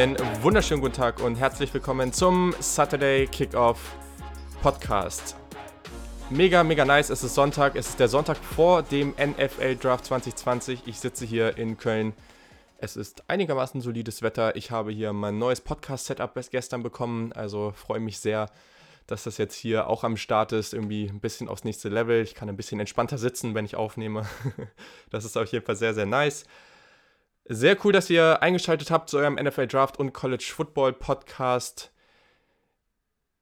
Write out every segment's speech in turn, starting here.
Einen wunderschönen guten Tag und herzlich willkommen zum Saturday Kickoff Podcast. Mega, mega nice. Es ist Sonntag. Es ist der Sonntag vor dem NFL Draft 2020. Ich sitze hier in Köln. Es ist einigermaßen solides Wetter. Ich habe hier mein neues Podcast-Setup gestern bekommen. Also freue mich sehr, dass das jetzt hier auch am Start ist. Irgendwie ein bisschen aufs nächste Level. Ich kann ein bisschen entspannter sitzen, wenn ich aufnehme. das ist auf jeden Fall sehr, sehr nice. Sehr cool, dass ihr eingeschaltet habt zu eurem NFL Draft und College Football Podcast.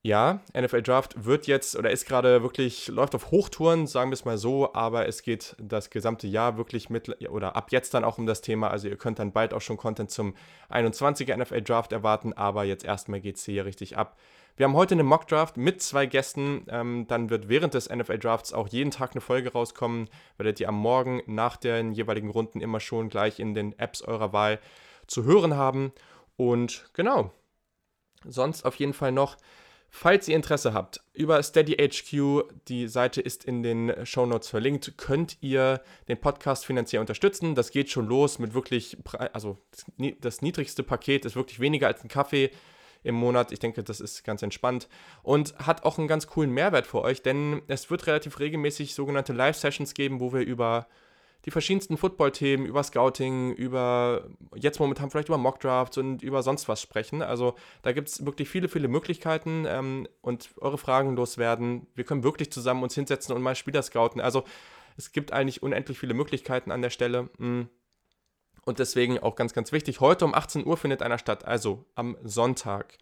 Ja, NFL Draft wird jetzt oder ist gerade wirklich, läuft auf Hochtouren, sagen wir es mal so, aber es geht das gesamte Jahr wirklich mit oder ab jetzt dann auch um das Thema. Also ihr könnt dann bald auch schon Content zum 21er NFL Draft erwarten, aber jetzt erstmal geht es hier richtig ab. Wir haben heute einen Mock Draft mit zwei Gästen. Ähm, dann wird während des NFL Drafts auch jeden Tag eine Folge rauskommen. Werdet ihr am Morgen nach den jeweiligen Runden immer schon gleich in den Apps eurer Wahl zu hören haben. Und genau, sonst auf jeden Fall noch. Falls ihr Interesse habt, über Steady HQ, die Seite ist in den Show Notes verlinkt, könnt ihr den Podcast finanziell unterstützen. Das geht schon los mit wirklich, also das niedrigste Paket ist wirklich weniger als ein Kaffee im Monat. Ich denke, das ist ganz entspannt und hat auch einen ganz coolen Mehrwert für euch, denn es wird relativ regelmäßig sogenannte Live-Sessions geben, wo wir über die verschiedensten Football-Themen, über Scouting, über jetzt momentan vielleicht über Mockdrafts und über sonst was sprechen. Also da gibt es wirklich viele, viele Möglichkeiten ähm, und eure Fragen loswerden. Wir können wirklich zusammen uns hinsetzen und mal Spieler scouten. Also es gibt eigentlich unendlich viele Möglichkeiten an der Stelle. Mhm. Und deswegen auch ganz, ganz wichtig, heute um 18 Uhr findet einer statt, also am Sonntag.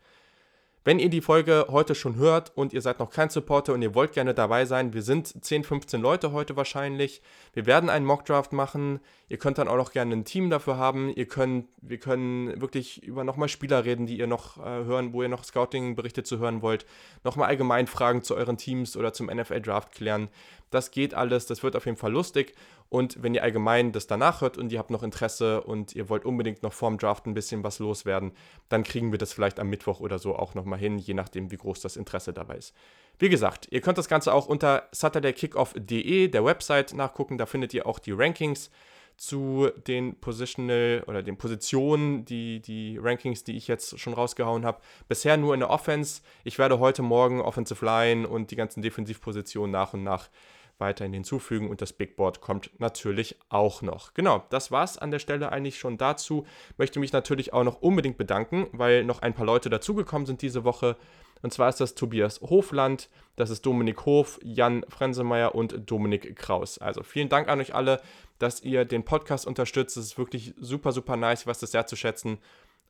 Wenn ihr die Folge heute schon hört und ihr seid noch kein Supporter und ihr wollt gerne dabei sein, wir sind 10, 15 Leute heute wahrscheinlich. Wir werden einen Mockdraft machen. Ihr könnt dann auch noch gerne ein Team dafür haben. Ihr könnt, wir können wirklich über nochmal Spieler reden, die ihr noch äh, hören, wo ihr noch Scouting-Berichte zu hören wollt. Nochmal allgemein Fragen zu euren Teams oder zum NFL-Draft klären. Das geht alles, das wird auf jeden Fall lustig. Und wenn ihr allgemein das danach hört und ihr habt noch Interesse und ihr wollt unbedingt noch vorm Draft ein bisschen was loswerden, dann kriegen wir das vielleicht am Mittwoch oder so auch nochmal hin, je nachdem, wie groß das Interesse dabei ist. Wie gesagt, ihr könnt das Ganze auch unter saturdaykickoff.de, der Website, nachgucken. Da findet ihr auch die Rankings zu den Positional oder den Positionen, die, die Rankings, die ich jetzt schon rausgehauen habe. Bisher nur in der Offense. Ich werde heute Morgen Offensive Line und die ganzen Defensivpositionen nach und nach weiterhin hinzufügen und das Big Board kommt natürlich auch noch. Genau, das war es an der Stelle eigentlich schon dazu. Möchte mich natürlich auch noch unbedingt bedanken, weil noch ein paar Leute dazugekommen sind diese Woche. Und zwar ist das Tobias Hofland, das ist Dominik Hof, Jan Frensemeyer und Dominik Kraus. Also vielen Dank an euch alle, dass ihr den Podcast unterstützt. Es ist wirklich super, super nice, was das sehr zu schätzen.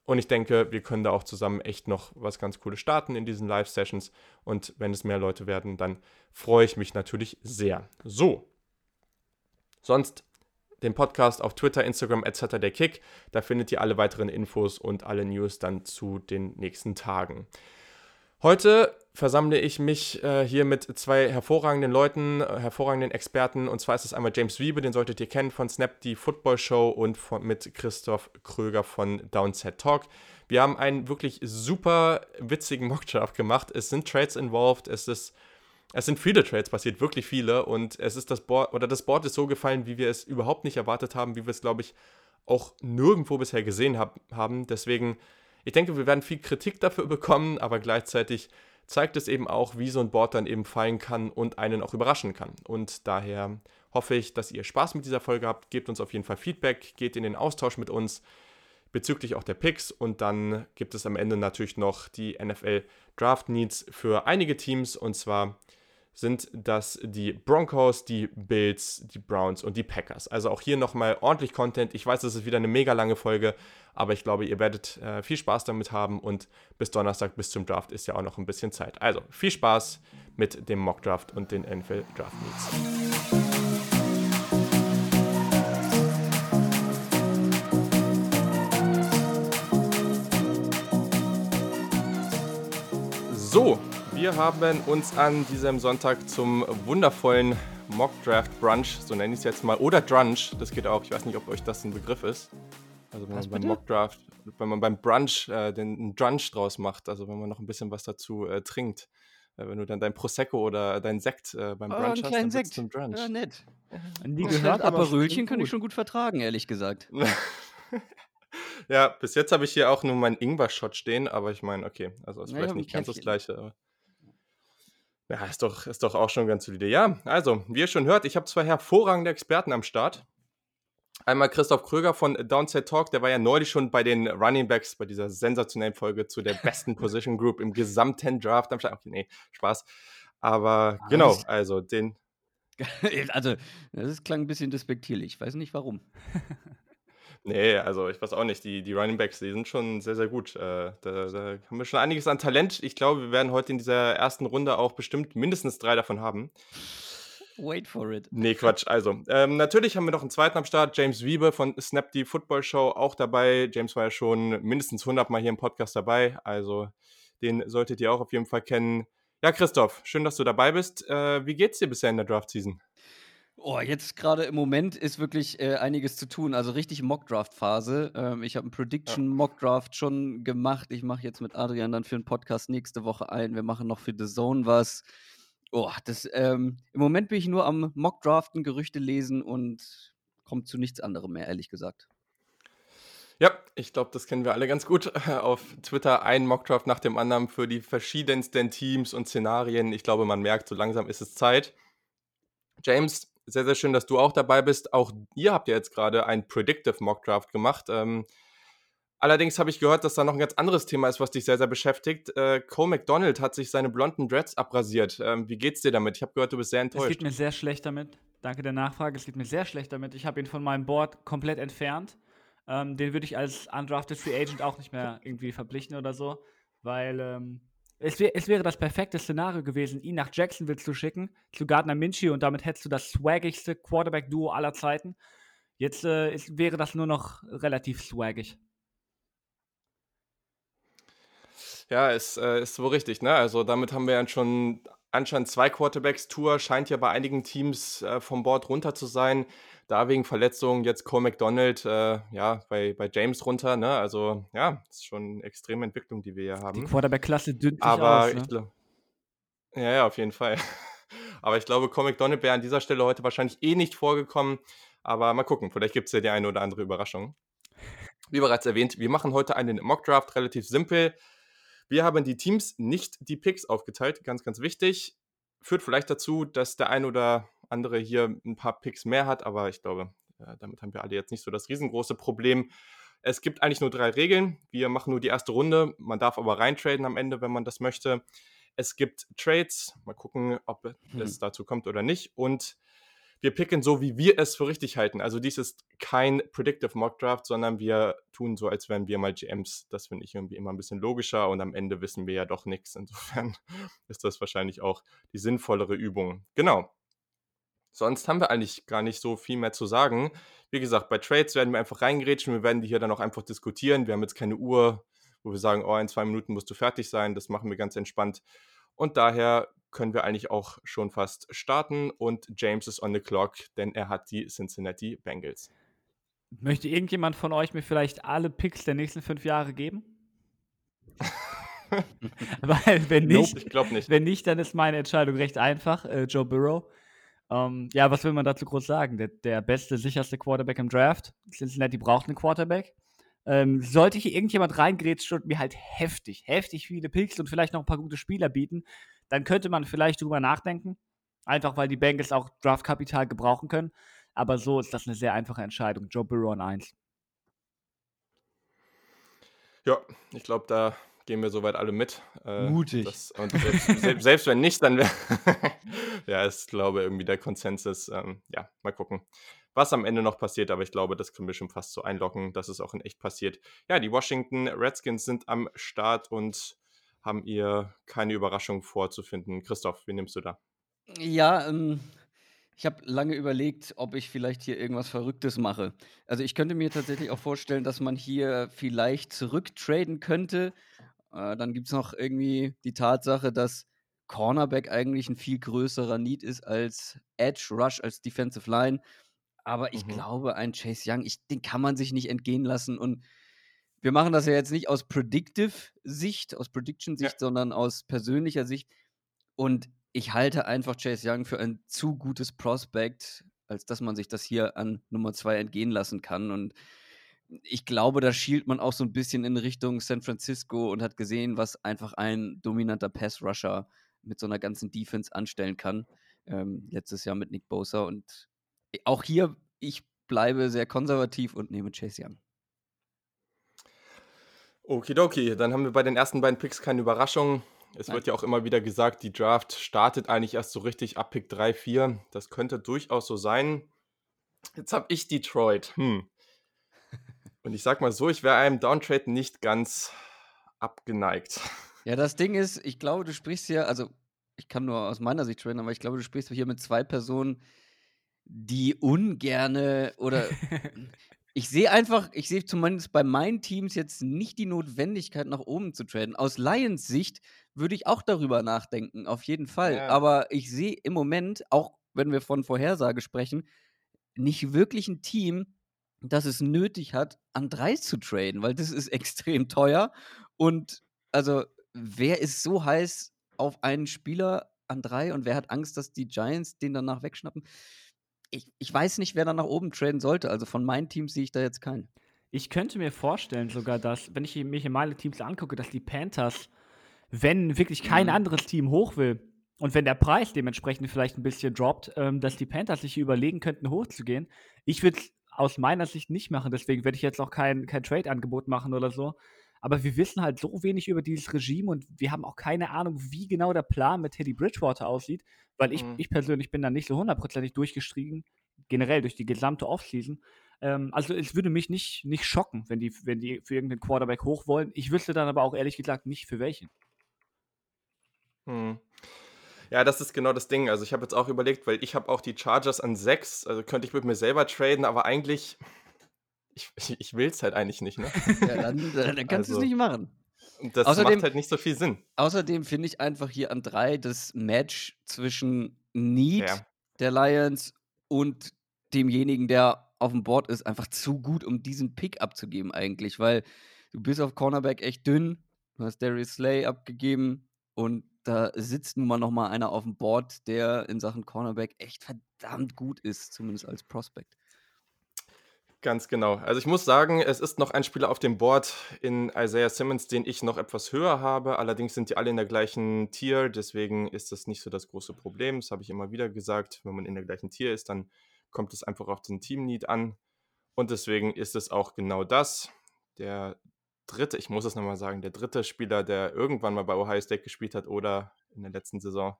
Und ich denke, wir können da auch zusammen echt noch was ganz Cooles starten in diesen Live-Sessions. Und wenn es mehr Leute werden, dann freue ich mich natürlich sehr. So. Sonst den Podcast auf Twitter, Instagram etc. der Kick. Da findet ihr alle weiteren Infos und alle News dann zu den nächsten Tagen. Heute versammle ich mich äh, hier mit zwei hervorragenden Leuten, äh, hervorragenden Experten. Und zwar ist es einmal James Wiebe, den solltet ihr kennen von Snap, die Football Show und von, mit Christoph Kröger von Downset Talk. Wir haben einen wirklich super witzigen Mockdraft gemacht. Es sind Trades involved, es ist es sind viele Trades passiert, wirklich viele. Und es ist das Board, oder das Board ist so gefallen, wie wir es überhaupt nicht erwartet haben, wie wir es, glaube ich, auch nirgendwo bisher gesehen hab, haben. Deswegen, ich denke, wir werden viel Kritik dafür bekommen, aber gleichzeitig zeigt es eben auch, wie so ein Board dann eben fallen kann und einen auch überraschen kann. Und daher hoffe ich, dass ihr Spaß mit dieser Folge habt. Gebt uns auf jeden Fall Feedback, geht in den Austausch mit uns bezüglich auch der Picks und dann gibt es am Ende natürlich noch die NFL Draft Needs für einige Teams und zwar sind das die Broncos, die Bills, die Browns und die Packers. Also auch hier nochmal ordentlich Content. Ich weiß, es ist wieder eine mega lange Folge, aber ich glaube, ihr werdet äh, viel Spaß damit haben und bis Donnerstag, bis zum Draft ist ja auch noch ein bisschen Zeit. Also viel Spaß mit dem Mock Draft und den NFL Draft Needs. So, wir haben uns an diesem Sonntag zum wundervollen Mock Draft Brunch, so nenne ich es jetzt mal, oder Drunch, das geht auch, ich weiß nicht, ob euch das ein Begriff ist. Also wenn was man beim Mock Draft, wenn man beim Brunch äh, den Drunch draus macht, also wenn man noch ein bisschen was dazu äh, trinkt. Äh, wenn du dann dein Prosecco oder dein Sekt äh, beim oh, Brunch hast, dann Sekt. zum Drunch. Ja, nett. An die gehört, aber Röllchen kann ich schon gut vertragen, ehrlich gesagt. Ja, bis jetzt habe ich hier auch nur meinen Ingwer-Shot stehen, aber ich meine, okay, also ist Ja, vielleicht nicht ganz das gleiche. Aber ja, ist doch, ist doch auch schon ganz solide. Ja, also, wie ihr schon hört, ich habe zwei hervorragende Experten am Start. Einmal Christoph Kröger von Downset Talk, der war ja neulich schon bei den Running Backs, bei dieser sensationellen Folge zu der besten Position Group im gesamten Draft am Start. Okay, nee, Spaß. Aber Ah, genau, also den, also, das klang ein bisschen despektierlich. Ich weiß nicht warum. Nee, also ich weiß auch nicht. Die, die Running Backs, die sind schon sehr, sehr gut. Äh, da, da haben wir schon einiges an Talent. Ich glaube, wir werden heute in dieser ersten Runde auch bestimmt mindestens drei davon haben. Wait for it. Nee, Quatsch. Also, ähm, natürlich haben wir noch einen zweiten am Start. James Wiebe von Snap die Football Show auch dabei. James war ja schon mindestens 100 Mal hier im Podcast dabei. Also, den solltet ihr auch auf jeden Fall kennen. Ja, Christoph, schön, dass du dabei bist. Äh, wie geht's dir bisher in der Draft-Season? Oh, jetzt gerade im Moment ist wirklich äh, einiges zu tun. Also richtig Mockdraft-Phase. Ähm, ich habe einen Prediction-Mockdraft schon gemacht. Ich mache jetzt mit Adrian dann für einen Podcast nächste Woche ein. Wir machen noch für The Zone was. Oh, das, ähm, im Moment bin ich nur am Mockdraften, Gerüchte lesen und kommt zu nichts anderem mehr, ehrlich gesagt. Ja, ich glaube, das kennen wir alle ganz gut. Auf Twitter ein Mockdraft nach dem anderen für die verschiedensten Teams und Szenarien. Ich glaube, man merkt, so langsam ist es Zeit. James, sehr, sehr schön, dass du auch dabei bist. Auch ihr habt ja jetzt gerade ein Predictive Mockdraft gemacht. Ähm, allerdings habe ich gehört, dass da noch ein ganz anderes Thema ist, was dich sehr, sehr beschäftigt. Äh, Cole McDonald hat sich seine blonden Dreads abrasiert. Ähm, wie geht's dir damit? Ich habe gehört, du bist sehr Es geht enttäuscht. mir sehr schlecht damit. Danke der Nachfrage. Es geht mir sehr schlecht damit. Ich habe ihn von meinem Board komplett entfernt. Ähm, den würde ich als undrafted Free Agent auch nicht mehr irgendwie verpflichten oder so, weil ähm, es, wär, es wäre das perfekte Szenario gewesen, ihn nach Jacksonville zu schicken, zu Gardner Minshew und damit hättest du das swaggigste Quarterback-Duo aller Zeiten. Jetzt äh, ist, wäre das nur noch relativ swaggig. Ja, ist, äh, ist so richtig, ne? Also damit haben wir ja schon anscheinend zwei Quarterbacks-Tour, scheint ja bei einigen Teams äh, vom Board runter zu sein. Da wegen Verletzungen jetzt Cole McDonald, äh, ja, bei, bei James runter, ne? Also ja, ist schon eine extreme Entwicklung, die wir hier Die haben. Quarterback-Klasse dünnt Aber aus. Ne? ich glaube, ja, ja, auf jeden Fall. Aber ich glaube, Cole McDonald wäre an dieser Stelle heute wahrscheinlich eh nicht vorgekommen. Aber mal gucken, vielleicht gibt es ja die eine oder andere Überraschung. Wie bereits erwähnt, wir machen heute einen Mockdraft relativ simpel. Wir haben die Teams nicht die Picks aufgeteilt, ganz, ganz wichtig. Führt vielleicht dazu, dass der ein oder andere hier ein paar Picks mehr hat, aber ich glaube, äh, damit haben wir alle jetzt nicht so das riesengroße Problem. Es gibt eigentlich nur drei Regeln. Wir machen nur die erste Runde. Man darf aber reintraden am Ende, wenn man das möchte. Es gibt Trades. Mal gucken, ob Hm. es dazu kommt oder nicht. Und wir picken so, wie wir es für richtig halten. Also dies ist kein Predictive Mock Draft, sondern wir tun so, als wären wir mal GMs. Das finde ich irgendwie immer ein bisschen logischer und am Ende wissen wir ja doch nichts. Insofern ist das wahrscheinlich auch die sinnvollere Übung. Genau. Sonst haben wir eigentlich gar nicht so viel mehr zu sagen. Wie gesagt, bei Trades werden wir einfach reingerätschen. Wir werden die hier dann auch einfach diskutieren. Wir haben jetzt keine Uhr, wo wir sagen, oh, in zwei Minuten musst du fertig sein. Das machen wir ganz entspannt. Und daher können wir eigentlich auch schon fast starten. Und James ist on the clock, denn er hat die Cincinnati Bengals. Möchte irgendjemand von euch mir vielleicht alle Picks der nächsten fünf Jahre geben? Weil, wenn Nope, nicht, ich glaube nicht. wenn nicht, dann ist meine Entscheidung recht einfach. Äh, Joe Burrow. Ähm, ja, was will man dazu groß sagen? Der, der beste, sicherste Quarterback im Draft. Cincinnati braucht einen Quarterback. Ähm, sollte hier irgendjemand reingrätschen und mir halt heftig, heftig viele Picks und vielleicht noch ein paar gute Spieler bieten, dann könnte man vielleicht drüber nachdenken. Einfach weil die Bengals auch Draftkapital gebrauchen können. Aber so ist das eine sehr einfache Entscheidung. Joe Burrow an 1. Ja, ich glaube, da gehen wir soweit alle mit. Äh, Mutig. Das, und selbst, selbst, selbst wenn nicht, dann wäre. ja, ist, glaube irgendwie der Konsensus. Ähm, ja, mal gucken, was am Ende noch passiert. Aber ich glaube, das können wir schon fast so einloggen, dass es auch in echt passiert. Ja, die Washington Redskins sind am Start und haben ihr keine Überraschung vorzufinden. Christoph, wie nimmst du da? Ja, ähm, ich habe lange überlegt, ob ich vielleicht hier irgendwas Verrücktes mache. Also ich könnte mir tatsächlich auch vorstellen, dass man hier vielleicht zurücktraden könnte. Äh, dann gibt es noch irgendwie die Tatsache, dass Cornerback eigentlich ein viel größerer Need ist als Edge Rush, als Defensive Line. Aber ich Mhm. glaube, ein Chase Young, ich, den kann man sich nicht entgehen lassen. Und wir machen das ja jetzt nicht aus Predictive-Sicht, aus Prediction-Sicht, sondern aus persönlicher Sicht. Und ich halte einfach Chase Young für ein zu gutes Prospect, als dass man sich das hier an Nummer zwei entgehen lassen kann. Und ich glaube, da schielt man auch so ein bisschen in Richtung San Francisco und hat gesehen, was einfach ein dominanter Pass-Rusher mit so einer ganzen Defense anstellen kann. Ähm, letztes Jahr mit Nick Bosa. Und auch hier, ich bleibe sehr konservativ und nehme Chase Young. Okidoki, dann haben wir bei den ersten beiden Picks keine Überraschung. Es Nein. wird ja auch immer wieder gesagt, die Draft startet eigentlich erst so richtig ab Pick 3, 4. Das könnte durchaus so sein. Jetzt habe ich Detroit. Hm. Und ich sag mal so, ich wäre einem Downtrade nicht ganz abgeneigt. Ja, das Ding ist, ich glaube, du sprichst hier, also ich kann nur aus meiner Sicht traden, aber ich glaube, du sprichst hier mit zwei Personen, die ungerne oder ich sehe einfach, ich sehe zumindest bei meinen Teams jetzt nicht die Notwendigkeit, nach oben zu traden. Aus Lions Sicht würde ich auch darüber nachdenken, auf jeden Fall. Ja. Aber ich sehe im Moment, auch wenn wir von Vorhersage sprechen, nicht wirklich ein Team, das es nötig hat, an drei zu traden, weil das ist extrem teuer. Und also, wer ist so heiß auf einen Spieler an drei und wer hat Angst, dass die Giants den danach wegschnappen? ich, ich weiß nicht, wer da nach oben traden sollte. Also von meinen Teams sehe ich da jetzt keinen. Ich könnte mir vorstellen, sogar, dass, wenn ich mich in meine Teams angucke, dass die Panthers, wenn wirklich kein mhm. anderes Team hoch will und wenn der Preis dementsprechend vielleicht ein bisschen droppt, ähm, dass die Panthers sich überlegen könnten, hochzugehen. Ich würde es aus meiner Sicht nicht machen, deswegen werde ich jetzt auch kein, kein Trade-Angebot machen oder so. Aber wir wissen halt so wenig über dieses Regime und wir haben auch keine Ahnung, wie genau der Plan mit Teddy Bridgewater aussieht, weil ich, mhm. ich persönlich bin da nicht so hundertprozentig durchgestiegen, generell durch die gesamte Offseason. Ähm, also es würde mich nicht, nicht schocken, wenn die, wenn die für irgendeinen Quarterback hoch wollen. Ich wüsste dann aber auch ehrlich gesagt nicht für welchen. Mhm. Ja, das ist genau das Ding. Also ich habe jetzt auch überlegt, weil ich habe auch die Chargers an 6, also könnte ich mit mir selber traden, aber eigentlich ich, ich will es halt eigentlich nicht, ne? Ja, dann, dann kannst also, du es nicht machen. Das außerdem, macht halt nicht so viel Sinn. Außerdem finde ich einfach hier an drei das Match zwischen Need ja. der Lions und demjenigen, der auf dem Board ist, einfach zu gut, um diesen Pick abzugeben eigentlich, weil du bist auf Cornerback echt dünn, du hast Darius Slay abgegeben und da sitzt nun mal noch mal einer auf dem Board, der in Sachen Cornerback echt verdammt gut ist, zumindest als Prospect. Ganz genau. Also ich muss sagen, es ist noch ein Spieler auf dem Board in Isaiah Simmons, den ich noch etwas höher habe. Allerdings sind die alle in der gleichen Tier, deswegen ist das nicht so das große Problem. Das habe ich immer wieder gesagt. Wenn man in der gleichen Tier ist, dann kommt es einfach auf den Team-Need an. Und deswegen ist es auch genau das. Der dritte, ich muss es nochmal sagen, der dritte Spieler, der irgendwann mal bei Ohio State gespielt hat oder in der letzten Saison.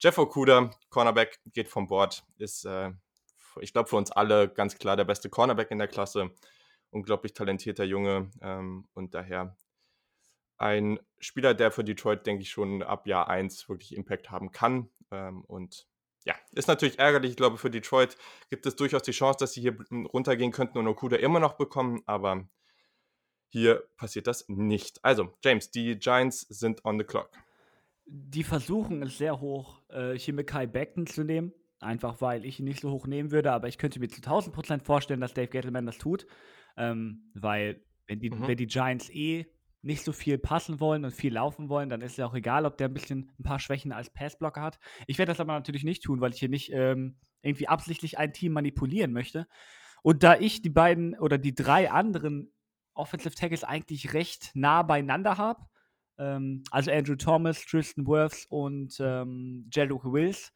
Jeff Okuda, Cornerback, geht vom Board, ist äh, ich glaube, für uns alle ganz klar der beste Cornerback in der Klasse. Unglaublich talentierter Junge ähm, und daher ein Spieler, der für Detroit, denke ich, schon ab Jahr 1 wirklich Impact haben kann. Ähm, und ja, ist natürlich ärgerlich. Ich glaube, für Detroit gibt es durchaus die Chance, dass sie hier runtergehen könnten und Okuda immer noch bekommen, aber hier passiert das nicht. Also, James, die Giants sind on the clock. Die versuchen es sehr hoch, äh, hier Kai Beckton zu nehmen. Einfach weil ich ihn nicht so hoch nehmen würde, aber ich könnte mir zu 1000 Prozent vorstellen, dass Dave Gettleman das tut. Ähm, weil, wenn die, mhm. wenn die Giants eh nicht so viel passen wollen und viel laufen wollen, dann ist es ja auch egal, ob der ein bisschen ein paar Schwächen als Passblocker hat. Ich werde das aber natürlich nicht tun, weil ich hier nicht ähm, irgendwie absichtlich ein Team manipulieren möchte. Und da ich die beiden oder die drei anderen Offensive Tackles eigentlich recht nah beieinander habe, ähm, also Andrew Thomas, Tristan Wirfs und ähm, Jelluke Wills,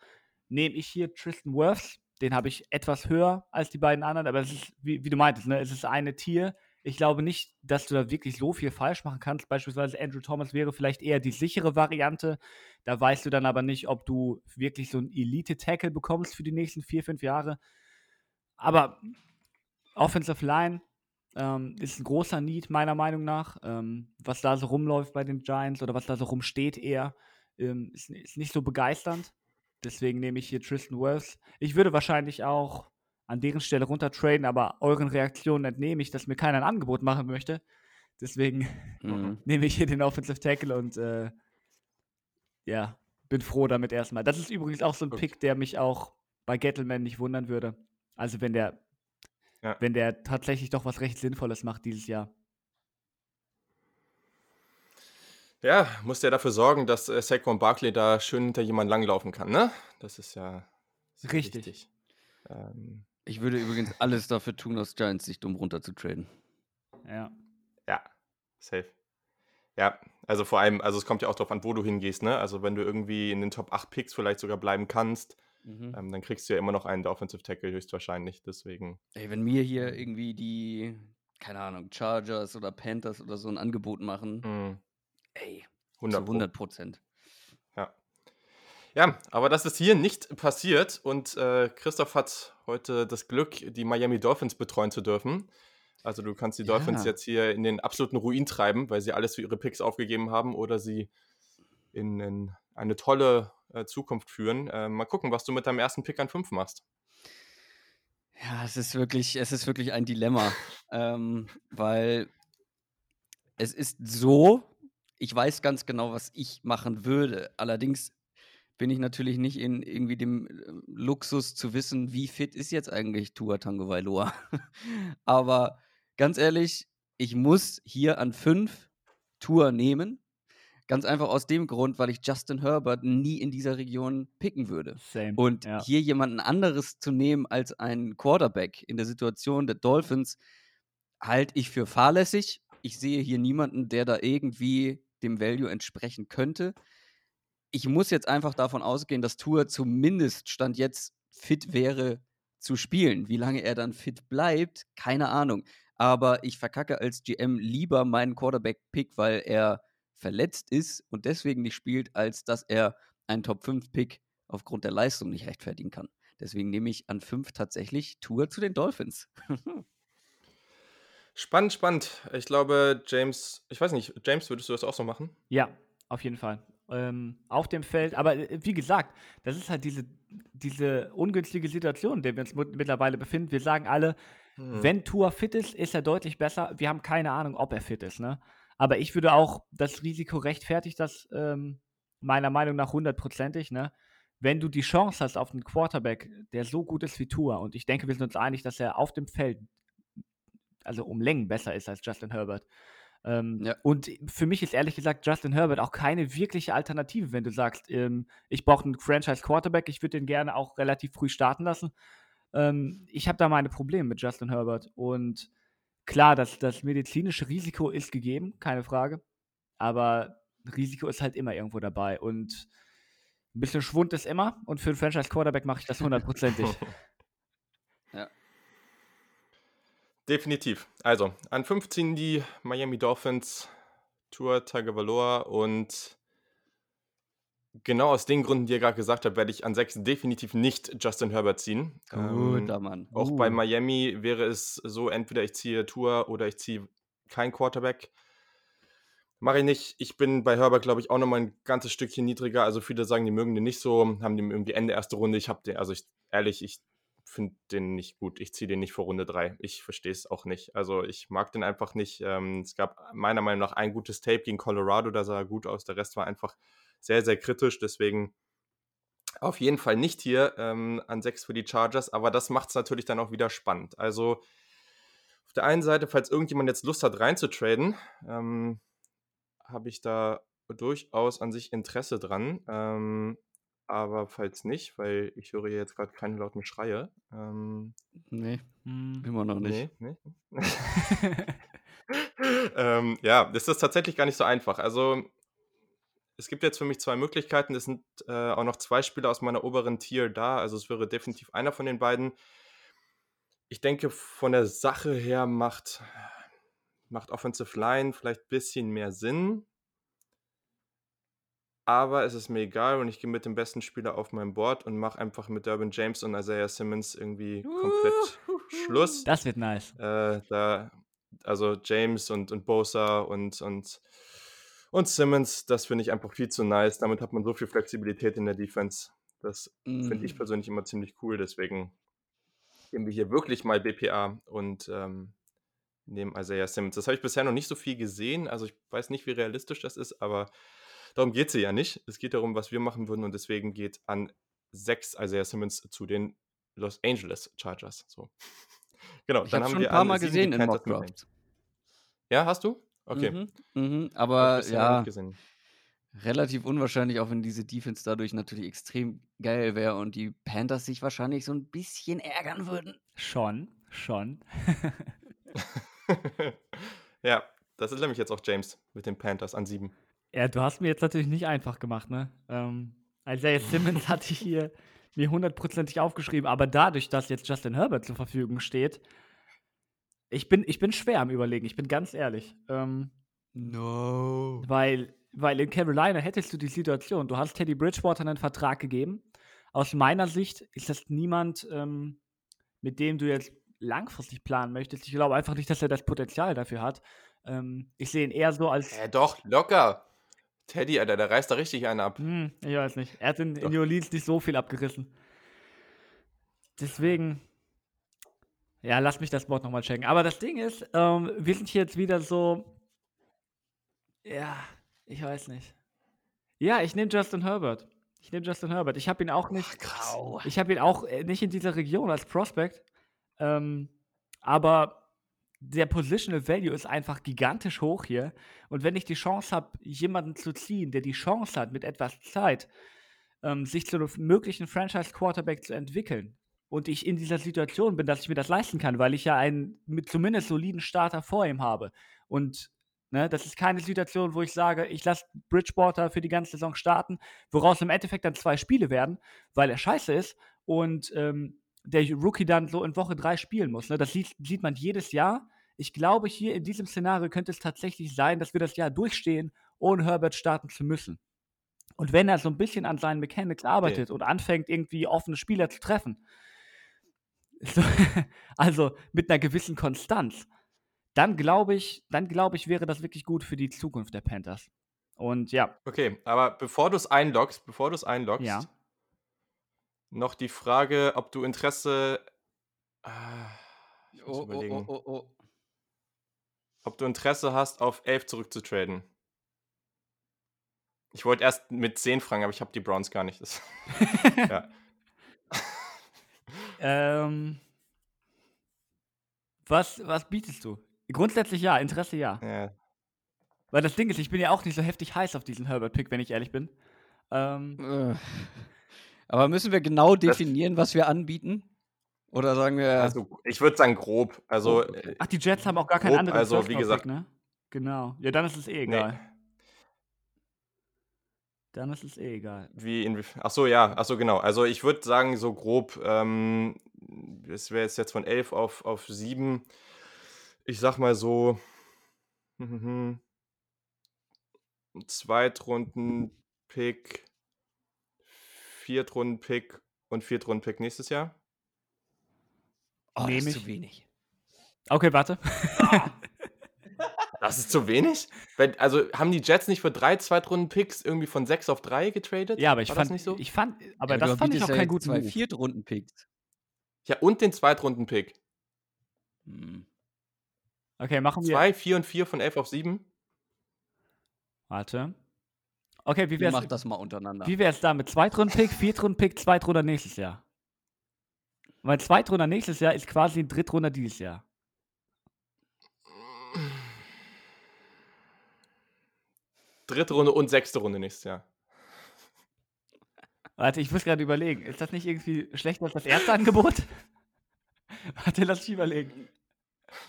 nehme ich hier Tristan Wirfs. Den habe ich etwas höher als die beiden anderen, aber es ist, wie, wie du meintest, ne, es ist eine Tier. Ich glaube nicht, dass du da wirklich so viel falsch machen kannst. Beispielsweise Andrew Thomas wäre vielleicht eher die sichere Variante. Da weißt du dann aber nicht, ob du wirklich so einen Elite-Tackle bekommst für die nächsten vier, fünf Jahre. Aber Offensive Line ähm, ist ein großer Need, meiner Meinung nach. Ähm, was da so rumläuft bei den Giants oder was da so rumsteht eher, ähm, ist, ist, nicht so begeisternd. Deswegen nehme ich hier Tristan Wirfs. Ich würde wahrscheinlich auch an deren Stelle runtertraden, aber euren Reaktionen entnehme ich, dass mir keiner ein Angebot machen möchte. Deswegen mhm. nehme ich hier den Offensive Tackle und äh, ja, bin froh damit erstmal. Das ist übrigens auch so ein Pick, der mich auch bei Gettleman nicht wundern würde. Also wenn der, ja. wenn der tatsächlich doch was recht Sinnvolles macht dieses Jahr. Ja, musst ja dafür sorgen, dass äh, Saquon Barkley da schön hinter jemand langlaufen kann, ne? Das ist ja Richtig. Ähm, Ich würde übrigens alles dafür tun, aus Giants Sicht, um runterzutraden. Ja. Ja, safe. Ja, also vor allem, also es kommt ja auch darauf an, wo du hingehst, ne? Also wenn du irgendwie in den Top 8 Picks vielleicht sogar bleiben kannst, Mhm. ähm, dann kriegst du ja immer noch einen der Offensive Tackle höchstwahrscheinlich. Deswegen. Ey, wenn mir hier irgendwie die, keine Ahnung, Chargers oder Panthers oder so ein Angebot machen, mh, ey, 100 zu 100 Prozent. Ja. Ja, aber das ist hier nicht passiert und äh, Christoph hat heute das Glück, die Miami Dolphins betreuen zu dürfen. Also du kannst die Dolphins Ja. jetzt hier in den absoluten Ruin treiben, weil sie alles für ihre Picks aufgegeben haben oder sie in, in eine tolle äh, Zukunft führen. Äh, mal gucken, was du mit deinem ersten Pick an 5 machst. Ja, es ist wirklich, es ist wirklich ein Dilemma, ähm, weil es ist so, ich weiß ganz genau, was ich machen würde. Allerdings bin ich natürlich nicht in irgendwie dem äh, Luxus zu wissen, wie fit ist jetzt eigentlich Tua Tagovailoa. Aber ganz ehrlich, ich muss hier an fünf Tour nehmen. Ganz einfach aus dem Grund, weil ich Justin Herbert nie in dieser Region picken würde. Same. Und ja. hier jemanden anderes zu nehmen als einen Quarterback in der Situation der Dolphins, halte ich für fahrlässig. Ich sehe hier niemanden, der da irgendwie dem Value entsprechen könnte. Ich muss jetzt einfach davon ausgehen, dass Tour zumindest Stand jetzt fit wäre zu spielen. Wie lange er dann fit bleibt, keine Ahnung. Aber ich verkacke als GM lieber meinen Quarterback-Pick, weil er verletzt ist und deswegen nicht spielt, als dass er einen Top-5-Pick aufgrund der Leistung nicht rechtfertigen kann. Deswegen nehme ich an 5 tatsächlich Tour zu den Dolphins. Spannend, spannend. Ich glaube, James, ich weiß nicht, James, würdest du das auch so machen? Ja, auf jeden Fall. Ähm, auf dem Feld, aber äh, wie gesagt, das ist halt diese, diese ungünstige Situation, in der wir uns mit- mittlerweile befinden. Wir sagen alle, Hm. wenn Tua fit ist, ist er deutlich besser. Wir haben keine Ahnung, ob er fit ist, ne? Aber ich würde auch, das Risiko rechtfertigt das ähm, meiner Meinung nach hundertprozentig, ne? Wenn du die Chance hast auf einen Quarterback, der so gut ist wie Tua, und ich denke, wir sind uns einig, dass er auf dem Feld also um Längen besser ist als Justin Herbert. Ähm, Ja. Und für mich ist ehrlich gesagt Justin Herbert auch keine wirkliche Alternative, wenn du sagst, ähm, ich brauche einen Franchise-Quarterback, ich würde den gerne auch relativ früh starten lassen. Ähm, ich habe da meine Probleme mit Justin Herbert. Und klar, das, das medizinische Risiko ist gegeben, keine Frage. Aber Risiko ist halt immer irgendwo dabei. Und ein bisschen Schwund ist immer. Und für einen Franchise-Quarterback mache ich das hundertprozentig. Definitiv. Also, an 15 die Miami Dolphins, Tour Tagovailoa und genau aus den Gründen, die ihr gerade gesagt habt, werde ich an 6 definitiv nicht Justin Herbert ziehen. Ähm, Guter Mann. auch bei Uh. Miami wäre es so, entweder ich ziehe Tour oder ich ziehe kein Quarterback. Mache ich nicht. Ich bin bei Herbert, glaube ich, auch nochmal ein ganzes Stückchen niedriger. Also viele sagen, die mögen den nicht so, haben den irgendwie Ende erste Runde. Ich habe den, also ich, ehrlich, ich finde den nicht gut. Ich ziehe den nicht vor Runde 3. Ich verstehe es auch nicht. Also ich mag den einfach nicht. Ähm, es gab meiner Meinung nach ein gutes Tape gegen Colorado, da sah er gut aus. Der Rest war einfach sehr, sehr kritisch. Deswegen auf jeden Fall nicht hier ähm, an 6 für die Chargers. Aber das macht es natürlich dann auch wieder spannend. Also auf der einen Seite, falls irgendjemand jetzt Lust hat, reinzutraden, ähm, habe ich da durchaus an sich Interesse dran. Ähm, aber falls nicht, weil ich höre hier jetzt gerade keine lauten Schreie. Ähm, Nee, Hm. immer noch nicht. nee, nee. ähm, ja, das ist tatsächlich gar nicht so einfach. Also es gibt jetzt für mich zwei Möglichkeiten. Es sind äh, auch noch zwei Spieler aus meiner oberen Tier da. Also es wäre definitiv einer von den beiden. Ich denke, von der Sache her macht, macht Offensive Line vielleicht ein bisschen mehr Sinn. Aber es ist mir egal und ich gehe mit dem besten Spieler auf mein Board und mache einfach mit Durbin James und Isaiah Simmons irgendwie komplett Schluss. Das wird nice. Äh, da, also James und, und Bosa und, und, und Simmons, das finde ich einfach viel zu nice. Damit hat man so viel Flexibilität in der Defense. Das finde ich Mm. persönlich immer ziemlich cool. Deswegen gehen wir hier wirklich mal BPA und ähm, nehmen Isaiah Simmons. Das habe ich bisher noch nicht so viel gesehen. Also ich weiß nicht, wie realistisch das ist, aber darum geht es ja nicht. Es geht darum, was wir machen würden und deswegen geht an sechs Isaiah Simmons zu den Los Angeles Chargers. So. Genau, Ich dann habe haben schon ein wir paar an Mal gesehen in. City. Ja, hast du? Okay. Mhm, mhm, aber ja. Relativ unwahrscheinlich, auch wenn diese Defense dadurch natürlich extrem geil wäre und die Panthers sich wahrscheinlich so ein bisschen ärgern würden. Schon, schon. ja, das ist nämlich jetzt auch James mit den Panthers an sieben. Ja, du hast mir jetzt natürlich nicht einfach gemacht, ne? Ähm, Isaiah Simmons hatte ich hier mir hundertprozentig aufgeschrieben, aber dadurch, dass jetzt Justin Herbert zur Verfügung steht, ich bin, ich bin schwer am Überlegen, ich bin ganz ehrlich. Ähm, no. Weil weil in Carolina hättest du die Situation, du hast Teddy Bridgewater einen Vertrag gegeben. Aus meiner Sicht ist das niemand, ähm, mit dem du jetzt langfristig planen möchtest. Ich glaube einfach nicht, dass er das Potenzial dafür hat. Ähm, ich sehe ihn eher so als. Ja, doch, locker. Teddy, Alter, der reißt da richtig einen ab. Hm, ich weiß nicht. Er hat in, in New Orleans nicht so viel abgerissen. Deswegen. Ja, lass mich das Wort nochmal checken. Aber das Ding ist, ähm, wir sind hier jetzt wieder so. Ja, ich weiß nicht. Ja, ich nehme Justin Herbert. Ich nehme Justin Herbert. Ich habe ihn auch nicht. krass. Ich habe ihn auch äh, nicht in dieser Region als Prospect. Ähm, aber der Positional Value ist einfach gigantisch hoch hier. Und wenn ich die Chance habe, jemanden zu ziehen, der die Chance hat, mit etwas Zeit ähm, sich zu einem möglichen Franchise-Quarterback zu entwickeln, und ich in dieser Situation bin, dass ich mir das leisten kann, weil ich ja einen mit zumindest soliden Starter vor ihm habe. Und Ne, das ist keine Situation, wo ich sage, ich lasse Bridgewater für die ganze Saison starten, woraus im Endeffekt dann zwei Spiele werden, weil er scheiße ist und ähm, der Rookie dann so in Woche drei spielen muss. Ne? Das sieht, sieht man jedes Jahr. Ich glaube, hier in diesem Szenario könnte es tatsächlich sein, dass wir das Jahr durchstehen, ohne Herbert starten zu müssen. Und wenn er so ein bisschen an seinen Mechanics arbeitet okay. und anfängt, irgendwie offene Spieler zu treffen, so, also mit einer gewissen Konstanz, dann glaube ich, dann glaube ich, wäre das wirklich gut für die Zukunft der Panthers. Und ja. Okay, aber bevor du es einloggst, bevor du es einloggst, ja. noch die Frage, ob du Interesse. Äh, oh, oh, oh, oh, oh. Ob du Interesse hast, auf 11 zurückzutraden. Ich wollte erst mit 10 fragen, aber ich habe die Browns gar nicht. ja. Ähm, was, was bietest du? Grundsätzlich ja, Interesse ja. Ja. Weil das Ding ist, ich bin ja auch nicht so heftig heiß auf diesen Herbert-Pick, wenn ich ehrlich bin. Ähm, äh. Aber müssen wir genau definieren, was wir anbieten? Oder sagen wir. Also, ich würde sagen grob. Also, äh, Ach, die Jets haben auch gar keinen anderen Also, wie gesagt. Ne? Genau. Ja, dann ist es eh egal. Nee. Dann ist es eh egal. Wie in, ach so, ja, ach so, genau. Also ich würde sagen, so grob, ähm, es wäre jetzt von 11 auf, auf 7 ich sag mal so, Zweitrunden-Pick, Viertrunden-Pick und Viertrunden-Pick nächstes Jahr. Oh, das ist zu wenig. Okay, warte. Das ist zu wenig? also haben die Jets nicht für drei Zweitrunden-Picks irgendwie von sechs auf drei getradet? Ja, aber ich War fand nicht so. Ich fand, aber ja, das fand ich auch keinen guten zwei Viertrunden-Picks. Ja, und den Zweitrunden-Pick. Hm. Okay, machen wir. 2, 4 und 4 von 11 auf 7. Warte. Okay, wie wär's? Mach das mal untereinander. Wie wär's da mit Zweitrunden-Pick, Viertrunden-Pick, Zweitrunder nächstes Jahr? Weil Zweitrunder nächstes Jahr ist quasi ein Drittrunder dieses Jahr. Dritte Runde und sechste Runde nächstes Jahr. Warte, ich muss gerade überlegen. Ist das nicht irgendwie schlechter als das erste Angebot? Warte, lass mich überlegen.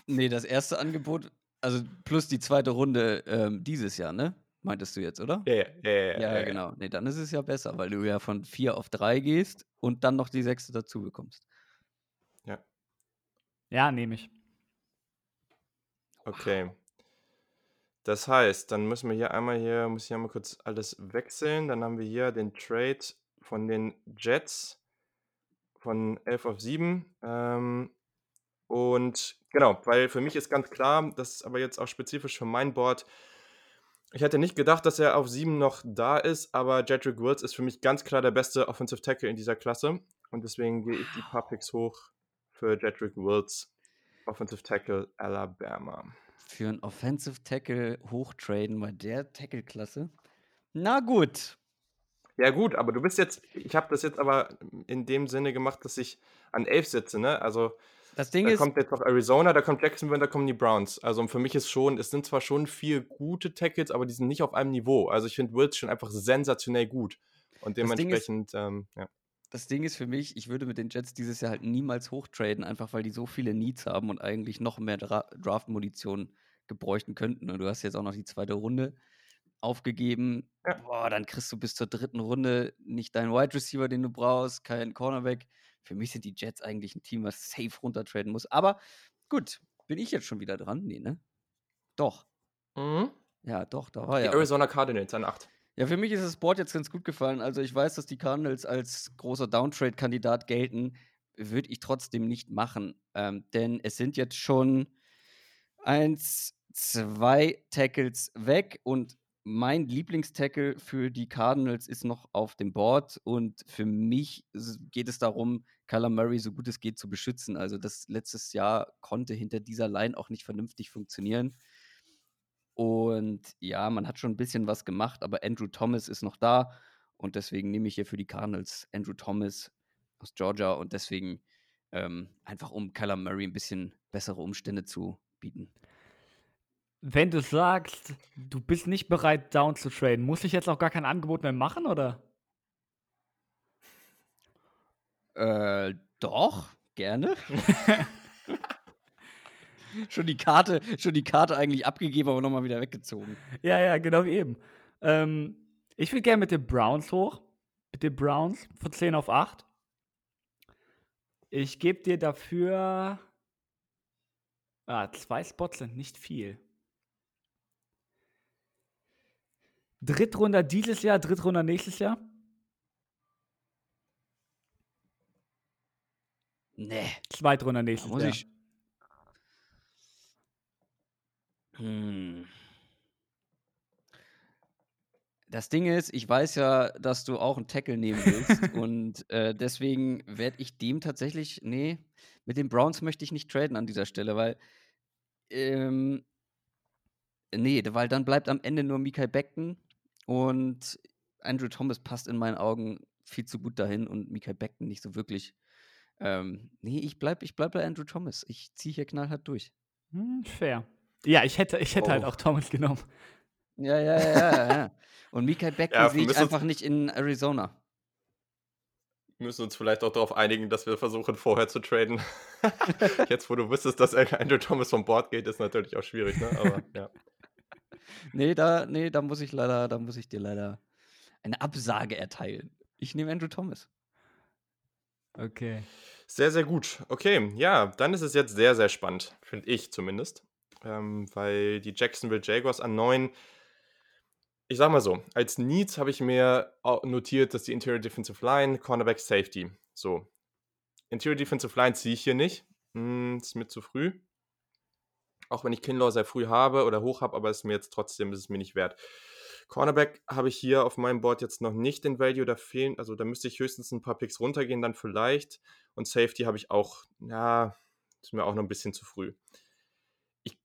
Nee, das erste Angebot, also plus die zweite Runde ähm, dieses Jahr, ne? Meintest du jetzt, oder? Ja, ja, ja. Ja, ja, ja genau. Nee, dann ist es ja besser, weil du ja von vier auf drei gehst und dann noch die sechste dazu bekommst. Ja. Ja, nehme ich. Okay. Das heißt, dann müssen wir hier einmal hier, muss ich einmal kurz alles wechseln. Dann haben wir hier den Trade von den Jets von 11 auf 7. Ähm, und genau, weil für mich ist ganz klar, das ist aber jetzt auch spezifisch für mein Board. Ich hätte nicht gedacht, dass er auf 7 noch da ist, aber Jedrick Wills ist für mich ganz klar der beste Offensive Tackle in dieser Klasse. Und deswegen gehe ich die paar Picks hoch für Jedrick Wills, Offensive Tackle Alabama. Für einen Offensive Tackle hochtraden bei der Tackle-Klasse? Na gut. Ja, gut, aber du bist jetzt, ich habe das jetzt aber in dem Sinne gemacht, dass ich an 11 sitze, ne? Also Das Ding Da ist, kommt jetzt noch Arizona, da kommt Jacksonville, da kommen die Browns. Also für mich ist schon, es sind zwar schon vier gute Tackles, aber die sind nicht auf einem Niveau. Also ich finde Wills schon einfach sensationell gut. Und Ding ist- dementsprechend, ähm, ja. Das Ding ist für mich, ich würde mit den Jets dieses Jahr halt niemals hochtraden, einfach weil die so viele Needs haben und eigentlich noch mehr Dra Draft-Munition gebräuchten könnten. Und du hast jetzt auch noch die zweite Runde aufgegeben. Ja. Boah, dann kriegst du bis zur dritten Runde nicht deinen Wide Receiver, den du brauchst, keinen Cornerback. Für mich sind die Jets eigentlich ein Team, was safe runtertraden muss. Aber gut, bin ich jetzt schon wieder dran? Nee, ne? Doch. Mhm. Ja, doch, da war Die ja. was. Arizona Cardinals an 8. Ja, für mich ist das Board jetzt ganz gut gefallen. Also ich weiß, dass die Cardinals als großer Downtrade-Kandidat gelten. Würde ich trotzdem nicht machen. Ähm, denn es sind jetzt schon eins, zwei Tackles weg und mein Lieblingstackle für die Cardinals ist noch auf dem Board und für mich geht es darum, Kyler Murray so gut es geht zu beschützen. Also das letztes Jahr konnte hinter dieser Line auch nicht vernünftig funktionieren. Und ja, man hat schon ein bisschen was gemacht, aber Andrew Thomas ist noch da und deswegen nehme ich hier für die Cardinals Andrew Thomas aus Georgia und deswegen ähm, einfach um Kyler Murray ein bisschen bessere Umstände zu bieten. Wenn du sagst, du bist nicht bereit, down zu traden, muss ich jetzt auch gar kein Angebot mehr machen, oder? Äh, doch, gerne. schon die Karte, schon die Karte eigentlich abgegeben, aber nochmal wieder weggezogen. Ja, ja, genau wie eben. Ähm, ich will gerne mit den Browns hoch. Mit den Browns von 10 auf 8. Ich gebe dir dafür. Ah, zwei Spots sind nicht viel. Drittrunder dieses Jahr, Drittrunder nächstes Jahr. Nee, Zweitrunder da nächstes muss Jahr. ich. Hm. Das Ding ist, ich weiß ja, dass du auch einen Tackle nehmen willst und äh, deswegen werde ich dem tatsächlich, nee, mit den Browns möchte ich nicht traden an dieser Stelle, weil, ähm, nee, weil dann bleibt am Ende nur Mikael Beckton und Andrew Thomas passt in meinen Augen viel zu gut dahin und Mikael Beckton nicht so wirklich. Ähm, nee, ich bleib, ich bleib bei Andrew Thomas. Ich ziehe hier knallhart durch. Hm, fair. Ja, ich hätte, ich hätte halt Oh. auch Thomas genommen. Ja, ja, ja, ja, ja. Und Mikael Beckton Ja, sehe ich einfach nicht in Arizona. Wir müssen uns vielleicht auch darauf einigen, dass wir versuchen, vorher zu traden. Jetzt, wo du wüsstest, dass Andrew Thomas vom Board geht, ist natürlich auch schwierig, ne? Aber ja. Nee, da, nee, da muss ich leider, da muss ich dir leider eine Absage erteilen. Ich nehme Andrew Thomas. Okay. Sehr, sehr gut. Okay, ja, dann ist es jetzt sehr, sehr spannend, finde ich zumindest. Ähm, weil die Jacksonville Jaguars an 9, ich sag mal so, als Needs habe ich mir notiert, dass die Interior Defensive Line, Cornerback, Safety. So. Interior Defensive Line ziehe ich hier nicht. Hm, ist mir zu früh. Auch wenn ich Kinlaw sehr früh habe oder hoch habe, aber ist mir jetzt trotzdem ist es mir nicht wert. Cornerback habe ich hier auf meinem Board jetzt noch nicht den Value, da fehlen, also da müsste ich höchstens ein paar Picks runtergehen, dann vielleicht. Und Safety habe ich auch, ja, ist mir auch noch ein bisschen zu früh.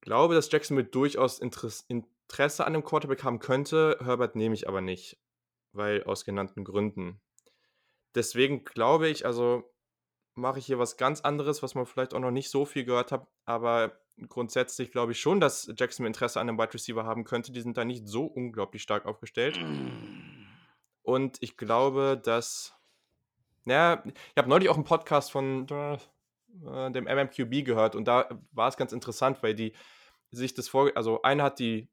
Glaube, dass Jacksonville durchaus Interess Interesse an dem Quarterback haben könnte. Herbert nehme ich aber nicht, weil aus genannten Gründen. Deswegen glaube ich, also mache ich hier was ganz anderes, was man vielleicht auch noch nicht so viel gehört hat, aber grundsätzlich glaube ich schon, dass Jacksonville Interesse an einem Wide Receiver haben könnte. Die sind da nicht so unglaublich stark aufgestellt. Und ich glaube, dass. Ja, ich habe neulich auch einen Podcast von äh, dem MMQB gehört und da war es ganz interessant, weil die sich das vor. Also, einer hat die,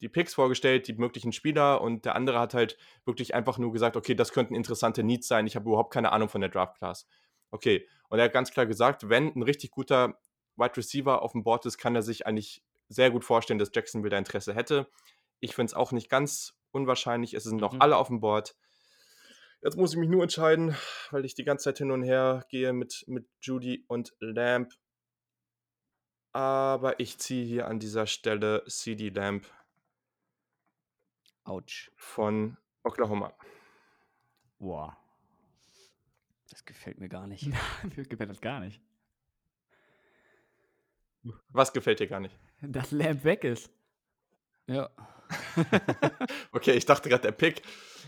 die Picks vorgestellt, die möglichen Spieler und der andere hat halt wirklich einfach nur gesagt: Okay, das könnten interessante Needs sein. Ich habe überhaupt keine Ahnung von der Draft Class. Okay, und er hat ganz klar gesagt, wenn ein richtig guter Wide Receiver auf dem Board ist, kann er sich eigentlich sehr gut vorstellen, dass Jacksonville da Interesse hätte. Ich finde es auch nicht ganz unwahrscheinlich. Es sind noch Mhm. alle auf dem Board. Jetzt muss ich mich nur entscheiden, weil ich die ganze Zeit hin und her gehe mit, mit Judy und Lamb. Aber ich ziehe hier an dieser Stelle CD Lamb Autsch. von Oklahoma. Boah. Das gefällt mir gar nicht. Mir gefällt das gar nicht. Was gefällt dir gar nicht? Dass Lamp weg ist. Ja. Okay, ich dachte gerade der Pick.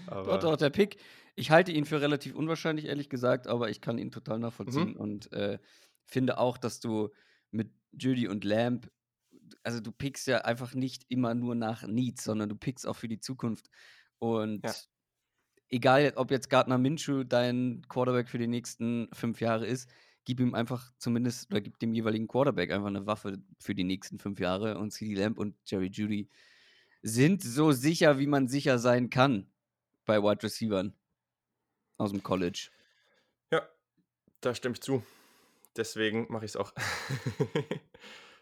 Aber Doch, doch, der Pick. Ich halte ihn für relativ unwahrscheinlich, ehrlich gesagt, aber ich kann ihn total nachvollziehen. Und äh, finde auch, dass du mit Judy und Lamb, also du pickst ja einfach nicht immer nur nach Needs, sondern du pickst auch für die Zukunft. Und Ja. egal, ob jetzt Gardner Minshew dein Quarterback für die nächsten fünf Jahre ist, gib ihm einfach zumindest oder gib dem jeweiligen Quarterback einfach eine Waffe für die nächsten fünf Jahre. Und CD Lamb und Jerry Judy sind so sicher, wie man sicher sein kann bei Wide Receivern aus dem College. Ja, da stimme ich zu. Deswegen mache ich es auch.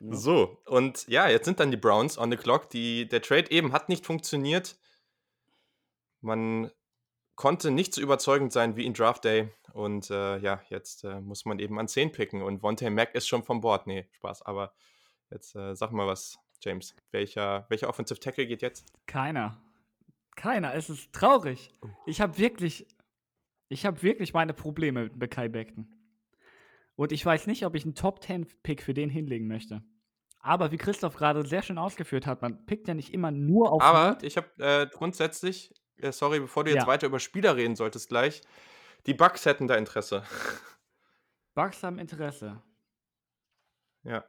Ja. So, und ja, jetzt sind dann die Browns on the clock. Die, der Trade eben hat nicht funktioniert. Man konnte nicht so überzeugend sein wie in Draft Day. Und äh, ja, jetzt äh, muss man eben an 10 picken. Und Vontae Mack ist schon vom Bord. Nee, Spaß. Aber jetzt äh, sag mal was, James. Welcher, welcher Offensive Tackle geht jetzt? Keiner. Keiner. Es ist traurig. Ich habe wirklich, ich habe wirklich meine Probleme mit Bekai Beckton. Und ich weiß nicht, ob ich einen Top 10 Pick für den hinlegen möchte. Aber wie Christoph gerade sehr schön ausgeführt hat, man pickt ja nicht immer nur auf Aber ich habe äh, grundsätzlich, äh, sorry, bevor du jetzt Ja. weiter über Spieler reden solltest gleich, die Bucks hätten da Interesse. Bucks haben Interesse ja,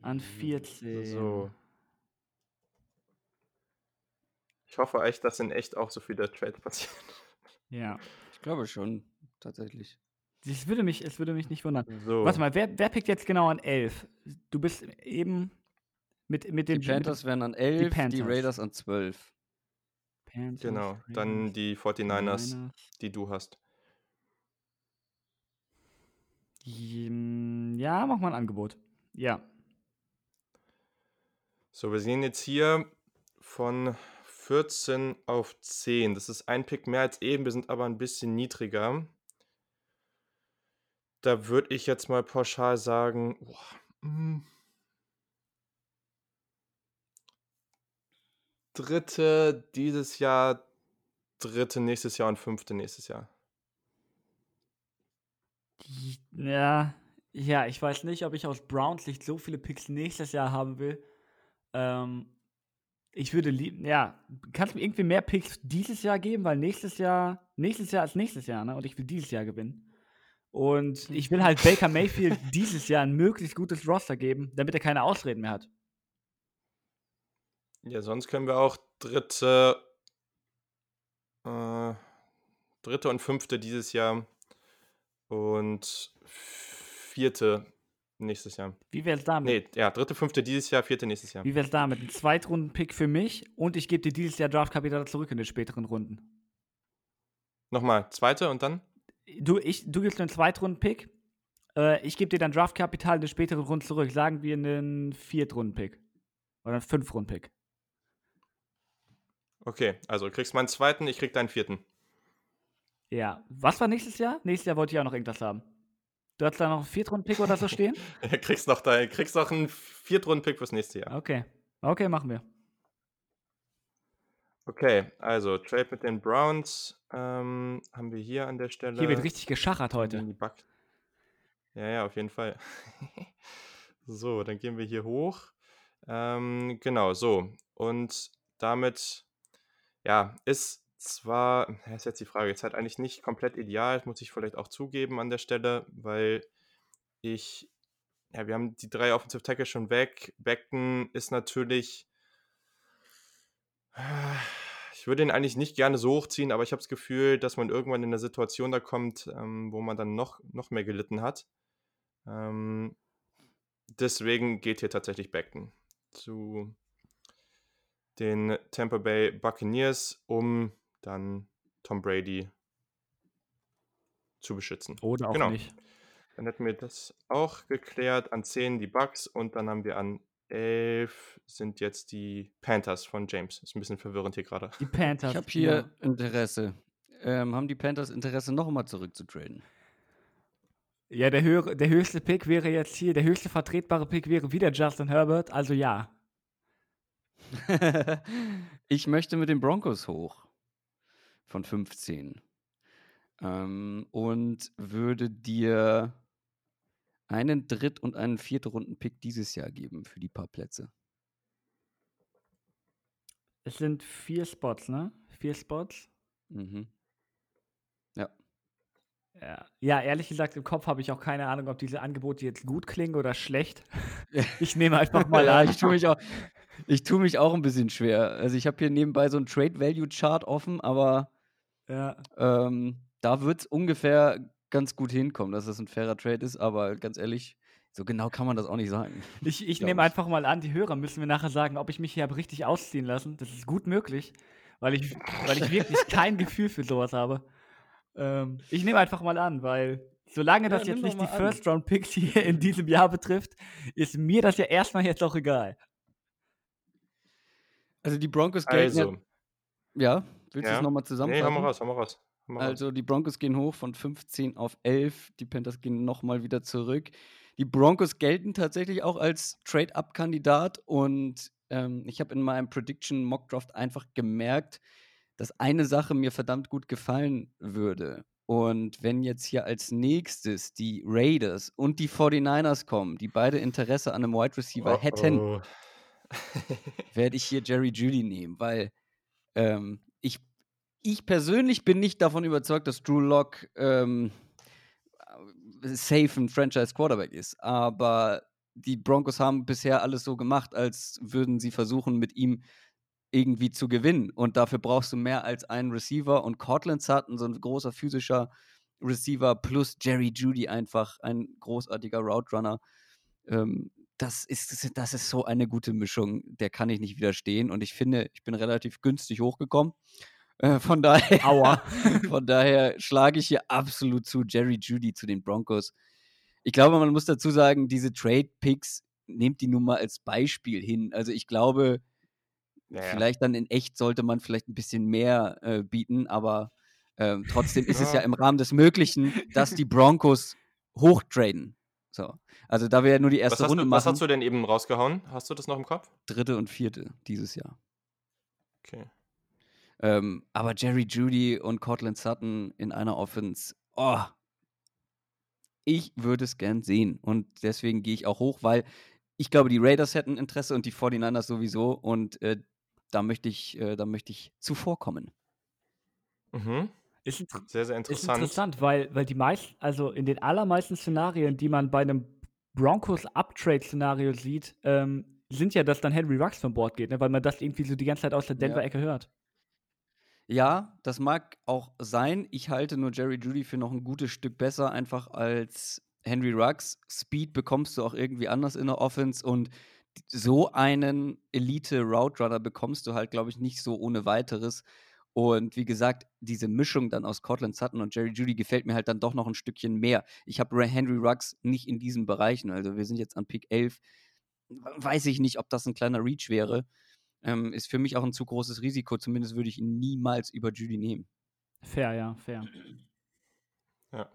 an 14. so. Ich hoffe echt, dass in echt auch so viele Trades passieren. Ja. Ich glaube schon, tatsächlich. Es würde mich, es würde mich nicht wundern. So. Warte mal, wer, wer pickt jetzt genau an 11? Du bist eben mit, mit Die den Panthers wären an 11, die, Panthers. Raiders an 12. Panthers, Genau, dann Raiders, die 49ers, 49ers. die du hast. Ja, mach mal ein Angebot. Ja. So, wir sehen jetzt hier von 14 auf 10. Das ist ein Pick mehr als eben, wir sind aber ein bisschen niedriger. Da würde ich jetzt mal pauschal sagen, boah, mm, dritte dieses Jahr, dritte nächstes Jahr und fünfte nächstes Jahr. Ja, ja, ich weiß nicht, ob ich aus Browns Sicht so viele Picks nächstes Jahr haben will. Ähm, ich würde lieb, ja, kannst du mir irgendwie mehr Picks dieses Jahr geben, weil nächstes Jahr, nächstes Jahr ist nächstes Jahr, ne? Und ich will dieses Jahr gewinnen. Und ich will halt Baker Mayfield dieses Jahr ein möglichst gutes Roster geben, damit er keine Ausreden mehr hat. Ja, sonst können wir auch dritte, äh, dritte und fünfte dieses Jahr und vierte nächstes Jahr. Wie wär's damit? Nee, ja, dritte, fünfte dieses Jahr, vierte nächstes Jahr. Wie wär's damit? Ein Zweitrunden-Pick für mich und ich gebe dir dieses Jahr Draftkapital zurück in den späteren Runden. Nochmal, zweite und dann? Du, ich, du gibst mir einen Zweitrunden-Pick. Äh, ich gebe dir dann Draftkapital in den späteren Runden zurück. Sagen wir einen Viertrunden-Pick. Oder einen Fünftrunden-Pick. Okay, also du kriegst meinen zweiten, ich krieg deinen vierten. Ja. Was war nächstes Jahr? Nächstes Jahr wollte ich auch noch irgendwas haben. Du hast da noch einen Viertrunden-Pick oder so stehen? Du kriegst noch, dein, kriegst noch einen Viertrunden-Pick fürs nächste Jahr. Okay. Okay, machen wir. Okay, also Trade mit den Browns ähm, haben wir hier an der Stelle. Hier wird richtig geschachert heute. ja, ja, auf jeden Fall. so, dann gehen wir hier hoch. Ähm, genau, so. Und damit, ja, ist zwar, ist jetzt die Frage, jetzt halt eigentlich nicht komplett ideal, muss ich vielleicht auch zugeben an der Stelle, weil ich, ja, wir haben die drei Offensive Tackle schon weg. Becken ist natürlich, ich würde ihn eigentlich nicht gerne so hochziehen, aber ich habe das Gefühl, dass man irgendwann in eine Situation da kommt, ähm, wo man dann noch, noch mehr gelitten hat. Ähm, deswegen geht hier tatsächlich Beckton zu den Tampa Bay Buccaneers, um dann Tom Brady zu beschützen. Oder auch Genau. nicht. Dann hätten wir das auch geklärt. An 10 die Bucks und dann haben wir an 11 sind jetzt die Panthers von James. Ist ein bisschen verwirrend hier gerade. Die Panthers. Ich habe hier genau. Interesse. Ähm, haben die Panthers Interesse, noch mal zurückzutraden? Ja, der, höhere, der höchste Pick wäre jetzt hier, der höchste vertretbare Pick wäre wieder Justin Herbert, also ja. ich möchte mit den Broncos hoch. Von 15. Ähm, und würde dir einen Dritt- und einen Viertrunden-Pick dieses Jahr geben für die paar Plätze. Es sind vier Spots, ne? Vier Spots. Mhm. Ja. Ja. ja, ehrlich gesagt, im Kopf habe ich auch keine Ahnung, ob diese Angebote jetzt gut klingen oder schlecht. Ich nehme einfach mal an. ich tue mich auch, ich tue mich auch ein bisschen schwer. Also ich habe hier nebenbei so ein Trade Value Chart offen, aber Ja. ähm, da wird es ungefähr ganz gut hinkommen, dass das ein fairer Trade ist. Aber ganz ehrlich, so genau kann man das auch nicht sagen. Ich, ich nehme einfach mal an, die Hörer müssen mir nachher sagen, ob ich mich hier habe richtig ausziehen lassen. Das ist gut möglich, weil ich, weil ich wirklich kein Gefühl für sowas habe. Ähm, ich nehme einfach mal an, weil solange Ja, das jetzt nimm doch nicht die. First-Round-Picks hier in diesem Jahr betrifft, ist mir das ja erstmal jetzt auch egal. Also die Broncos gelten Also, ja. Ja, willst du Ja. es nochmal nee, zusammenfassen? hau mal raus, hau mal raus. Mal. Also die Broncos gehen hoch von 15 auf 11, die Panthers gehen nochmal wieder zurück. Die Broncos gelten tatsächlich auch als Trade-Up-Kandidat und ähm, ich habe in meinem Prediction Mock Draft einfach gemerkt, dass eine Sache mir verdammt gut gefallen würde. Und wenn jetzt hier als nächstes die Raiders und die 49ers kommen, die beide Interesse an einem Wide Receiver Oh, hätten, oh. werde ich hier Jerry Judy nehmen, weil ähm, ich, ich persönlich bin nicht davon überzeugt, dass Drew Lock ähm, äh, safe ein Franchise Quarterback ist. Aber die Broncos haben bisher alles so gemacht, als würden sie versuchen, mit ihm irgendwie zu gewinnen. Und dafür brauchst du mehr als einen Receiver. Und Cortland Sutton, so ein großer physischer Receiver, plus Jerry Judy einfach ein großartiger Route Runner. Ähm, das ist, das ist so eine gute Mischung, der kann ich nicht widerstehen. Und ich finde, ich bin relativ günstig hochgekommen. Äh, von daher, Aua. von daher schlage ich hier absolut zu Jerry Judy zu den Broncos. Ich glaube, man muss dazu sagen, diese Trade-Picks nehmt die nun mal als Beispiel hin. Also ich glaube, Ja, ja. vielleicht dann in echt sollte man vielleicht ein bisschen mehr äh, bieten, aber ähm, trotzdem ist es ja im Rahmen des Möglichen, dass die Broncos hochtraden. So. Also da wir ja nur die Was erste Runde du, was machen, hast du denn eben rausgehauen? Hast du das noch im Kopf? dritte und vierte dieses Jahr. Okay. Ähm, aber Jerry Judy und Cortland Sutton in einer Offense, oh, ich würde es gern sehen. Und deswegen gehe ich auch hoch, weil ich glaube, die Raiders hätten Interesse und die 49ers sowieso. Und äh, da möchte ich, äh, da möchte ich zuvorkommen. Mhm. Ist, Sehr, sehr ist interessant. interessant, weil, weil die meisten, also in den allermeisten Szenarien, die man bei einem Broncos-Uptrade-Szenario sieht, ähm, sind ja, dass dann Henry Rux von Bord geht, ne? weil man das irgendwie so die ganze Zeit aus der Ja. Denver-Ecke hört. Ja, das mag auch sein. Ich halte nur Jerry Judy für noch ein gutes Stück besser, einfach als Henry Ruggs. Speed bekommst du auch irgendwie anders in der Offense und so einen Elite-Route-Runner bekommst du halt, glaube ich, nicht so ohne weiteres. Und wie gesagt, diese Mischung dann aus Cortland Sutton und Jerry Judy gefällt mir halt dann doch noch ein Stückchen mehr. Ich habe Henry Ruggs nicht in diesen Bereichen. Also wir sind jetzt an Pick 11. Weiß ich nicht, ob das ein kleiner Reach wäre. Ähm, ist für mich auch ein zu großes Risiko. Zumindest würde ich ihn niemals über Judy nehmen. Fair, ja, fair. Ja.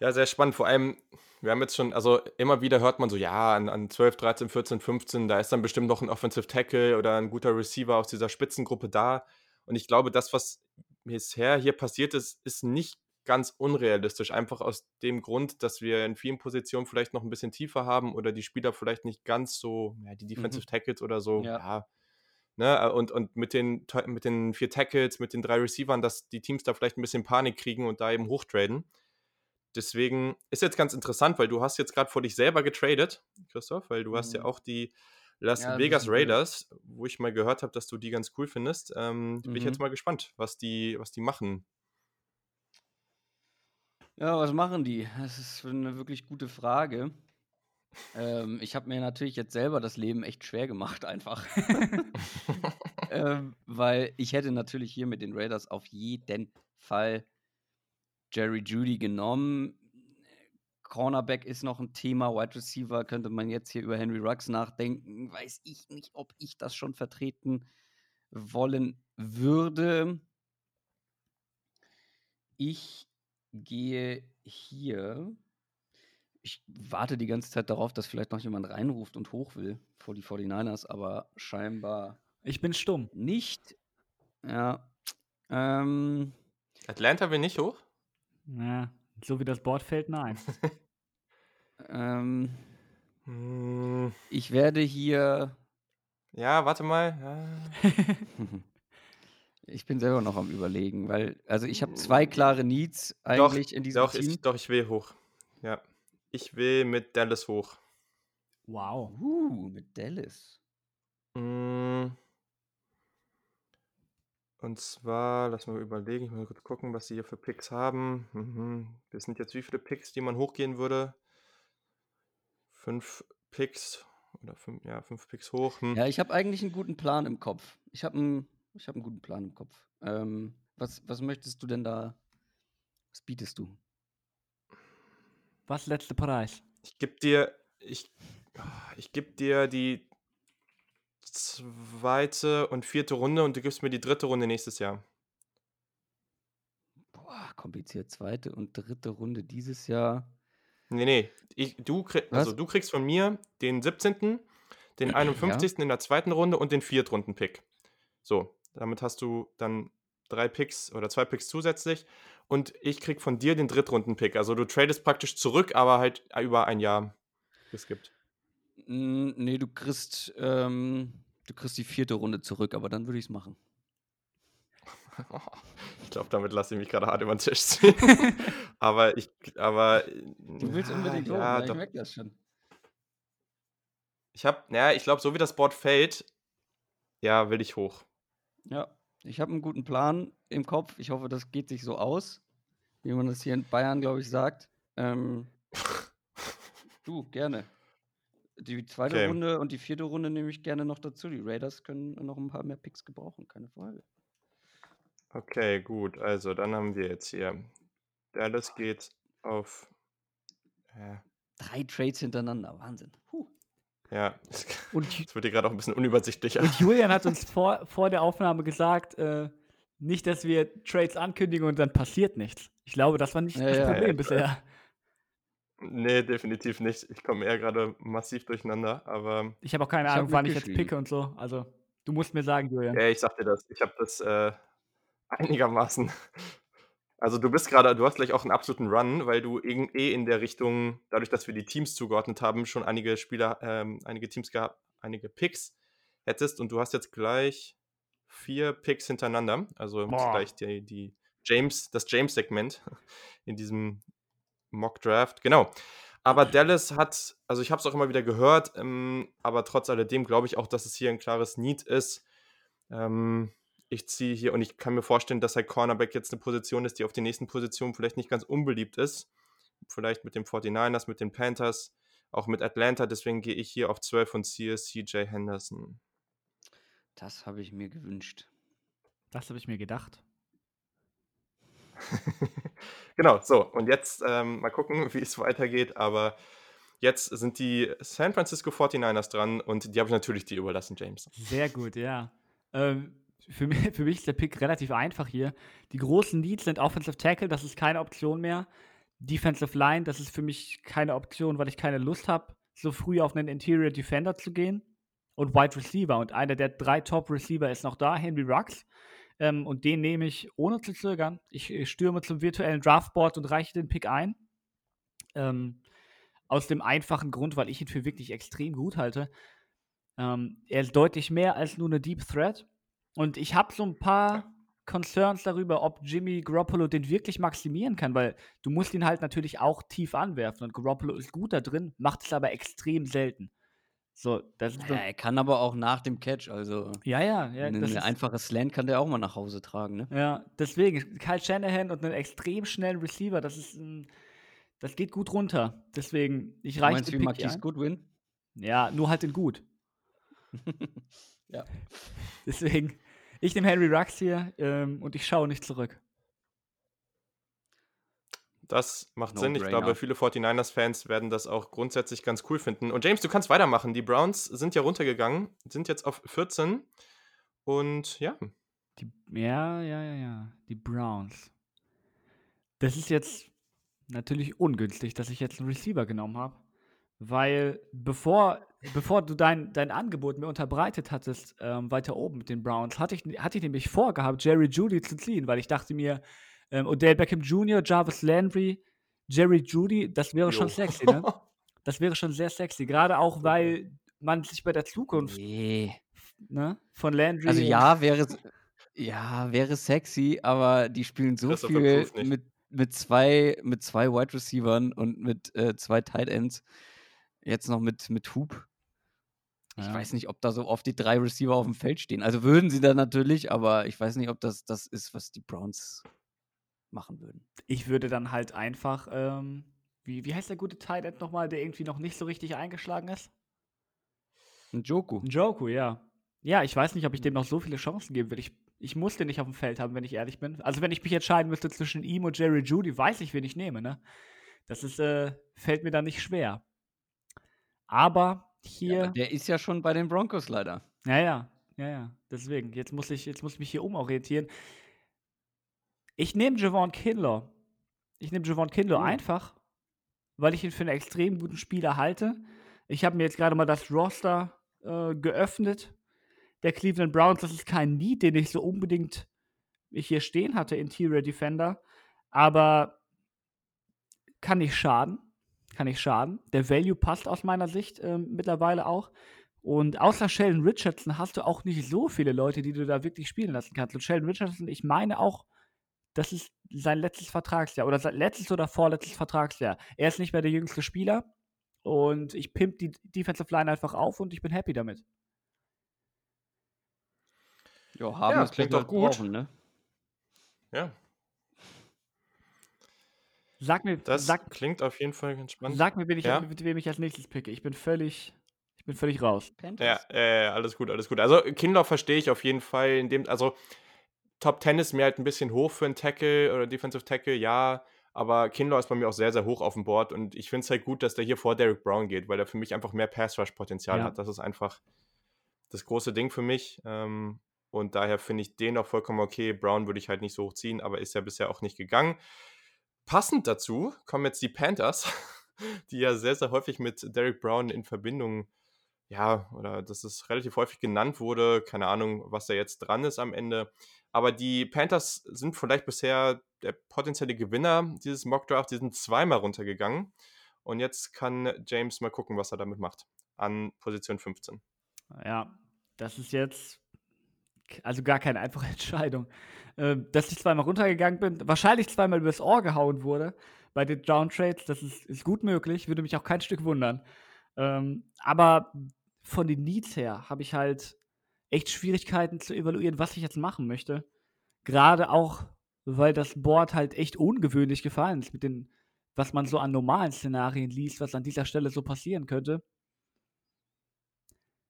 ja, sehr spannend. Vor allem, wir haben jetzt schon, also immer wieder hört man so, ja, an, an 12, 13, 14, 15, da ist dann bestimmt noch ein Offensive Tackle oder ein guter Receiver aus dieser Spitzengruppe da. Und ich glaube, das, was bisher hier passiert ist, ist nicht ganz unrealistisch. Einfach aus dem Grund, dass wir in vielen Positionen vielleicht noch ein bisschen tiefer haben oder die Spieler vielleicht nicht ganz so, ja, die Defensive Tackles oder so, Ja. ja. Ne, und, und mit, den, mit den vier Tackles, mit den drei Receivern, dass die Teams da vielleicht ein bisschen Panik kriegen und da eben hochtraden. Deswegen ist jetzt ganz interessant, weil du hast jetzt gerade vor dich selber getradet, Christoph, weil du hast ja Mhm. auch die Las Ja, Vegas. Raiders, wo ich mal gehört habe, dass du die ganz cool findest. Ähm, Bin ich Mhm. jetzt mal gespannt, was die, was die machen. Ja, was machen die? Das ist eine wirklich gute Frage. Ähm, ich habe mir natürlich jetzt selber das Leben echt schwer gemacht, einfach. ähm, weil ich hätte natürlich hier mit den Raiders auf jeden Fall Jerry Judy genommen. Cornerback ist noch ein Thema. Wide Receiver könnte man jetzt hier über Henry Ruggs nachdenken. Weiß ich nicht, ob ich das schon vertreten wollen würde. Ich gehe hier. Ich warte die ganze Zeit darauf, dass vielleicht noch jemand reinruft und hoch will vor die 49ers, aber scheinbar Ich bin stumm. nicht. Ja. Ähm, Atlanta will nicht hoch? Ja, so wie das Board fällt, nein. ähm, Hm, ich werde hier. ja, warte mal. Ja. Ich bin selber noch am Überlegen, weil, also ich habe zwei klare Needs eigentlich in diesem Doch, Team. ich, doch, ich will hoch. Ja. Ich will mit Dallas hoch. Wow. Uh, mit Dallas. Mm. Und zwar, lass mal überlegen, ich muss mal kurz gucken, was sie hier für Picks haben. Mhm. Das sind jetzt wie viele Picks, die man hochgehen würde? Fünf Picks oder fünf, ja, fünf Picks hoch. Hm. Ja, ich habe eigentlich einen guten Plan im Kopf. Ich habe einen, ich hab einen guten Plan im Kopf. Ähm, was, was möchtest du denn da? Was bietest du? Was letzter Preis? Ich gebe dir, ich, ich gebe dir die zweite und vierte Runde und du gibst mir die dritte Runde nächstes Jahr. Boah, kompliziert. Zweite und dritte Runde dieses Jahr. Nee, nee. Ich, du, krieg, also du kriegst von mir den 17., den 51. in der zweiten Runde und den Viertrunden-Pick. So, damit hast du dann drei Picks oder zwei Picks zusätzlich. Und ich krieg von dir den Drittrunden-Pick. Also du tradest praktisch zurück, aber halt über ein Jahr geskippt. Nee, du kriegst, ähm, du kriegst die vierte Runde zurück, aber dann würde ich es machen. Ich glaube, damit lasse ich mich gerade hart über den Tisch ziehen. aber ich, aber. Du willst ja, unbedingt hoch, ja, ne? ich doch. merke das schon. Ich habe, naja, ich glaube, so wie das Board fällt, ja, will ich hoch. Ja, ich habe einen guten Plan im Kopf. Ich hoffe, das geht sich so aus, wie man das hier in Bayern, glaube ich, sagt. Ähm, du, gerne. Die zweite Okay. Runde und die vierte Runde nehme ich gerne noch dazu. Die Raiders können noch ein paar mehr Picks gebrauchen, keine Frage. Okay, gut. Also, dann haben wir jetzt hier. Dallas geht auf. Äh, Drei Trades hintereinander, Wahnsinn. Puh. Ja, Und, es wird hier gerade auch ein bisschen unübersichtlicher. und Julian hat uns vor, vor der Aufnahme gesagt, äh, nicht, dass wir Trades ankündigen und dann passiert nichts. Ich glaube, das war nicht Ja, das ja. Problem Ja, bisher. Nee, definitiv nicht. Ich komme eher gerade massiv durcheinander, aber Ich habe auch keine Ahnung, wann ich jetzt picke und so. Also, du musst mir sagen, Julian. ja, ich sag dir das. Ich habe das äh, einigermaßen. Also du bist gerade, du hast gleich auch einen absoluten Run, weil du eh in der Richtung, dadurch, dass wir die Teams zugeordnet haben, schon einige Spieler, ähm, einige Teams gehabt, einige Picks hättest und du hast jetzt gleich vier Picks hintereinander. Also gleich die, die James, das James-Segment in diesem Mock Draft. Genau. Aber Dallas hat, also ich habe es auch immer wieder gehört, ähm, aber trotz alledem glaube ich auch, dass es hier ein klares Need ist. Ähm, ich ziehe hier und ich kann mir vorstellen, dass halt Cornerback jetzt eine Position ist, die auf den nächsten Positionen vielleicht nicht ganz unbeliebt ist. Vielleicht mit den 49ers, mit den Panthers, auch mit Atlanta. Deswegen gehe ich hier auf 12 und ziehe CJ Henderson. Das habe ich mir gewünscht. Das habe ich mir gedacht. genau, so. Und jetzt ähm, mal gucken, wie es weitergeht. Aber jetzt sind die San Francisco 49ers dran und die habe ich natürlich dir überlassen, James. Sehr gut, ja. Ähm, für, mich, für mich ist der Pick relativ einfach hier. Die großen Needs sind Offensive Tackle, das ist keine Option mehr. Defensive Line, das ist für mich keine Option, weil ich keine Lust habe, so früh auf einen Interior Defender zu gehen. Und Wide Receiver. Und einer der drei Top Receiver ist noch da, Henry Rux. Ähm, und den nehme ich ohne zu zögern. Ich, stürme zum virtuellen Draftboard und reiche den Pick ein. Ähm, aus dem einfachen Grund, weil ich ihn für wirklich extrem gut halte. Ähm, er ist deutlich mehr als nur eine Deep Threat. Und ich habe so ein paar Concerns darüber, ob Jimmy Garoppolo den wirklich maximieren kann, weil du musst ihn halt natürlich auch tief anwerfen. Und Garoppolo ist gut da drin, macht es aber extrem selten. So, das ist so, Ja, er kann aber auch nach dem Catch, also ja, ja, ja, ein das ist, einfaches Slant kann der auch mal nach Hause tragen, ne? ja, deswegen, Kyle Shanahan und einen extrem schnellen Receiver, das ist ein, das geht gut runter. Deswegen, ich Du reiche meinst den wie Marquise. Goodwin? Ja, nur halt in gut. Ja. Deswegen, ich nehme Henry Rux hier ähm, und ich schaue nicht zurück. Das macht Sinn. Ich glaube, viele 49ers-Fans werden das auch grundsätzlich ganz cool finden. Und James, du kannst weitermachen. Die Browns sind ja runtergegangen, sind jetzt auf 14. Und ja, Die, ja, ja, ja, ja. Die Browns. Das ist jetzt natürlich ungünstig, dass ich jetzt einen Receiver genommen habe. Weil bevor, bevor du dein, dein Angebot mir unterbreitet hattest, ähm, weiter oben mit den Browns, hatte ich, hatte ich nämlich vorgehabt, Jerry Judy zu ziehen, weil ich dachte mir, ähm, Odell Beckham Jr., Jarvis Landry, Jerry Judy, das wäre schon Jo. sexy, ne? Das wäre schon sehr sexy. Gerade auch, weil man sich bei der Zukunft Nee. ne, von Landry. Also ja, wäre Ja, wäre sexy, aber die spielen so viel mit, mit, zwei, mit zwei Wide Receivern und mit äh, zwei Tight Ends. Jetzt noch mit, mit Hoop. Ich Ja. weiß nicht, ob da so oft die drei Receiver auf dem Feld stehen. Also würden sie dann natürlich, aber ich weiß nicht, ob das das ist, was die Browns machen würden. Ich würde dann halt einfach, ähm, wie, wie heißt der gute Tight End nochmal, der irgendwie noch nicht so richtig eingeschlagen ist? Ein Joku. Njoku, ja. Ja, ich weiß nicht, ob ich dem noch so viele Chancen geben will. Ich, ich muss den nicht auf dem Feld haben, wenn ich ehrlich bin. Also wenn ich mich entscheiden müsste zwischen ihm und Jerry Judy, weiß ich, wen ich nehme, ne? Das ist, äh, fällt mir dann nicht schwer. Aber Ja, hier, aber der ist ja schon bei den Broncos leider. ja, ja, ja, ja. Deswegen, jetzt muss ich, jetzt muss ich mich hier umorientieren. Ich nehme Javon Kinlaw. Ich nehme Javon Kinlaw Oh. einfach, weil ich ihn für einen extrem guten Spieler halte. Ich habe mir jetzt gerade mal das Roster äh, geöffnet. Der Cleveland Browns, das ist kein Need, den ich so unbedingt hier stehen hatte, Interior Defender. Aber kann nicht schaden. Kann nicht schaden. Der Value passt aus meiner Sicht ähm, mittlerweile auch. Und außer Sheldon Richardson hast du auch nicht so viele Leute, die du da wirklich spielen lassen kannst. Und Sheldon Richardson, ich meine auch, das ist sein letztes Vertragsjahr oder sein letztes oder vorletztes Vertragsjahr. Er ist nicht mehr der jüngste Spieler und ich pimp die Defensive Line einfach auf und ich bin happy damit. Ja, haben Ja, es klingt doch gut. brauchen, ne? Ja, Sag mir, das sag, klingt auf jeden Fall ganz spannend. sag mir, wen ich, Ja? mit wem ich als nächstes picke. Ich bin völlig, ich bin völlig raus. Ja, äh, alles gut, alles gut. Also Kindler verstehe ich auf jeden Fall. In dem, also Top 10 ist mir halt ein bisschen hoch für einen Tackle oder Defensive Tackle, ja. Aber Kindler ist bei mir auch sehr, sehr hoch auf dem Board. Und ich finde es halt gut, dass der hier vor Derek Brown geht, weil er für mich einfach mehr Pass-Rush-Potenzial Ja. hat. Das ist einfach das große Ding für mich. Ähm, und daher finde ich den auch vollkommen okay. Brown würde ich halt nicht so hochziehen, aber ist ja bisher auch nicht gegangen. Passend dazu kommen jetzt die Panthers, die ja sehr, sehr häufig mit Derek Brown in Verbindung ja, oder dass es relativ häufig genannt wurde. Keine Ahnung, was da jetzt dran ist am Ende. Aber die Panthers sind vielleicht bisher der potenzielle Gewinner dieses Mockdraft. Die sind zweimal runtergegangen. Und jetzt kann James mal gucken, was er damit macht. An Position 15. Ja, das ist jetzt also gar keine einfache Entscheidung. Ähm, dass ich zweimal runtergegangen bin, wahrscheinlich zweimal übers Ohr gehauen wurde bei den Downtrades, das ist, ist gut möglich, würde mich auch kein Stück wundern. Ähm, aber von den Needs her habe ich halt echt Schwierigkeiten zu evaluieren, was ich jetzt machen möchte. Gerade auch, weil das Board halt echt ungewöhnlich gefallen ist mit den, was man so an normalen Szenarien liest, was an dieser Stelle so passieren könnte.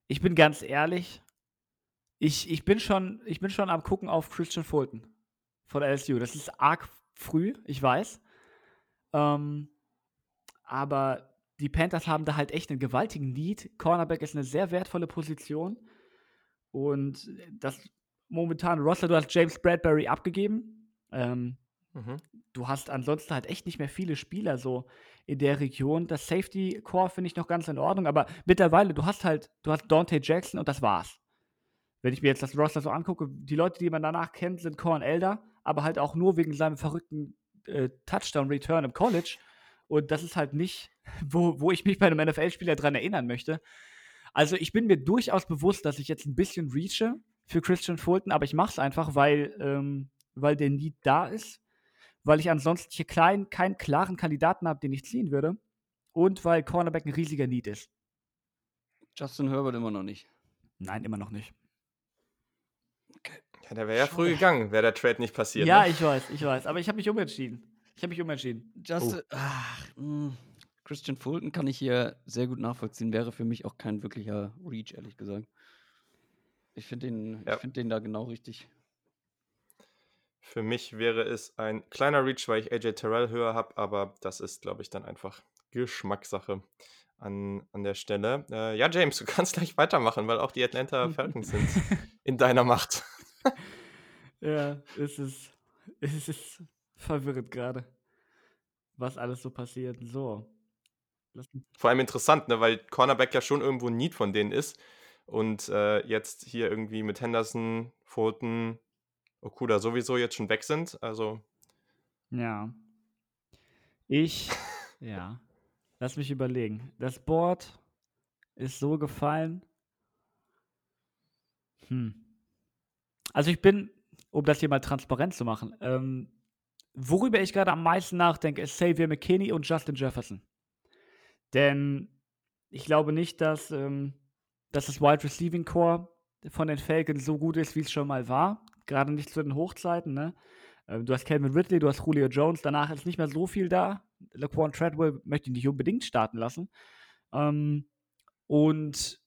Ich bin ganz ehrlich, ich, ich, bin schon, ich bin schon am gucken auf Christian Fulton von LSU. Das ist arg früh, ich weiß. Ähm, aber die Panthers haben da halt echt einen gewaltigen Need. Cornerback ist eine sehr wertvolle Position. Und das momentan Roster, du hast James Bradbury abgegeben. Ähm, Mhm. du hast ansonsten halt echt nicht mehr viele Spieler so in der Region. Das Safety Core finde ich noch ganz in Ordnung, aber mittlerweile, du hast halt, du hast Dante Jackson und das war's. Wenn ich mir jetzt das Roster so angucke, die Leute, die man danach kennt, sind Corn Elder, aber halt auch nur wegen seinem verrückten äh, Touchdown-Return im College. Und das ist halt nicht, wo, wo ich mich bei einem NFL-Spieler dran erinnern möchte. Also ich bin mir durchaus bewusst, dass ich jetzt ein bisschen reache für Christian Fulton, aber ich mache es einfach, weil, ähm, weil der Need da ist, weil ich ansonsten hier klein, keinen klaren Kandidaten habe, den ich ziehen würde und weil Cornerback ein riesiger Need ist. Justin Herbert immer noch nicht. Nein, immer noch nicht. Ja, der wäre ja früh gegangen, wäre der Trade nicht passiert. Ja, ne? ich weiß, ich weiß, aber ich habe mich umentschieden. Ich habe mich umentschieden. Justin, ach, mh, Christian Fulton kann ich hier sehr gut nachvollziehen. Wäre für mich auch kein wirklicher Reach, ehrlich gesagt. Ich finde den, Ja. ich find den da genau richtig. Für mich wäre es ein kleiner Reach, weil ich AJ Terrell höher habe, aber das ist, glaube ich, dann einfach Geschmackssache an, an der Stelle. Äh, ja, James, du kannst gleich weitermachen, weil auch die Atlanta Falcons sind in deiner Macht. Ja, es ist, es ist verwirrend gerade, was alles so passiert. So. Vor allem interessant, ne, weil Cornerback ja schon irgendwo ein Need von denen ist. Und äh, jetzt hier irgendwie mit Henderson, Fulton, Okuda sowieso jetzt schon weg sind. Also, Ja. Ich, ja. Lass mich überlegen. Das Board ist so gefallen. Hm. Also ich bin, um das hier mal transparent zu machen. Ähm, worüber ich gerade am meisten nachdenke, ist Xavier McKinney und Justin Jefferson. Denn ich glaube nicht, dass, ähm, dass das Wide Receiving Core von den Falcons so gut ist, wie es schon mal war. Gerade nicht zu den Hochzeiten. Ne? Ähm, du hast Calvin Ridley, du hast Julio Jones, danach ist nicht mehr so viel da. Laquan Treadwell möchte ich nicht unbedingt starten lassen. Ähm, und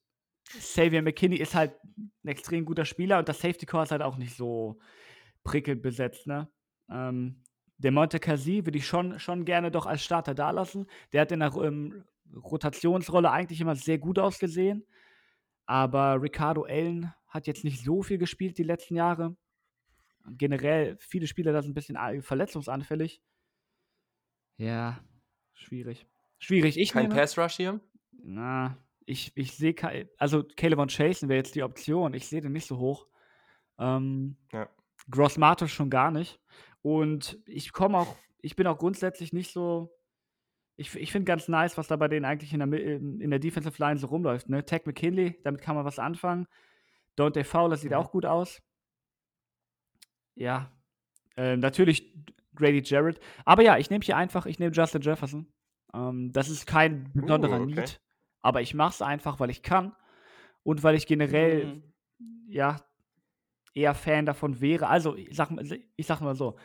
Xavier McKinney ist halt ein extrem guter Spieler und das Safety Core ist halt auch nicht so prickelnd besetzt. Ne? Ähm, der Monte Cassi würde ich schon, schon gerne doch als Starter da lassen. Der hat in der ähm, Rotationsrolle eigentlich immer sehr gut ausgesehen. Aber Ricardo Allen hat jetzt nicht so viel gespielt die letzten Jahre. Generell, viele Spieler da sind ein bisschen verletzungsanfällig. Ja, schwierig. Schwierig. Ich Kein Pass Rush hier? Na, ich, ich sehe also Caleb und Chasen wäre jetzt die Option. Ich sehe den nicht so hoch. Ähm, ja. Gross Matos schon gar nicht. Und ich komme auch, ich bin auch grundsätzlich nicht so. Ich, ich finde ganz nice, was da bei denen eigentlich in der, in der Defensive Line so rumläuft. Ne? Tech McKinley, damit kann man was anfangen. Dante Fowler sieht mhm. auch gut aus. Ja. Äh, natürlich Grady Jarrett. Aber ja, ich nehme hier einfach, ich nehme Justin Jefferson. Ähm, das ist kein besonderer uh, okay. Need. Aber ich mache es einfach, weil ich kann und weil ich generell, mhm. ja, eher Fan davon wäre. Also, ich sag, ich sag mal so,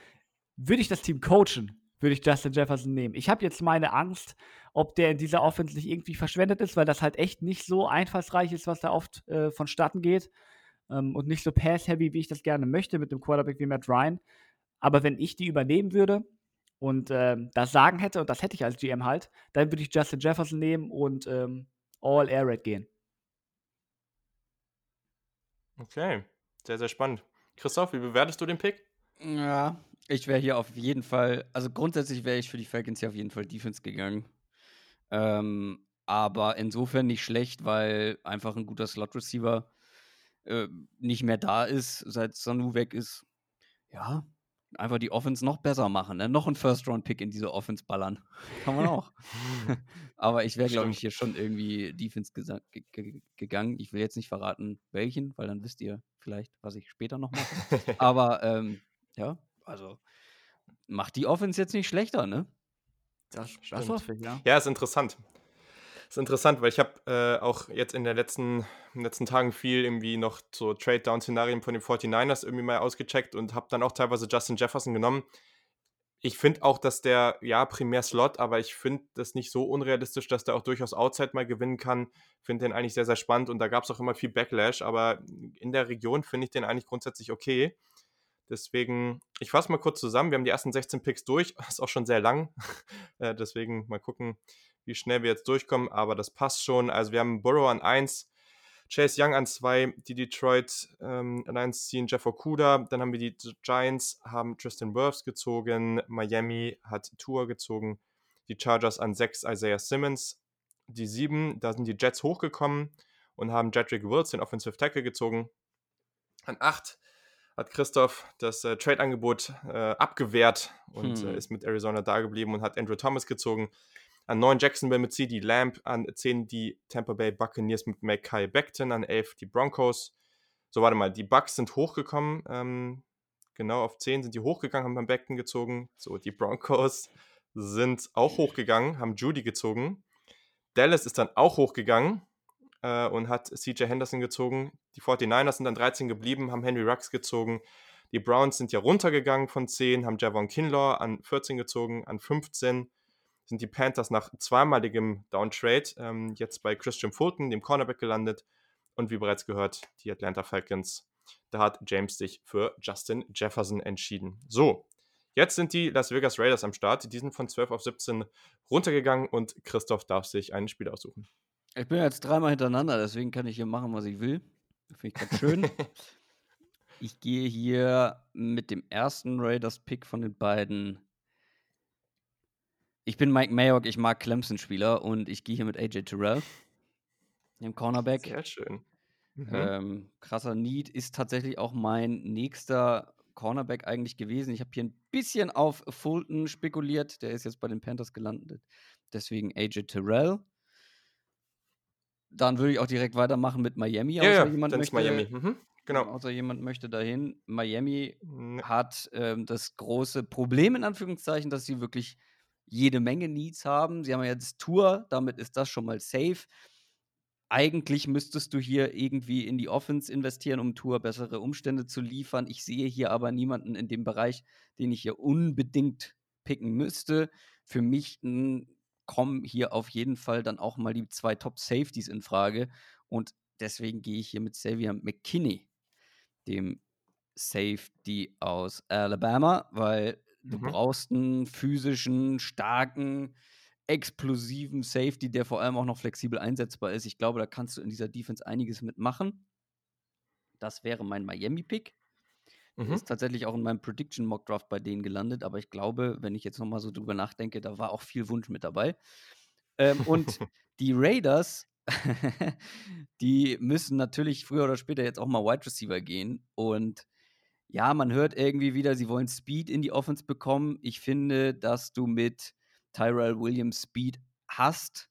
würde ich das Team coachen, würde ich Justin Jefferson nehmen. Ich habe jetzt meine Angst, ob der in dieser Offense nicht irgendwie verschwendet ist, weil das halt echt nicht so einfallsreich ist, was da oft äh, vonstatten geht. Ähm, und nicht so pass-heavy, wie ich das gerne möchte, mit dem Quarterback wie Matt Ryan. Aber wenn ich die übernehmen würde, und ähm, das Sagen hätte, und das hätte ich als GM halt, dann würde ich Justin Jefferson nehmen und ähm, All Air Raid gehen. Okay, sehr, sehr spannend. Christoph, wie bewertest du den Pick? Ja, ich wäre hier auf jeden Fall, also grundsätzlich wäre ich für die Falcons hier auf jeden Fall Defense gegangen. Ähm, aber insofern nicht schlecht, weil einfach ein guter Slot-Receiver äh, nicht mehr da ist, seit Sanu weg ist. Ja, einfach die Offense noch besser machen, ne? noch ein First-Round-Pick in diese Offense ballern. Kann man auch. Aber ich wäre, glaube ich, hier schon irgendwie Defense gegangen. Ich will jetzt nicht verraten, welchen, weil dann wisst ihr vielleicht, was ich später noch mache. Aber ähm, ja, also macht die Offense jetzt nicht schlechter, ne? Das, das hoffe ich, ja. Ja, ist interessant ist interessant, weil ich habe äh, auch jetzt in, der letzten, in den letzten Tagen viel irgendwie noch so Trade-Down-Szenarien von den 49ers irgendwie mal ausgecheckt und habe dann auch teilweise Justin Jefferson genommen. Ich finde auch, dass der, ja, primär Slot, aber ich finde das nicht so unrealistisch, dass der auch durchaus Outside mal gewinnen kann. Finde den eigentlich sehr, sehr spannend und da gab es auch immer viel Backlash, aber in der Region finde ich den eigentlich grundsätzlich okay. Deswegen, ich fasse mal kurz zusammen. Wir haben die ersten 16 Picks durch. Ist auch schon sehr lang. Äh, deswegen mal gucken, wie schnell wir jetzt durchkommen, aber das passt schon. Also wir haben Burrow an 1, Chase Young an 2, die Detroit ähm, an 1 ziehen Jeff Okuda, dann haben wir die Giants, haben Tristan Wirfs gezogen, Miami hat Tour gezogen, die Chargers an 6 Isaiah Simmons, die 7, da sind die Jets hochgekommen und haben Jedrick Wills, den Offensive Tackle, gezogen. An 8 hat Christoph das äh, Trade-Angebot äh, abgewehrt und hm. äh, ist mit Arizona da geblieben und hat Andrew Thomas gezogen. An 9 Jacksonville mit CD Lamb, an 10 die Tampa Bay Buccaneers mit Mackay Beckton, an 11 die Broncos. So, warte mal, die Bucks sind hochgekommen. Ähm, genau, auf 10 sind die hochgegangen, haben beim Beckton gezogen. So, die Broncos sind auch hochgegangen, haben Judy gezogen. Dallas ist dann auch hochgegangen äh, und hat CJ Henderson gezogen. Die 49ers sind dann 13 geblieben, haben Henry Rux gezogen. Die Browns sind ja runtergegangen von 10, haben Javon Kinlaw an 14 gezogen, an 15 sind die Panthers nach zweimaligem Downtrade ähm, jetzt bei Christian Fulton, dem Cornerback, gelandet. Und wie bereits gehört, die Atlanta Falcons. Da hat James sich für Justin Jefferson entschieden. So, jetzt sind die Las Vegas Raiders am Start. Die sind von 12 auf 17 runtergegangen und Christoph darf sich ein Spiel aussuchen. Ich bin jetzt dreimal hintereinander, deswegen kann ich hier machen, was ich will. Finde ich ganz schön. ich gehe hier mit dem ersten Raiders-Pick von den beiden ich bin Mike Mayock, ich mag Clemson-Spieler und ich gehe hier mit AJ Terrell, dem Cornerback. Sehr schön. Mhm. Ähm, krasser Need ist tatsächlich auch mein nächster Cornerback eigentlich gewesen. Ich habe hier ein bisschen auf Fulton spekuliert. Der ist jetzt bei den Panthers gelandet. Deswegen AJ Terrell. Dann würde ich auch direkt weitermachen mit Miami. Ja, ja jemand dann möchte. Miami. Mhm. Genau. Außer jemand möchte dahin. Miami Ne, hat ähm, das große Problem in Anführungszeichen, dass sie wirklich jede Menge Needs haben. Sie haben ja jetzt Tour, damit ist das schon mal safe. Eigentlich müsstest du hier irgendwie in die Offense investieren, um Tour bessere Umstände zu liefern. Ich sehe hier aber niemanden in dem Bereich, den ich hier unbedingt picken müsste. Für mich n, kommen hier auf jeden Fall dann auch mal die zwei Top Safeties in Frage. Und deswegen gehe ich hier mit Xavier McKinney, dem Safety aus Alabama, weil du Mhm. brauchst einen physischen, starken, explosiven Safety, der vor allem auch noch flexibel einsetzbar ist. Ich glaube, da kannst du in dieser Defense einiges mitmachen. Das wäre mein Miami-Pick. Mhm. Ist tatsächlich auch in meinem Prediction Mock Draft bei denen gelandet, aber ich glaube, wenn ich jetzt noch mal so drüber nachdenke, da war auch viel Wunsch mit dabei. Ähm, und die Raiders, die müssen natürlich früher oder später jetzt auch mal Wide Receiver gehen. Und ja, man hört irgendwie wieder, sie wollen Speed in die Offense bekommen. Ich finde, dass du mit Tyrell Williams Speed hast,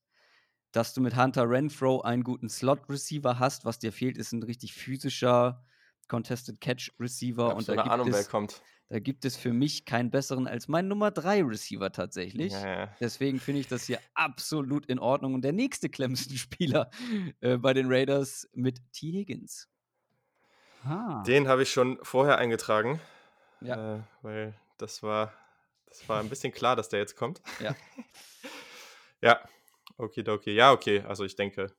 dass du mit Hunter Renfro einen guten Slot-Receiver hast. Was dir fehlt, ist ein richtig physischer Contested Catch Receiver. Und da gibt, Ahnung, wer es, kommt. da gibt es für mich keinen besseren als mein Nummer 3 Receiver tatsächlich. Ja, ja. Deswegen finde ich das hier absolut in Ordnung. Und der nächste Clemson-Spieler äh, bei den Raiders mit T. Higgins. Ah. Den habe ich schon vorher eingetragen, Ja. äh, weil das war, das war ein bisschen klar, dass der jetzt kommt. Ja. ja, okay, okay. Ja, okay. Also ich denke,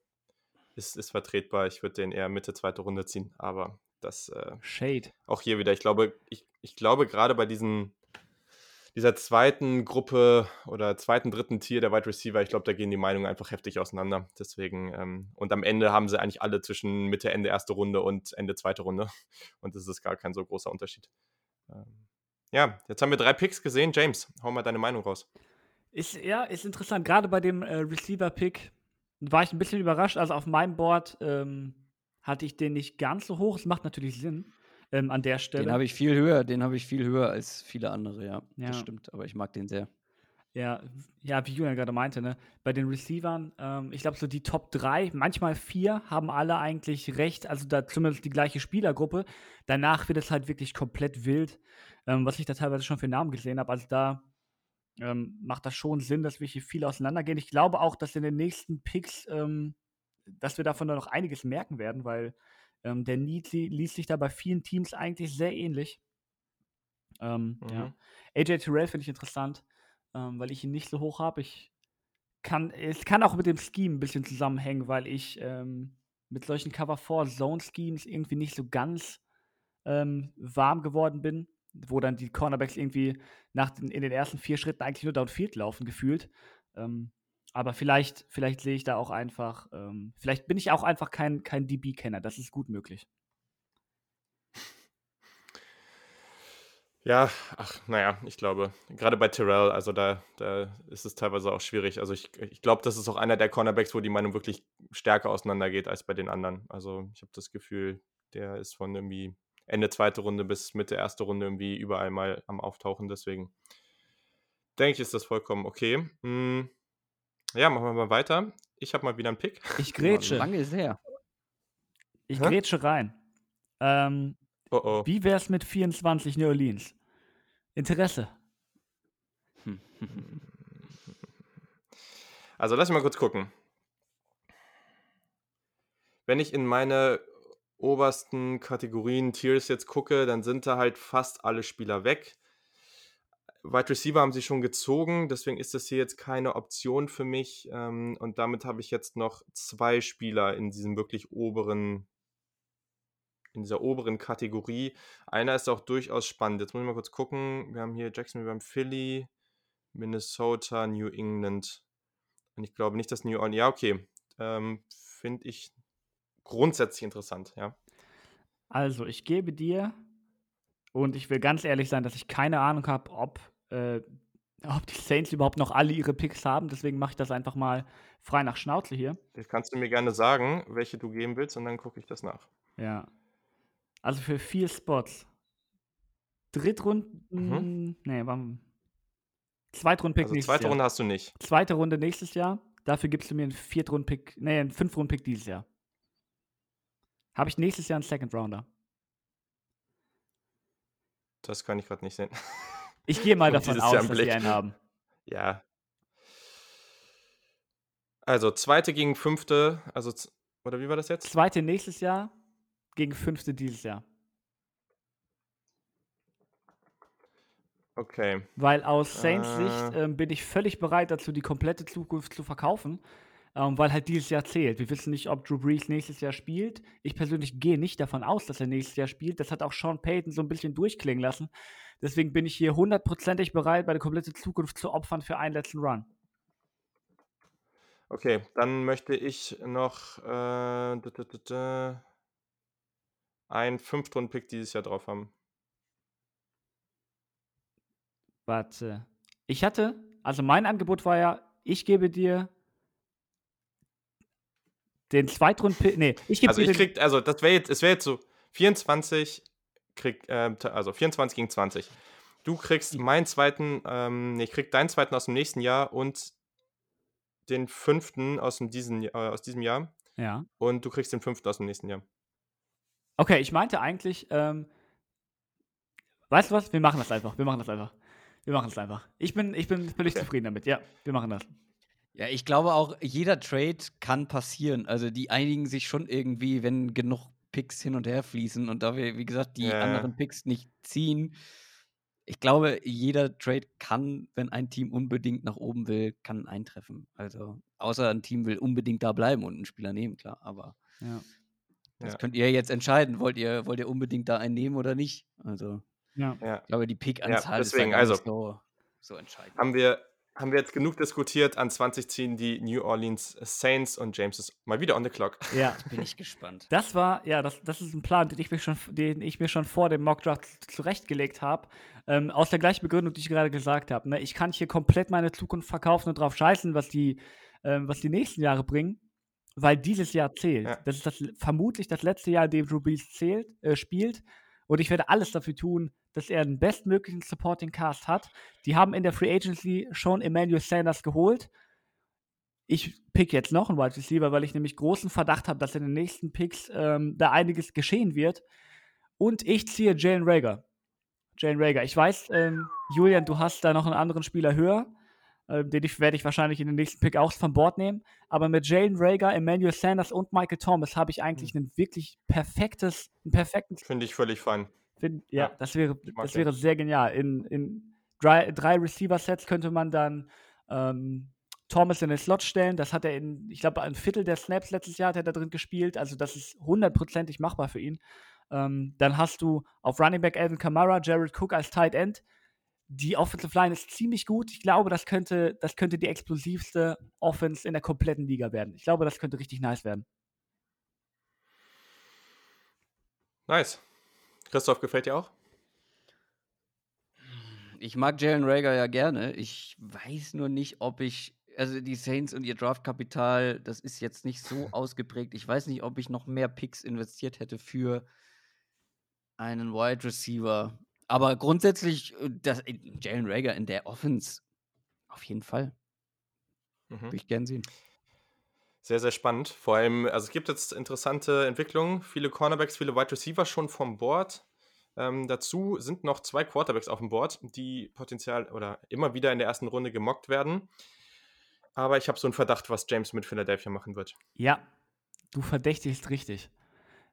ist, ist vertretbar. Ich würde den eher Mitte zweite Runde ziehen, aber das äh, Shade. auch hier wieder. Ich glaube, ich, ich glaube gerade bei diesen dieser zweiten Gruppe oder zweiten, dritten Tier der Wide Receiver, ich glaube, da gehen die Meinungen einfach heftig auseinander. Deswegen, ähm, und am Ende haben sie eigentlich alle zwischen Mitte, Ende erste Runde und Ende zweite Runde. Und das ist gar kein so großer Unterschied. Ähm, ja, jetzt haben wir drei Picks gesehen. James, hau mal deine Meinung raus. Ist, ja, ist interessant. Gerade bei dem äh, Receiver-Pick war ich ein bisschen überrascht. Also auf meinem Board ähm, hatte ich den nicht ganz so hoch. Es macht natürlich Sinn ähm, an der Stelle. Den habe ich viel höher, den habe ich viel höher als viele andere, ja. Ja. Das stimmt, aber ich mag den sehr. Ja, ja, wie Julian gerade meinte, ne? Bei den Receivern, ähm, ich glaube, so die Top 3, manchmal 4, haben alle eigentlich recht, also da zumindest die gleiche Spielergruppe. Danach wird es halt wirklich komplett wild, ähm, was ich da teilweise schon für Namen gesehen habe. Also da ähm, macht das schon Sinn, dass wir hier viel auseinandergehen. Ich glaube auch, dass in den nächsten Picks, ähm, dass wir davon noch einiges merken werden, weil ähm, der Need li liest sich da bei vielen Teams eigentlich sehr ähnlich. Ähm, ja. Mhm. AJ Terrell finde ich interessant, ähm, weil ich ihn nicht so hoch habe. Ich kann, es kann auch mit dem Scheme ein bisschen zusammenhängen, weil ich ähm, mit solchen Cover 4 Zone Schemes irgendwie nicht so ganz ähm, warm geworden bin, wo dann die Cornerbacks irgendwie nach den, in den ersten vier Schritten eigentlich nur Downfield laufen gefühlt. Ähm, aber vielleicht, vielleicht sehe ich da auch einfach, ähm, vielleicht bin ich auch einfach kein, kein DB-Kenner. Das ist gut möglich. Ja, ach, naja, ich glaube, gerade bei Terrell, also da, da ist es teilweise auch schwierig. Also ich, ich glaube, das ist auch einer der Cornerbacks, wo die Meinung wirklich stärker auseinandergeht als bei den anderen. Also ich habe das Gefühl, der ist von irgendwie Ende zweite Runde bis Mitte erste Runde irgendwie überall mal am Auftauchen. Deswegen denke ich, ist das vollkommen okay. Hm, ja, machen wir mal weiter. Ich habe mal wieder einen Pick. Ich grätsche. Lange ist her. Ich Hä? grätsche rein. Ähm, Oh oh. wie wär's mit 24 New Orleans? Interesse. Also lass mich mal kurz gucken. Wenn ich in meine obersten Kategorien Tiers jetzt gucke, dann sind da halt fast alle Spieler weg. Wide Receiver haben sie schon gezogen, deswegen ist das hier jetzt keine Option für mich. Ähm, und damit habe ich jetzt noch zwei Spieler in diesem wirklich oberen, in dieser oberen Kategorie. Einer ist auch durchaus spannend. Jetzt muss ich mal kurz gucken. Wir haben hier Jacksonville, wir haben Philly, Minnesota, New England. Und ich glaube nicht, dass New Orleans. Ja, okay. Ähm, Finde ich grundsätzlich interessant, ja. Also, ich gebe dir, und ich will ganz ehrlich sein, dass ich keine Ahnung habe, ob, äh, ob die Saints überhaupt noch alle ihre Picks haben. Deswegen mache ich das einfach mal frei nach Schnauze hier. Das kannst du mir gerne sagen, welche du geben willst, und dann gucke ich das nach. Ja. Also für vier Spots. Drittrunden. Mhm. Nee, war. Zweitrunden-Pick Also nächstes zweite Jahr. Runde hast du nicht. Zweite Runde nächstes Jahr. Dafür gibst du mir einen Viertrunden-Pick. Nee, einen Fünftrunden-Pick dieses Jahr. Habe ich nächstes Jahr einen Second Rounder. Das kann ich gerade nicht sehen. Ich gehe mal davon aus, dass sie einen haben. Ja. Also zweite gegen fünfte, also oder wie war das jetzt? Zweite nächstes Jahr gegen fünfte dieses Jahr. Okay. Weil aus Saints Äh. Sicht ähm, bin ich völlig bereit dazu, die komplette Zukunft zu verkaufen, ähm, weil halt dieses Jahr zählt. Wir wissen nicht, ob Drew Brees nächstes Jahr spielt. Ich persönlich gehe nicht davon aus, dass er nächstes Jahr spielt. Das hat auch Sean Payton so ein bisschen durchklingen lassen. Deswegen bin ich hier hundertprozentig bereit, meine komplette Zukunft zu opfern für einen letzten Run. Okay, dann möchte ich noch äh, einen Fünftrunden-Pick dieses Jahr drauf haben. Warte. Ich hatte, also mein Angebot war ja, ich gebe dir den Zweitrunden-Pick. Nee, ich gebe Also ich krieg, also das wäre jetzt, es wäre jetzt so 24, krieg, ta- also 24 gegen 20. Du kriegst meinen zweiten, ähm, nee, ich krieg deinen zweiten aus dem nächsten Jahr und den fünften aus, dem diesen, äh, aus diesem Jahr Ja. und du kriegst den fünften aus dem nächsten Jahr. Okay, ich meinte eigentlich, ähm, weißt du was? Wir machen das einfach. Wir machen das einfach. Wir machen es einfach. Ich bin, ich bin völlig Okay. zufrieden damit. Ja, wir machen das. Ja, ich glaube auch, jeder Trade kann passieren. Also die einigen sich schon irgendwie, wenn genug Picks hin und her fließen und da wir, wie gesagt, die Ja, anderen Picks nicht ziehen. Ich glaube, jeder Trade kann, wenn ein Team unbedingt nach oben will, kann eintreffen. Also, außer ein Team will unbedingt da bleiben und einen Spieler nehmen, klar. Aber Ja. das Ja. könnt ihr jetzt entscheiden. Wollt ihr, wollt ihr unbedingt da einen nehmen oder nicht? Also, Ja. Ja. ich glaube, die Pick-Anzahl ist deswegen, also, so, so entscheidend. Haben wir, haben wir jetzt genug diskutiert. An 20 ziehen die New Orleans Saints und James ist mal wieder on the clock. ja. Bin ich gespannt. Das war, ja, das, das ist ein Plan, den ich mir schon, den ich mir schon vor dem Mockdraft zurechtgelegt habe. Ähm, aus der gleichen Begründung, die ich gerade gesagt habe. Ne? Ich kann hier komplett meine Zukunft verkaufen und drauf scheißen, was die, ähm, was die nächsten Jahre bringen, weil dieses Jahr zählt. Ja. Das ist das, vermutlich das letzte Jahr, in dem Drew Brees zählt, äh, spielt. Und ich werde alles dafür tun, dass er den bestmöglichen Supporting Cast hat. Die haben in der Free Agency schon Emmanuel Sanders geholt. Ich pick jetzt noch einen Wide Receiver, weil ich nämlich großen Verdacht habe, dass in den nächsten Picks ähm, da einiges geschehen wird. Und ich ziehe Jalen Rager. Jalen Rager. Ich weiß, ähm, Julian, du hast da noch einen anderen Spieler höher. Ähm, den werde ich wahrscheinlich in den nächsten Pick auch von Bord nehmen. Aber mit Jalen Rager, Emmanuel Sanders und Michael Thomas habe ich eigentlich ein wirklich perfektes, einen perfekten Finde ich völlig fein. Find, ja, Ja, das wäre, das wäre sehr genial. In, in drei, drei Receiver-Sets könnte man dann ähm, Thomas in den Slot stellen. Das hat er in, ich glaube, ein Viertel der Snaps letztes Jahr hat er da drin gespielt. Also das ist hundertprozentig machbar für ihn. Ähm, dann hast du auf Running Back Alvin Kamara, Jared Cook als Tight End. Die Offensive Line ist ziemlich gut. Ich glaube, das könnte, das könnte die explosivste Offense in der kompletten Liga werden. Ich glaube, das könnte richtig nice werden. Nice. Christoph, gefällt dir auch? Ich mag Jalen Rager ja gerne. Ich weiß nur nicht, ob ich. Also die Saints und ihr Draftkapital, das ist jetzt nicht so ausgeprägt. Ich weiß nicht, ob ich noch mehr Picks investiert hätte für einen Wide Receiver. Aber grundsätzlich, äh, das, äh, Jalen Rager in der Offense, auf jeden Fall. Mhm. Würde ich gern sehen. Sehr, sehr spannend. Vor allem, also es gibt jetzt interessante Entwicklungen. Viele Cornerbacks, viele Wide Receiver schon vom Board. Ähm, dazu sind noch zwei Quarterbacks auf dem Board, die potenziell oder immer wieder in der ersten Runde gemockt werden. Aber ich habe so einen Verdacht, was James mit Philadelphia machen wird. Ja, du verdächtigst richtig.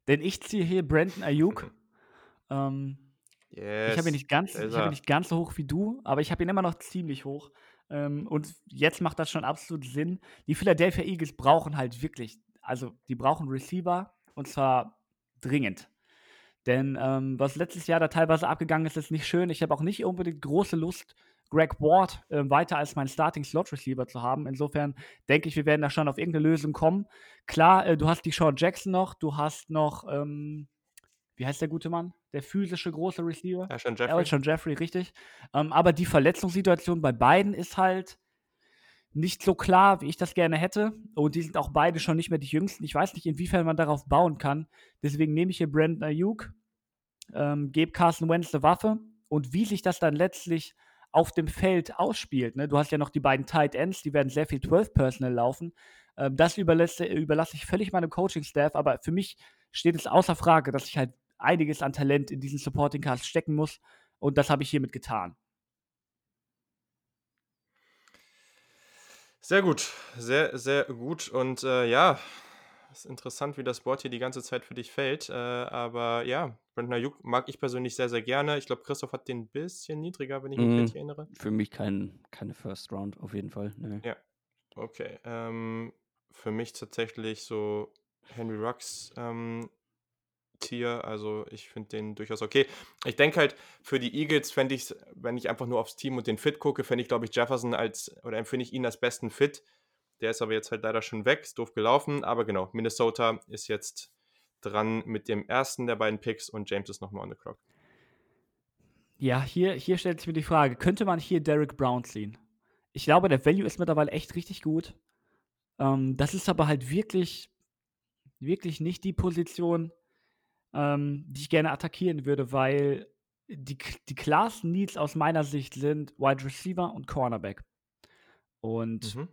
Denn ich ziehe hier Brandon Ayuk. ähm, Yes. Ich habe ihn nicht ganz, ich er. ihn nicht ganz so hoch wie du, aber ich habe ihn immer noch ziemlich hoch. Ähm, und jetzt macht das schon absolut Sinn. Die Philadelphia Eagles brauchen halt wirklich, also die brauchen Receiver und zwar dringend. Denn ähm, was letztes Jahr da teilweise abgegangen ist, ist nicht schön. Ich habe auch nicht unbedingt große Lust, Greg Ward äh, weiter als mein Starting Slot Receiver zu haben. Insofern denke ich, wir werden da schon auf irgendeine Lösung kommen. Klar, äh, du hast die Sean Jackson noch, du hast noch, ähm, wie heißt der gute Mann? Der physische große Receiver? Ja, schon Jeffrey. Schon Jeffrey, richtig. Ähm, aber die Verletzungssituation bei beiden ist halt nicht so klar, wie ich das gerne hätte. Und die sind auch beide schon nicht mehr die jüngsten. Ich weiß nicht, inwiefern man darauf bauen kann. Deswegen nehme ich hier Brandon Ayuk, ähm, gebe Carson Wentz eine Waffe. Und wie sich das dann letztlich auf dem Feld ausspielt, ne? du hast ja noch die beiden Tight Ends, die werden sehr viel 12 Personal laufen. Ähm, das überlasse, überlasse ich völlig meinem Coaching-Staff, aber für mich steht es außer Frage, dass ich halt einiges an Talent in diesen Supporting Cast stecken muss. Und das habe ich hiermit getan. Sehr gut, sehr, sehr gut. Und äh, ja, ist interessant, wie das Board hier die ganze Zeit für dich fällt. Äh, aber ja, Brandon Ayuk mag ich persönlich sehr, sehr gerne. Ich glaube, Christoph hat den ein bisschen niedriger, wenn ich mich Mm, richtig erinnere. Für mich kein, keine First Round, auf jeden Fall. Nee. Ja, okay. Ähm, für mich tatsächlich so Henry Rux ähm, Tier. Also ich finde den durchaus okay. Ich denke halt, für die Eagles fände ich wenn ich einfach nur aufs Team und den Fit gucke, fände ich, glaube ich, Jefferson als, oder empfinde ich ihn als besten Fit. Der ist aber jetzt halt leider schon weg, ist doof gelaufen. Aber genau, Minnesota ist jetzt dran mit dem ersten der beiden Picks und James ist nochmal on the clock. Ja, hier, hier stellt sich mir die Frage, könnte man hier Derek Brown ziehen? Ich glaube, der Value ist mittlerweile echt richtig gut. Ähm, das ist aber halt wirklich, wirklich nicht die Position, ähm, die ich gerne attackieren würde, weil die, die Class Needs aus meiner Sicht sind Wide Receiver und Cornerback. Und, Mhm.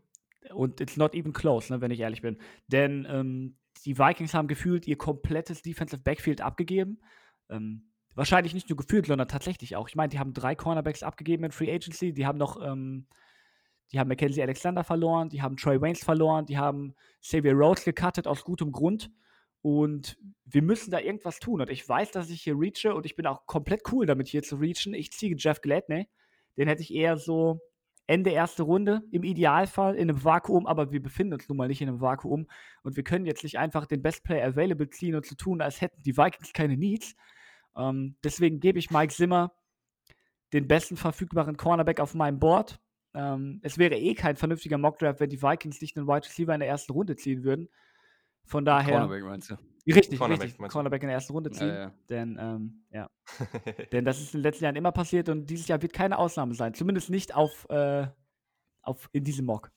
und it's not even close, ne, wenn ich ehrlich bin. Denn ähm, die Vikings haben gefühlt ihr komplettes Defensive Backfield abgegeben. Ähm, wahrscheinlich nicht nur gefühlt, sondern tatsächlich auch. Ich meine, die haben drei Cornerbacks abgegeben in Free Agency. Die haben noch, ähm, die haben Mackenzie Alexander verloren, die haben Troy Waynes verloren, die haben Xavier Rhodes gecuttet aus gutem Grund. Und wir müssen da irgendwas tun. Und ich weiß, dass ich hier reache und ich bin auch komplett cool damit, hier zu reachen. Ich ziehe Jeff Gladney. Den hätte ich eher so Ende erste Runde, im Idealfall in einem Vakuum, aber wir befinden uns nun mal nicht in einem Vakuum. Und wir können jetzt nicht einfach den Best Player Available ziehen und so tun, als hätten die Vikings keine Needs. Ähm, deswegen gebe ich Mike Zimmer den besten verfügbaren Cornerback auf meinem Board. Ähm, es wäre eh kein vernünftiger Mockdraft, wenn die Vikings nicht einen Wide Receiver in der ersten Runde ziehen würden. Von daher. Cornerback meinst du? Richtig, Cornerback, richtig. meinst du? Cornerback in der ersten Runde Ja, ziehen. ja. Denn, ähm, ja. Denn das ist in den letzten Jahren immer passiert und dieses Jahr wird keine Ausnahme sein. Zumindest nicht auf, äh, auf in diesem Mock.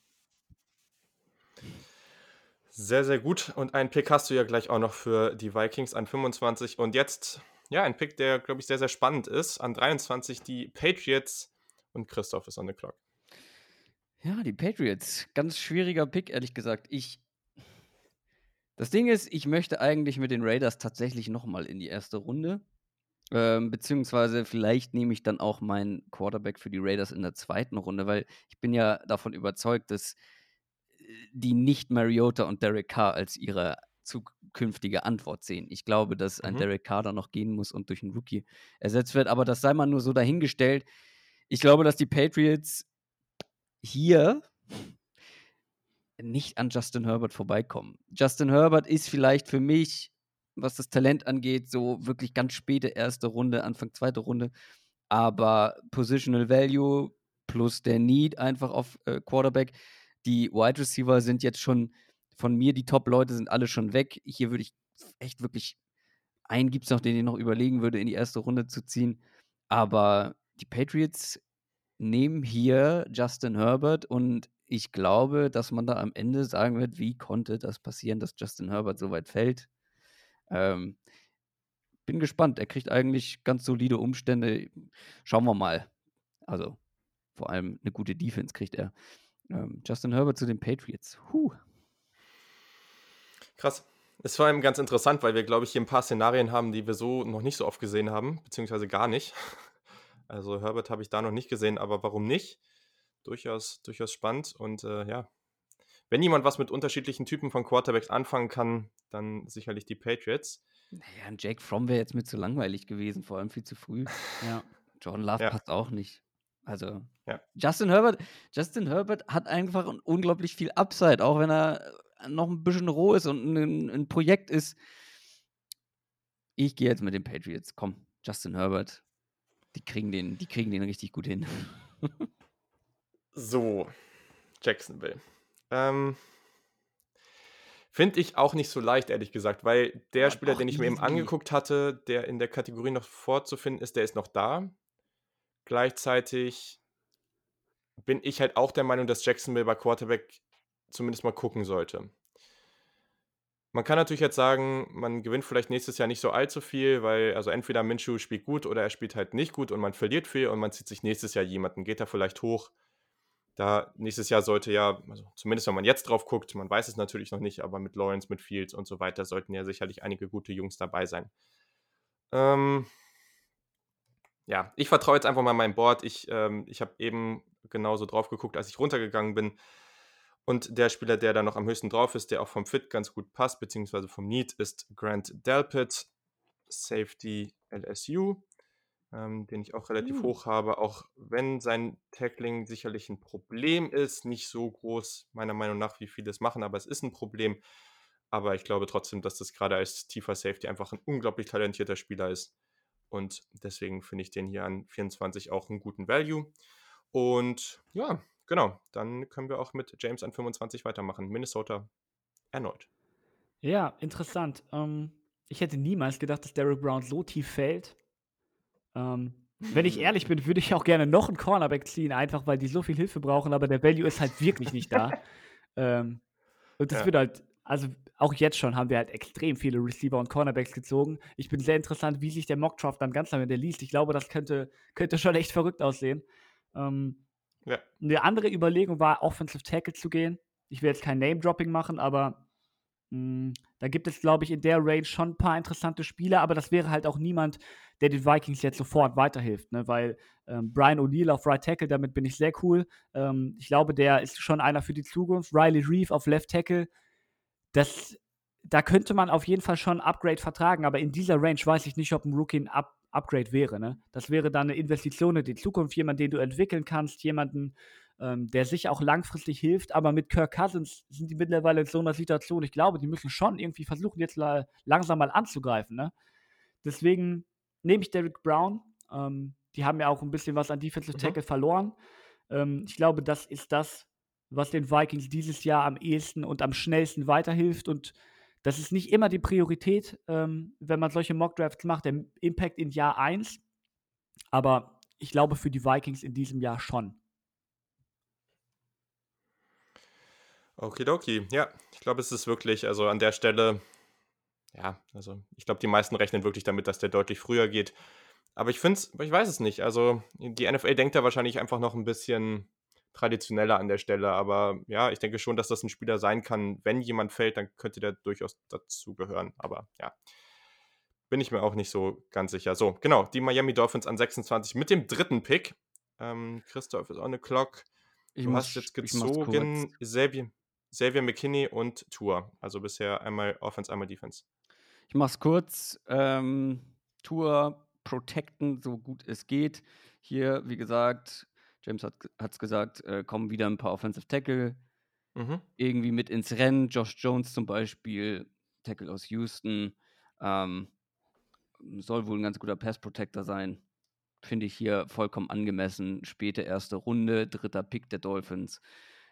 Sehr, sehr gut. Und einen Pick hast du ja gleich auch noch für die Vikings an 25. Und jetzt, ja, ein Pick, der, glaube ich, sehr, sehr spannend ist. An 23 die Patriots und Christoph ist on the clock. Ja, die Patriots. Ganz schwieriger Pick, ehrlich gesagt. Ich. Das Ding ist, ich möchte eigentlich mit den Raiders tatsächlich nochmal in die erste Runde. Ähm, beziehungsweise vielleicht nehme ich dann auch meinen Quarterback für die Raiders in der zweiten Runde, weil ich bin ja davon überzeugt, dass äh, die nicht Mariota und Derek Carr als ihre zukünftige Antwort sehen. Ich glaube, dass ein Mhm. Derek Carr da noch gehen muss und durch einen Rookie ersetzt wird, aber das sei mal nur so dahingestellt. Ich glaube, dass die Patriots hier nicht an Justin Herbert vorbeikommen. Justin Herbert ist vielleicht für mich, was das Talent angeht, so wirklich ganz späte erste Runde, Anfang zweite Runde. Aber Positional Value plus der Need einfach auf äh, Quarterback. Die Wide Receiver sind jetzt schon von mir, die Top-Leute sind alle schon weg. Hier würde ich echt wirklich, einen gibt es noch, den ich noch überlegen würde, in die erste Runde zu ziehen. Aber die Patriots nehmen hier Justin Herbert und ich glaube, dass man da am Ende sagen wird, wie konnte das passieren, dass Justin Herbert so weit fällt. Ähm, bin gespannt. Er kriegt eigentlich ganz solide Umstände. Schauen wir mal. Also vor allem eine gute Defense kriegt er. Ähm, Justin Herbert zu den Patriots. Huh. Krass. Es war eben ganz interessant, weil wir, glaube ich, hier ein paar Szenarien haben, die wir so noch nicht so oft gesehen haben, beziehungsweise gar nicht. Also Herbert habe ich da noch nicht gesehen, aber warum nicht? Durchaus, durchaus spannend. Und äh, ja, wenn jemand was mit unterschiedlichen Typen von Quarterbacks anfangen kann, dann sicherlich die Patriots. Naja, ein Jake Fromm wäre jetzt mir zu langweilig gewesen, vor allem viel zu früh. Ja. Jordan Love Ja. passt auch nicht. Also, Ja. Justin Herbert, Justin Herbert hat einfach un- unglaublich viel Upside, auch wenn er äh, noch ein bisschen roh ist und ein, ein Projekt ist. Ich gehe jetzt mit den Patriots. Komm, Justin Herbert. Die kriegen den, die kriegen den richtig gut hin. So, Jacksonville. Ähm, Finde ich auch nicht so leicht, ehrlich gesagt, weil der Spieler, den ich mir eben angeguckt hatte, der in der Kategorie noch vorzufinden ist, der ist noch da. Gleichzeitig bin ich halt auch der Meinung, dass Jacksonville bei Quarterback zumindest mal gucken sollte. Man kann natürlich jetzt sagen, man gewinnt vielleicht nächstes Jahr nicht so allzu viel, weil also entweder Minshew spielt gut oder er spielt halt nicht gut und man verliert viel und man zieht sich nächstes Jahr jemanden, geht da vielleicht hoch. Da nächstes Jahr sollte ja, also zumindest wenn man jetzt drauf guckt, man weiß es natürlich noch nicht, aber mit Lawrence, mit Fields und so weiter sollten ja sicherlich einige gute Jungs dabei sein. Ähm, ja, ich vertraue jetzt einfach mal meinem Board. Ich, ähm, ich habe eben genauso drauf geguckt, als ich runtergegangen bin. Und der Spieler, der da noch am höchsten drauf ist, der auch vom Fit ganz gut passt, beziehungsweise vom Need, ist Grant Delpit, Safety LSU, ähm, den ich auch relativ Uh. hoch habe, auch wenn sein Tackling sicherlich ein Problem ist. Nicht so groß, meiner Meinung nach, wie viele es machen, aber es ist ein Problem. Aber ich glaube trotzdem, dass das gerade als tiefer Safety einfach ein unglaublich talentierter Spieler ist. Und deswegen finde ich den hier an 24 auch einen guten Value. Und ja, genau, dann können wir auch mit James an 25 weitermachen. Minnesota erneut. Ja, interessant. Ähm, ich hätte niemals gedacht, dass Derrick Brown so tief fällt. Ähm, wenn ich ehrlich bin, würde ich auch gerne noch einen Cornerback ziehen, einfach weil die so viel Hilfe brauchen, aber der Value ist halt wirklich nicht da. ähm, und das Ja. wird halt, also auch jetzt schon haben wir halt extrem viele Receiver und Cornerbacks gezogen. Ich bin sehr interessant, wie sich der Mockdraft dann ganz am Ende liest. Ich glaube, das könnte, könnte schon echt verrückt aussehen. Ähm, Ja. eine andere Überlegung war, Offensive Tackle zu gehen. Ich will jetzt kein Name-Dropping machen, aber mh, da gibt es, glaube ich, in der Range schon ein paar interessante Spieler, aber das wäre halt auch niemand, der den Vikings jetzt sofort weiterhilft, ne? weil ähm, Brian O'Neill auf Right Tackle, damit bin ich sehr cool. Ähm, ich glaube, der ist schon einer für die Zukunft. Riley Reeve auf Left Tackle, das, da könnte man auf jeden Fall schon ein Upgrade vertragen, aber in dieser Range weiß ich nicht, ob ein Rookie ein Up Upgrade wäre. Ne? Das wäre dann eine Investition in die Zukunft, jemand, den du entwickeln kannst, jemanden, ähm, der sich auch langfristig hilft. Aber mit Kirk Cousins sind die mittlerweile in so einer Situation, ich glaube, die müssen schon irgendwie versuchen, jetzt la langsam mal anzugreifen. Ne? Deswegen nehme ich Derrick Brown. Ähm, die haben ja auch ein bisschen was an Defensive Mhm. Tackle verloren. Ähm, ich glaube, das ist das, was den Vikings dieses Jahr am ehesten und am schnellsten weiterhilft. Und das ist nicht immer die Priorität, ähm, wenn man solche Mockdrafts macht, der Impact in Jahr 1. Aber ich glaube für die Vikings in diesem Jahr schon. Okidoki. Ja, ich glaube, es ist wirklich, also an der Stelle, ja, also ich glaube, die meisten rechnen wirklich damit, dass der deutlich früher geht. Aber ich finde es, ich weiß es nicht. Also die NFL denkt da wahrscheinlich einfach noch ein bisschen traditioneller an der Stelle. Aber ja, ich denke schon, dass das ein Spieler sein kann. Wenn jemand fällt, dann könnte der durchaus dazu gehören. Aber ja, bin ich mir auch nicht so ganz sicher. So, genau, die Miami Dolphins an 26 mit dem dritten Pick. Ähm, Christoph ist on the clock. Ich Du mach's- hast jetzt gezogen. Xavier, Xavier McKinney und Tour. Also bisher einmal Offense, einmal Defense. Ich mach's kurz. Ähm, Tour protecten, so gut es geht. Hier, wie gesagt, James hat es gesagt, äh, kommen wieder ein paar Offensive Tackle Mhm. irgendwie mit ins Rennen. Josh Jones zum Beispiel, Tackle aus Houston. Ähm, soll wohl ein ganz guter Pass Protector sein. Finde ich hier vollkommen angemessen. Späte erste Runde, dritter Pick der Dolphins.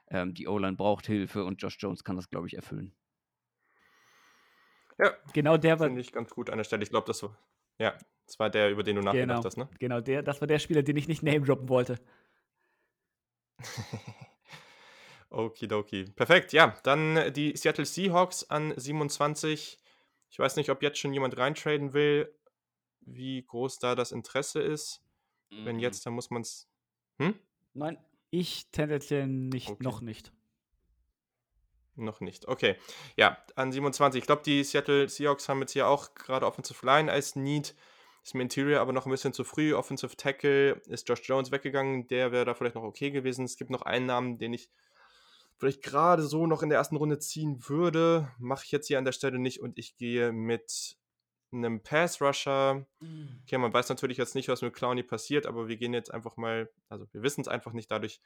Ähm, die O-Line braucht Hilfe und Josh Jones kann das, glaube ich, erfüllen. Ja, Genau der war, finde ich ganz gut an der Stelle. Ich glaube, das war, ja, das war der, über den du nachgedacht genau, hast, ne? genau der, das war der Spieler, den ich nicht name droppen wollte. Okidoki. Perfekt, ja. Dann äh, die Seattle Seahawks an 27. Ich weiß nicht, ob jetzt schon jemand reintraden will, wie groß da das Interesse ist. Wenn Mhm. jetzt, dann muss man es. Hm? Nein. Ich tendenziell nicht, Okay. noch nicht. Noch nicht. Okay. Ja, an 27. Ich glaube, die Seattle Seahawks haben jetzt hier auch gerade Offensive Line als Need. Ist mir Interior aber noch ein bisschen zu früh. Offensive Tackle ist Josh Jones weggegangen. Der wäre da vielleicht noch okay gewesen. Es gibt noch einen Namen, den ich vielleicht gerade so noch in der ersten Runde ziehen würde. Mache ich jetzt hier an der Stelle nicht und ich gehe mit einem Pass Rusher. Okay, man weiß natürlich jetzt nicht, was mit Clowney passiert, aber wir gehen jetzt einfach mal, also wir wissen es einfach nicht, dadurch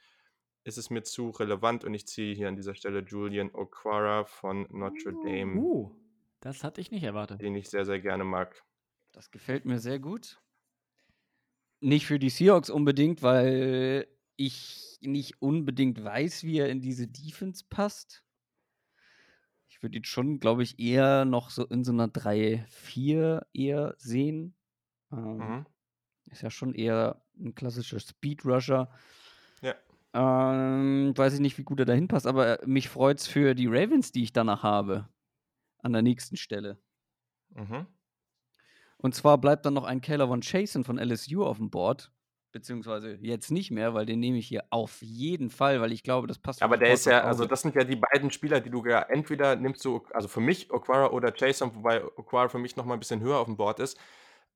ist es mir zu relevant und ich ziehe hier an dieser Stelle Julian Okwara von Notre Dame, Uh, das hatte ich nicht erwartet. den ich sehr, sehr gerne mag. Das gefällt mir sehr gut. Nicht für die Seahawks unbedingt, weil ich nicht unbedingt weiß, wie er in diese Defense passt. Ich würde ihn schon, glaube ich, eher noch so in so einer 3-4 eher sehen. Ähm, Mhm. Ist ja schon eher ein klassischer Speed Rusher. Ja. Ähm, weiß ich nicht, wie gut er dahin passt, aber mich freut es für die Ravens, die ich danach habe. An der nächsten Stelle. Mhm. Und zwar bleibt dann noch ein Keller von Chasen von LSU auf dem Board. Beziehungsweise jetzt nicht mehr, weil den nehme ich hier auf jeden Fall, weil ich glaube, das passt. Aber das der ist ja, also das sind ja die beiden Spieler, die du ja entweder nimmst du, also für mich Okwara oder Jason, wobei Okwara für mich nochmal ein bisschen höher auf dem Board ist.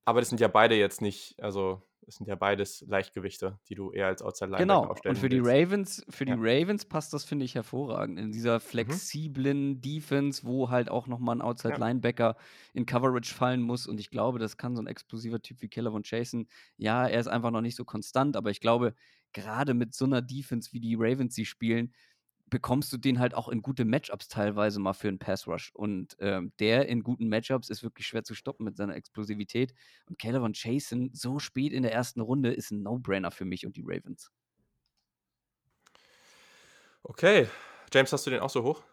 Aber das sind ja beide jetzt nicht, also Das sind ja beides Leichtgewichte, die du eher als Outside Linebacker Genau. aufstellen Und für die willst. Ravens, für die Ja. Ravens passt das, finde ich, hervorragend. In dieser flexiblen Defense, wo halt auch nochmal ein Outside Ja. Linebacker in Coverage fallen muss. Und ich glaube, das kann so ein explosiver Typ wie Keller von Jason. Ja, er ist einfach noch nicht so konstant, aber ich glaube, gerade mit so einer Defense, wie die Ravens sie spielen, bekommst du den halt auch in gute Matchups teilweise mal für einen Pass Rush. Und ähm, der in guten Matchups ist wirklich schwer zu stoppen mit seiner Explosivität. Und Caleb von Jason so spät in der ersten Runde ist ein No-Brainer für mich und die Ravens. Okay. James, hast du den auch so hoch?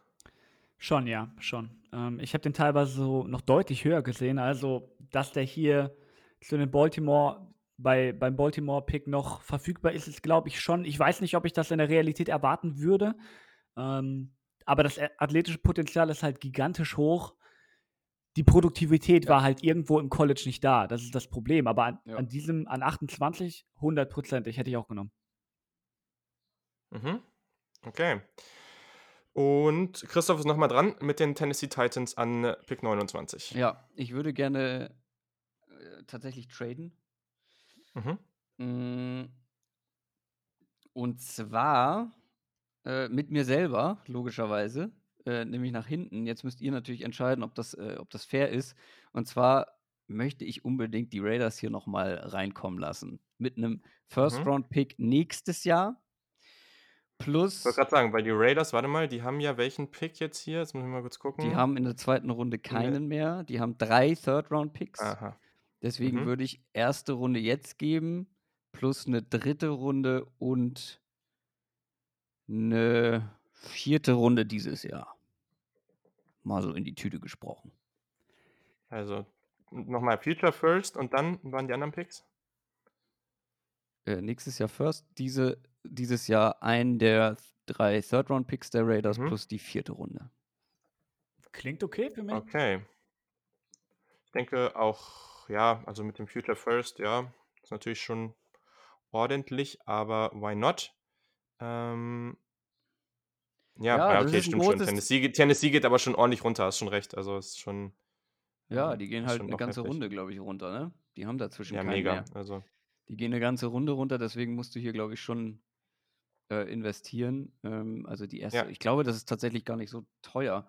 Schon, ja, schon. Ähm, ich habe den teilweise so noch deutlich höher gesehen. Also, dass der hier zu den Baltimore, bei, beim Baltimore-Pick noch verfügbar ist, ist, glaube ich, schon. Ich weiß nicht, ob ich das in der Realität erwarten würde. Ähm, aber das athletische Potenzial ist halt gigantisch hoch. Die Produktivität war halt irgendwo im College nicht da. Das ist das Problem. Aber an, Ja. an diesem, an 28, 100 Prozent, ich hätte ich auch genommen. Mhm. Okay. Und Christoph ist nochmal dran mit den Tennessee Titans an äh, Pick 29. Ja, ich würde gerne äh, tatsächlich traden. Mhm. Mm, Und zwar äh, mit mir selber, logischerweise, äh, nämlich nach hinten. Jetzt müsst ihr natürlich entscheiden, ob das, äh, ob das fair ist. Und zwar möchte ich unbedingt die Raiders hier nochmal reinkommen lassen. Mit einem Mhm. First-Round-Pick nächstes Jahr. Ich Plus, wollte gerade sagen, weil die Raiders, warte mal, die haben ja welchen Pick jetzt hier? Jetzt muss ich mal kurz gucken. die haben in der zweiten Runde keinen mehr. Die haben drei Third-Round-Picks. Deswegen Mhm. würde ich erste Runde jetzt geben, plus eine dritte Runde und eine vierte Runde dieses Jahr. Mal so in die Tüte gesprochen. Also nochmal Future First und dann waren die anderen Picks? Äh, nächstes Jahr First, diese, dieses Jahr ein der drei Third-Round-Picks der Raiders Mhm. plus die vierte Runde. Klingt okay für mich. Okay. Ich denke auch, ja, also mit dem Future First, ja, ist natürlich schon ordentlich, aber why not? Ähm, ja, Ja, okay, stimmt schon. Tennessee, geht- Tennessee geht aber schon ordentlich runter, hast schon recht. Also ist schon. Ja, äh, die gehen halt eine ganze heftig. Runde, glaube ich, runter, ne? Die haben dazwischen Ja, keinen mega. mehr. Also, Die gehen eine ganze Runde runter, deswegen musst du hier, glaube ich, schon äh, investieren. Ähm, also die erste, Ja. ich glaube, das ist tatsächlich gar nicht so teuer.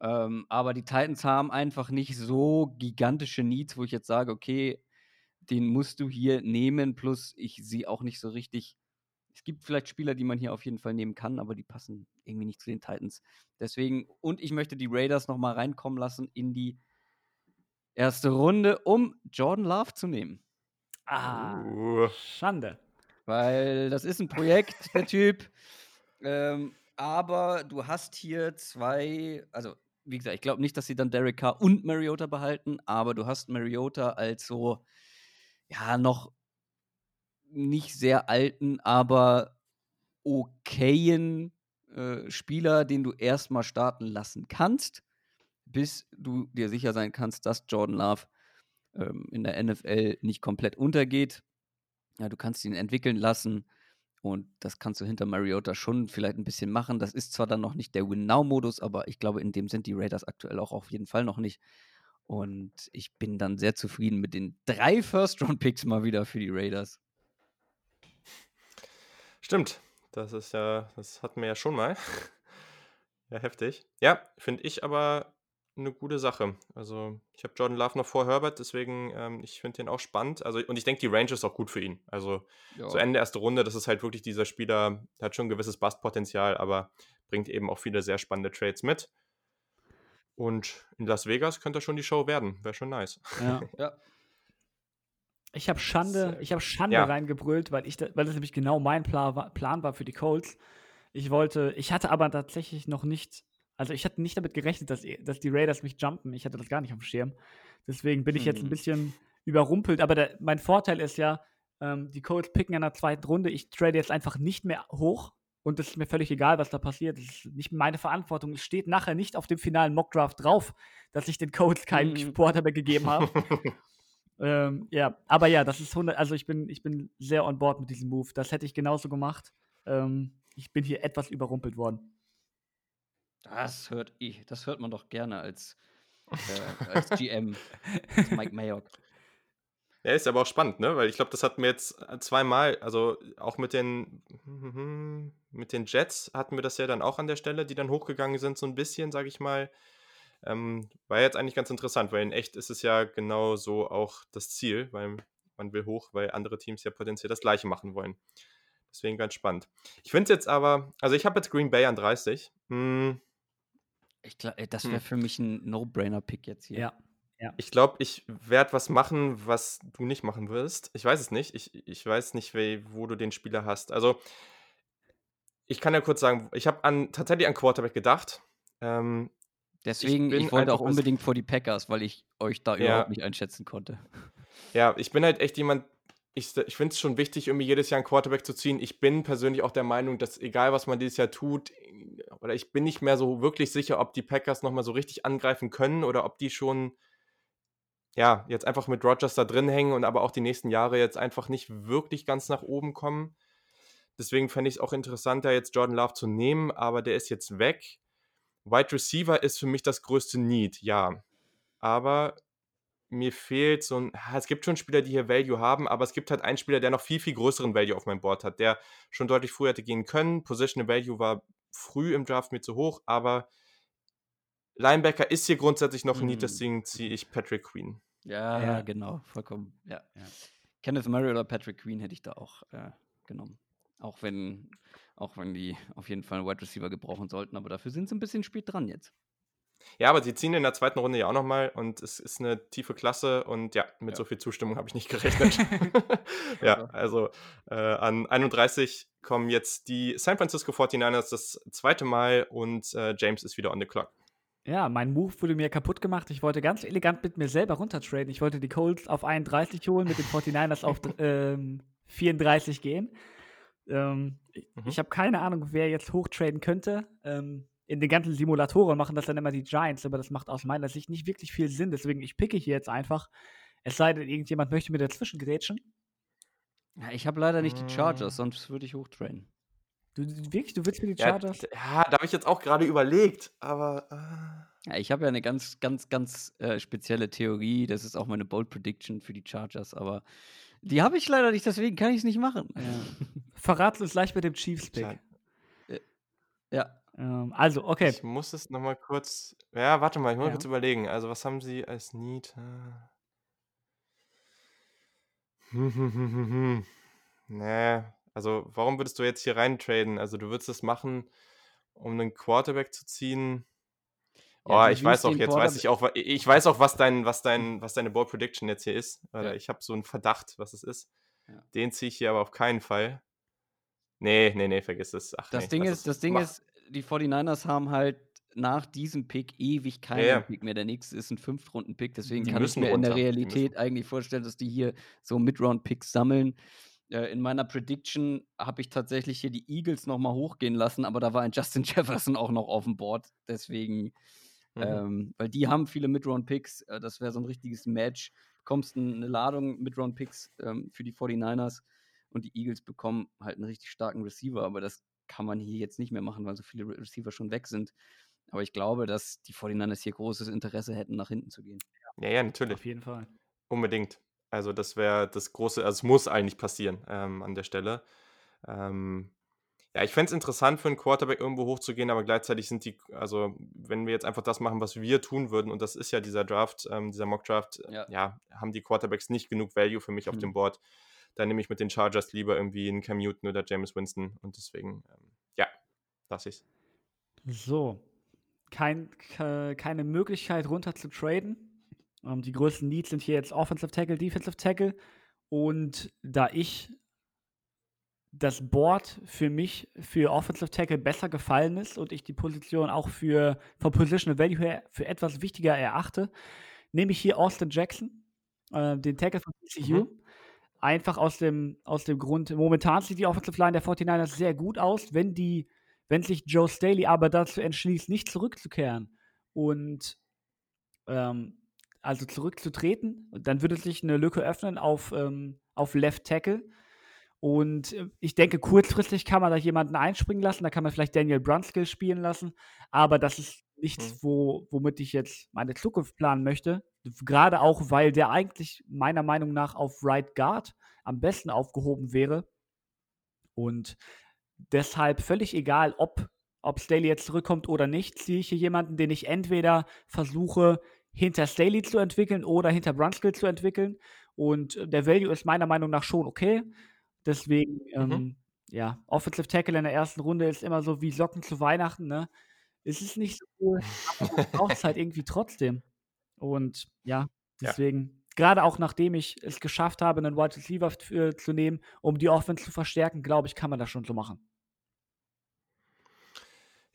Ähm, aber die Titans haben einfach nicht so gigantische Needs, wo ich jetzt sage, okay, den musst du hier nehmen, plus ich sehe auch nicht so richtig. Es gibt vielleicht Spieler, die man hier auf jeden Fall nehmen kann, aber die passen irgendwie nicht zu den Titans. Deswegen, und ich möchte die Raiders nochmal reinkommen lassen in die erste Runde, um Jordan Love zu nehmen. Ah, uh, Schande. Weil das ist ein Projekt, der Typ. Ähm, aber du hast hier zwei, also wie gesagt, ich glaube nicht, dass sie dann Derek Carr und Mariota behalten, aber du hast Mariota als so, ja, noch nicht sehr alten, aber okayen äh, Spieler, den du erstmal starten lassen kannst, bis du dir sicher sein kannst, dass Jordan Love ähm, in der NFL nicht komplett untergeht. Ja, du kannst ihn entwickeln lassen und das kannst du hinter Mariota schon vielleicht ein bisschen machen. Das ist zwar dann noch nicht der Win-Now-Modus, aber ich glaube, in dem sind die Raiders aktuell auch auf jeden Fall noch nicht. Und ich bin dann sehr zufrieden mit den drei First-Round-Picks mal wieder für die Raiders. Stimmt. Das ist ja, das hatten wir ja schon mal. ja, heftig. Ja, finde ich aber eine gute Sache. Also, ich habe Jordan Love noch vor Herbert, deswegen, ähm, ich finde den auch spannend. Also, und ich denke, die Range ist auch gut für ihn. Also, Ja. so Ende erste Runde, das ist halt wirklich dieser Spieler, der hat schon ein gewisses Bustpotenzial, aber bringt eben auch viele sehr spannende Trades mit. Und in Las Vegas könnte schon die Show werden. Wäre schon nice. Ja. ja. Ich habe Schande, ich habe Schande Ja. reingebrüllt, weil ich, da, weil das nämlich genau mein Plan war, Plan war für die Colts. Ich wollte, ich hatte aber tatsächlich noch nicht, also ich hatte nicht damit gerechnet, dass, dass die Raiders mich jumpen. Ich hatte das gar nicht auf dem Schirm. Deswegen bin ich jetzt ein Hm. bisschen überrumpelt. Aber der, mein Vorteil ist ja, ähm, die Colts picken in der zweiten Runde. Ich trade jetzt einfach nicht mehr hoch. Und es ist mir völlig egal, was da passiert. Das ist nicht meine Verantwortung. Es steht nachher nicht auf dem finalen Mockdraft drauf, dass ich den Colts keinen Mhm. Quarterback gegeben habe. Ähm, ja, aber ja, das ist 100, also ich bin, ich bin sehr on board mit diesem Move. Das hätte ich genauso gemacht. Ähm, ich bin hier etwas überrumpelt worden. Das hört ich, das hört man doch gerne als, äh, als GM, als Mike Mayock. Ja, ist aber auch spannend, ne? Weil ich glaube, das hatten wir jetzt zweimal, also auch mit den mit den Jets hatten wir das ja dann auch an der Stelle, die dann hochgegangen sind, so ein bisschen, sage ich mal. Ähm, war jetzt eigentlich ganz interessant, weil in echt ist es ja genau so auch das Ziel, weil man will hoch, weil andere Teams ja potenziell das gleiche machen wollen. Deswegen ganz spannend. Ich finde es jetzt aber, also ich habe jetzt Green Bay an 30. Hm. Ich glaube, das wäre hm. für mich ein No-Brainer-Pick jetzt hier. Ja. Ja. Ich glaube, ich werde was machen, was du nicht machen wirst. Ich weiß es nicht. Ich, ich weiß nicht, wie, wo du den Spieler hast. Also, ich kann ja kurz sagen, ich habe an, tatsächlich an Quarterback gedacht. Ähm, Deswegen, ich, ich wollte auch unbedingt vor die Packers, weil ich euch da ja. überhaupt nicht einschätzen konnte. Ja, ich bin halt echt jemand, ich, ich finde es schon wichtig, irgendwie jedes Jahr einen Quarterback zu ziehen. Ich bin persönlich auch der Meinung, dass egal was man dieses Jahr tut, oder ich bin nicht mehr so wirklich sicher, ob die Packers nochmal so richtig angreifen können oder ob die schon ja, jetzt einfach mit Rogers da drin hängen und aber auch die nächsten Jahre jetzt einfach nicht wirklich ganz nach oben kommen. Deswegen fände ich es auch interessanter, jetzt Jordan Love zu nehmen, aber der ist jetzt weg. Wide Receiver ist für mich das größte Need, ja. Aber mir fehlt so ein. Es gibt schon Spieler, die hier Value haben, aber es gibt halt einen Spieler, der noch viel, viel größeren Value auf meinem Board hat, der schon deutlich früher hätte gehen können. Positional Value war früh im Draft mir zu hoch, aber Linebacker ist hier grundsätzlich noch ein Need, mhm. deswegen ziehe ich Patrick Queen. Ja, ja, genau, vollkommen. Ja. ja. Kenneth Murray oder Patrick Queen hätte ich da auch äh, genommen. Auch wenn, auch wenn die auf jeden Fall einen Wide Receiver gebrauchen sollten, aber dafür sind sie ein bisschen spät dran jetzt. Ja, aber sie ziehen in der zweiten Runde ja auch nochmal und es ist eine tiefe Klasse und ja, mit ja. so viel Zustimmung habe ich nicht gerechnet. ja, also äh, an 31 kommen jetzt die San Francisco 49ers das zweite Mal und äh, James ist wieder on the clock. Ja, mein Move wurde mir kaputt gemacht. Ich wollte ganz elegant mit mir selber runtertraden. Ich wollte die Colts auf 31 holen, mit den 49ers auf ähm, 34 gehen. Ähm, mhm. Ich habe keine Ahnung, wer jetzt hochtraden könnte. Ähm, in den ganzen Simulatoren machen das dann immer die Giants, aber das macht aus meiner Sicht nicht wirklich viel Sinn. Deswegen, ich picke hier jetzt einfach. Es sei denn, irgendjemand möchte mir dazwischen grätschen. Ja, ich habe leider nicht die Chargers, mm. sonst würde ich hochtraden. Du, wirklich, du willst mir die Chargers? Ja, ja da habe ich jetzt auch gerade überlegt, aber. Äh. Ja, ich habe ja eine ganz, ganz, ganz äh, spezielle Theorie. Das ist auch meine Bold Prediction für die Chargers, aber die habe ich leider nicht, deswegen kann ich es nicht machen. Ja. Verrat uns gleich mit dem Chiefs-Pick. Äh, ja. Ähm, also, okay. Ich muss es nochmal kurz. Ja, warte mal, ich muss ja. kurz überlegen. Also, was haben sie als Need? Hm, hm, hm, hm, hm. Nee, also, warum würdest du jetzt hier reintraden? Also, du würdest es machen, um einen Quarterback zu ziehen. Ja, oh, ich weiß auch, jetzt weiß ich auch, ich weiß auch, was dein, was dein, was deine Ball Prediction jetzt hier ist. Ja. Ich habe so einen Verdacht, was es ist. Ja. Den ziehe ich hier aber auf keinen Fall. Nee, nee, nee, vergiss es. Ach, das nee, Ding ist, das Ding ist, die 49ers haben halt nach diesem Pick ewig keinen ja, Pick mehr. Der nächste ist ein Fünftrunden-Pick, deswegen die kann ich mir runter. in der Realität eigentlich vorstellen, dass die hier so Mid-Round-Picks sammeln. Äh, in meiner Prediction habe ich tatsächlich hier die Eagles nochmal hochgehen lassen, aber da war ein Justin Jefferson auch noch auf dem Board. Deswegen, mhm. ähm, weil die haben viele Mid-Round-Picks. Äh, das wäre so ein richtiges Match. Du bekommst eine Ladung Mid-Round-Picks ähm, für die 49ers und die Eagles bekommen halt einen richtig starken Receiver, aber das kann man hier jetzt nicht mehr machen, weil so viele Receiver schon weg sind. Aber ich glaube, dass die 49ers hier großes Interesse hätten, nach hinten zu gehen. Ja, ja, natürlich. Auf jeden Fall. Unbedingt. Also das wäre das große, also es muss eigentlich passieren ähm, an der Stelle. Ähm, ja, ich fände es interessant für einen Quarterback irgendwo hochzugehen, aber gleichzeitig sind die, also wenn wir jetzt einfach das machen, was wir tun würden, und das ist ja dieser Draft, ähm, dieser Mock-Draft, ja. ja. haben die Quarterbacks nicht genug Value für mich mhm. auf dem Board. Da nehme ich mit den Chargers lieber irgendwie einen Cam Newton oder James Winston und deswegen, ähm, ja, lasse ich's. So. Kein, keine Möglichkeit runter zu traden. Ähm, die größten Needs sind hier jetzt Offensive Tackle, Defensive Tackle. Und da ich das Board für mich für Offensive Tackle besser gefallen ist und ich die Position auch für vom Positional Value her für etwas wichtiger erachte, nehme ich hier Austin Jackson, äh, den Tackle von TCU. Mhm. Einfach aus dem, aus dem Grund, momentan sieht die Offensive Line der 49ers sehr gut aus, wenn die, wenn sich Joe Staley aber dazu entschließt, nicht zurückzukehren und ähm, also zurückzutreten. Dann würde sich eine Lücke öffnen auf, ähm, auf Left Tackle. Und äh, ich denke, kurzfristig kann man da jemanden einspringen lassen. Da kann man vielleicht Daniel Brunskill spielen lassen. Aber das ist nichts, mhm. wo, womit ich jetzt meine Zukunft planen möchte. Gerade auch, weil der eigentlich meiner Meinung nach auf Right Guard am besten aufgehoben wäre. Und deshalb völlig egal, ob, ob Staley jetzt zurückkommt oder nicht, ziehe ich hier jemanden, den ich entweder versuche, hinter Staley zu entwickeln oder hinter Brunskill zu entwickeln. Und der Value ist meiner Meinung nach schon okay. Deswegen, mhm. ähm, ja, Offensive Tackle in der ersten Runde ist immer so wie Socken zu Weihnachten, ne? Es ist nicht so cool, aber braucht es halt irgendwie trotzdem. Und ja, deswegen, ja. gerade auch nachdem ich es geschafft habe, einen Wide Receiver für, zu nehmen, um die Offense zu verstärken, glaube ich, kann man das schon so machen.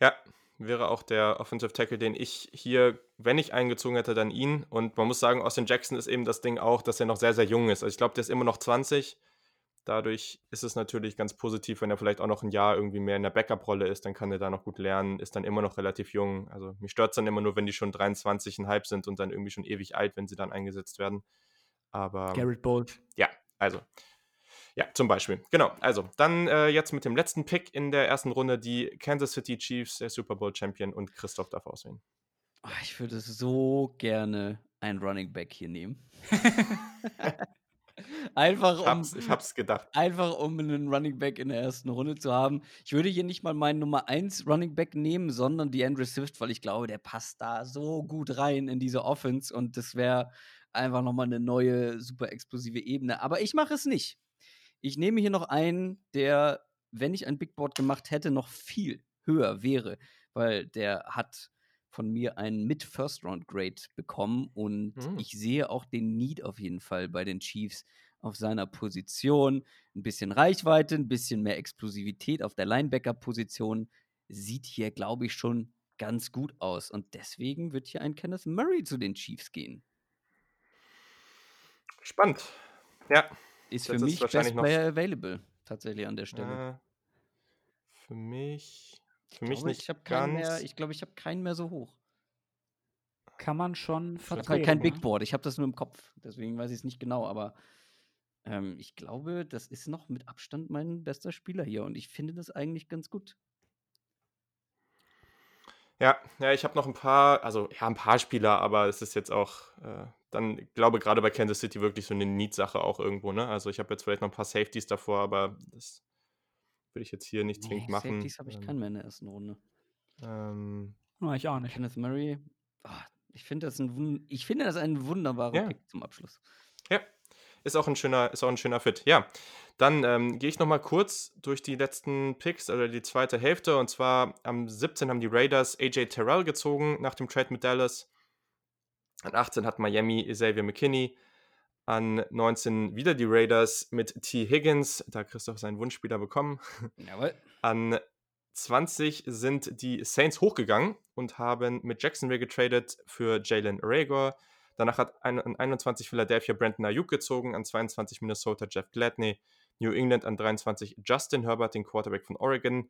Ja, wäre auch der Offensive Tackle, den ich hier, wenn ich eingezogen hätte, dann ihn. Und man muss sagen, Austin Jackson ist eben das Ding auch, dass er noch sehr, sehr jung ist. Also ich glaube, der ist immer noch 20. Dadurch ist es natürlich ganz positiv, wenn er vielleicht auch noch ein Jahr irgendwie mehr in der Backup-Rolle ist, dann kann er da noch gut lernen, ist dann immer noch relativ jung. Also mich stört es dann immer nur, wenn die schon 23,5 sind und dann irgendwie schon ewig alt, wenn sie dann eingesetzt werden. Aber. Garrett Bolt. Ja, also. Ja, zum Beispiel. Genau. Also, dann äh, jetzt mit dem letzten Pick in der ersten Runde die Kansas City Chiefs, der Super Bowl Champion und Christoph darf auswählen. Oh, ich würde so gerne einen Running Back hier nehmen. Einfach um, ich, hab's, ich hab's gedacht. Einfach um einen Running Back in der ersten Runde zu haben. Ich würde hier nicht mal meinen Nummer 1 Running Back nehmen, sondern die Andrew Swift, weil ich glaube, der passt da so gut rein in diese Offense und das wäre einfach nochmal eine neue, super explosive Ebene. Aber ich mache es nicht. Ich nehme hier noch einen, der, wenn ich ein Big Board gemacht hätte, noch viel höher wäre, weil der hat von mir einen Mid-First-Round-Grade bekommen und mhm. ich sehe auch den Need auf jeden Fall bei den Chiefs auf seiner Position. Ein bisschen Reichweite, ein bisschen mehr Explosivität auf der Linebacker-Position. Sieht hier, glaube ich, schon ganz gut aus. Und deswegen wird hier ein Kenneth Murray zu den Chiefs gehen. Spannend. Ja. Ist für mich Best Player Available tatsächlich an der Stelle. Äh, für mich für mich glaube, nicht ich ganz. Mehr, ich glaube, ich habe keinen mehr so hoch. Kann man schon vertreten. Kein Big Board. Ich habe das nur im Kopf. Deswegen weiß ich es nicht genau. Aber ähm, ich glaube, das ist noch mit Abstand mein bester Spieler hier. Und ich finde das eigentlich ganz gut. Ja, ja, ich habe noch ein paar, also ja, ein paar Spieler, aber es ist jetzt auch, äh, dann ich glaube gerade bei Kansas City wirklich so eine Need-Sache auch irgendwo, ne? Also ich habe jetzt vielleicht noch ein paar Safeties davor, aber das würde ich jetzt hier nicht zwingend nee, machen. Safeties habe ich ähm, keinen mehr in der ersten Runde. Ähm, oh, ich auch nicht. Kenneth Murray, oh, ich finde das, ein, ich finde das ein wunderbarer ja. Pick zum Abschluss. Ja, ist auch ein schöner, ist auch ein schöner Fit. Ja, dann ähm, gehe ich noch mal kurz durch die letzten Picks, also die zweite Hälfte. Und zwar am 17 haben die Raiders AJ Terrell gezogen nach dem Trade mit Dallas. An 18 hat Miami Xavier McKinney. An 19 wieder die Raiders mit T. Higgins, da Christoph seinen Wunschspieler bekommen. Jawohl. An 20 sind die Saints hochgegangen und haben mit Jacksonville getradet für Jalen Rager. Danach hat an 21 Philadelphia Brandon Ayuk gezogen, an 22 Minnesota Jeff Gladney, New England an 23 Justin Herbert, den Quarterback von Oregon,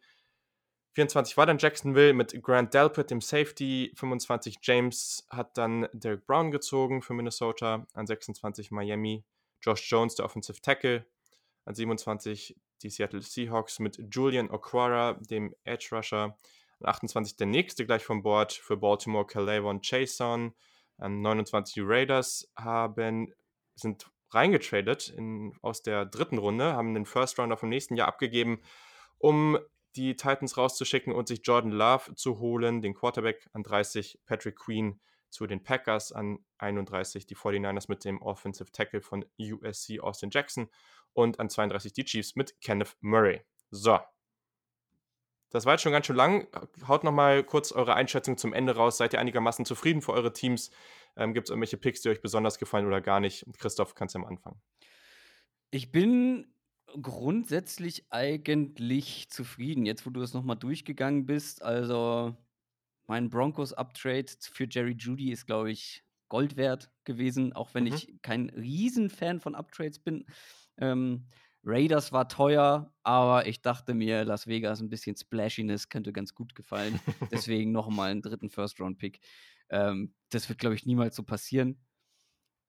24 war dann Jacksonville mit Grant Delpit, dem Safety. 25 James hat dann Derek Brown gezogen für Minnesota. An 26 Miami Josh Jones, der Offensive Tackle. An 27 die Seattle Seahawks mit Julian Okwara, dem Edge Rusher. An 28 der nächste gleich vom Board für Baltimore, Calavon Chason. An 29 die Raiders haben, sind reingetradet in, aus der dritten Runde, haben den First Rounder vom nächsten Jahr abgegeben, um die Titans rauszuschicken und sich Jordan Love zu holen, den Quarterback an 30, Patrick Queen zu den Packers an 31, die 49ers mit dem Offensive Tackle von USC Austin Jackson und an 32 die Chiefs mit Kenneth Murray. So. Das war jetzt schon ganz schön lang. Haut nochmal kurz eure Einschätzung zum Ende raus. Seid ihr einigermaßen zufrieden für eure Teams? Ähm, Gibt es irgendwelche Picks, die euch besonders gefallen oder gar nicht? Christoph, kannst du am Anfang. Ich bin grundsätzlich eigentlich zufrieden, jetzt wo du es nochmal durchgegangen bist. Also, mein Broncos-Uptrade für Jerry Judy ist, glaube ich, Gold wert gewesen, auch wenn mhm. ich kein Riesenfan von Uptrades bin. Ähm, Raiders war teuer, aber ich dachte mir, Las Vegas ein bisschen Splashiness könnte ganz gut gefallen. Deswegen nochmal einen dritten First-Round-Pick. Ähm, das wird, glaube ich, niemals so passieren.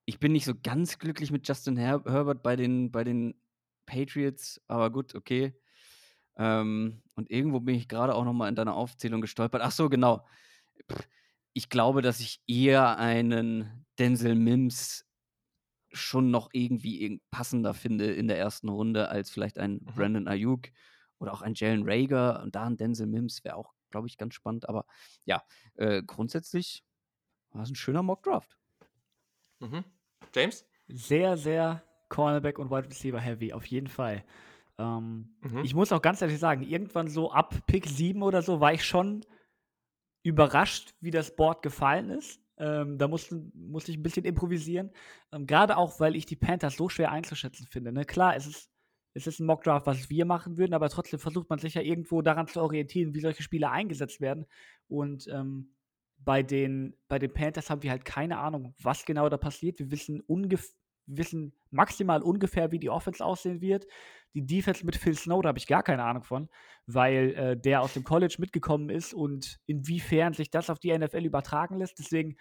Ich bin nicht so ganz glücklich mit Justin Her Herbert bei den, bei den Patriots, aber gut, okay. Ähm, und irgendwo bin ich gerade auch noch mal in deiner Aufzählung gestolpert. Ach so, genau. ich glaube, dass ich eher einen Denzel Mims schon noch irgendwie passender finde in der ersten Runde als vielleicht ein mhm. Brandon Ayuk oder auch ein Jalen Rager und da ein Denzel Mims wäre auch, glaube ich, ganz spannend. Aber ja, äh, grundsätzlich war es ein schöner Mock Draft. Mhm. James? Sehr, sehr Cornerback und Wide Receiver heavy, auf jeden Fall. Ähm, mhm. Ich muss auch ganz ehrlich sagen, irgendwann so ab Pick 7 oder so war ich schon überrascht, wie das Board gefallen ist. Ähm, da musste, musste ich ein bisschen improvisieren. Ähm, Gerade auch, weil ich die Panthers so schwer einzuschätzen finde. Ne? Klar, es ist, es ist ein Mockdraft, was wir machen würden, aber trotzdem versucht man sich ja irgendwo daran zu orientieren, wie solche Spiele eingesetzt werden. Und ähm, bei, den, bei den Panthers haben wir halt keine Ahnung, was genau da passiert. Wir wissen ungefähr wissen maximal ungefähr, wie die Offense aussehen wird. Die Defense mit Phil Snow, da habe ich gar keine Ahnung von, weil äh, der aus dem College mitgekommen ist und inwiefern sich das auf die NFL übertragen lässt. Deswegen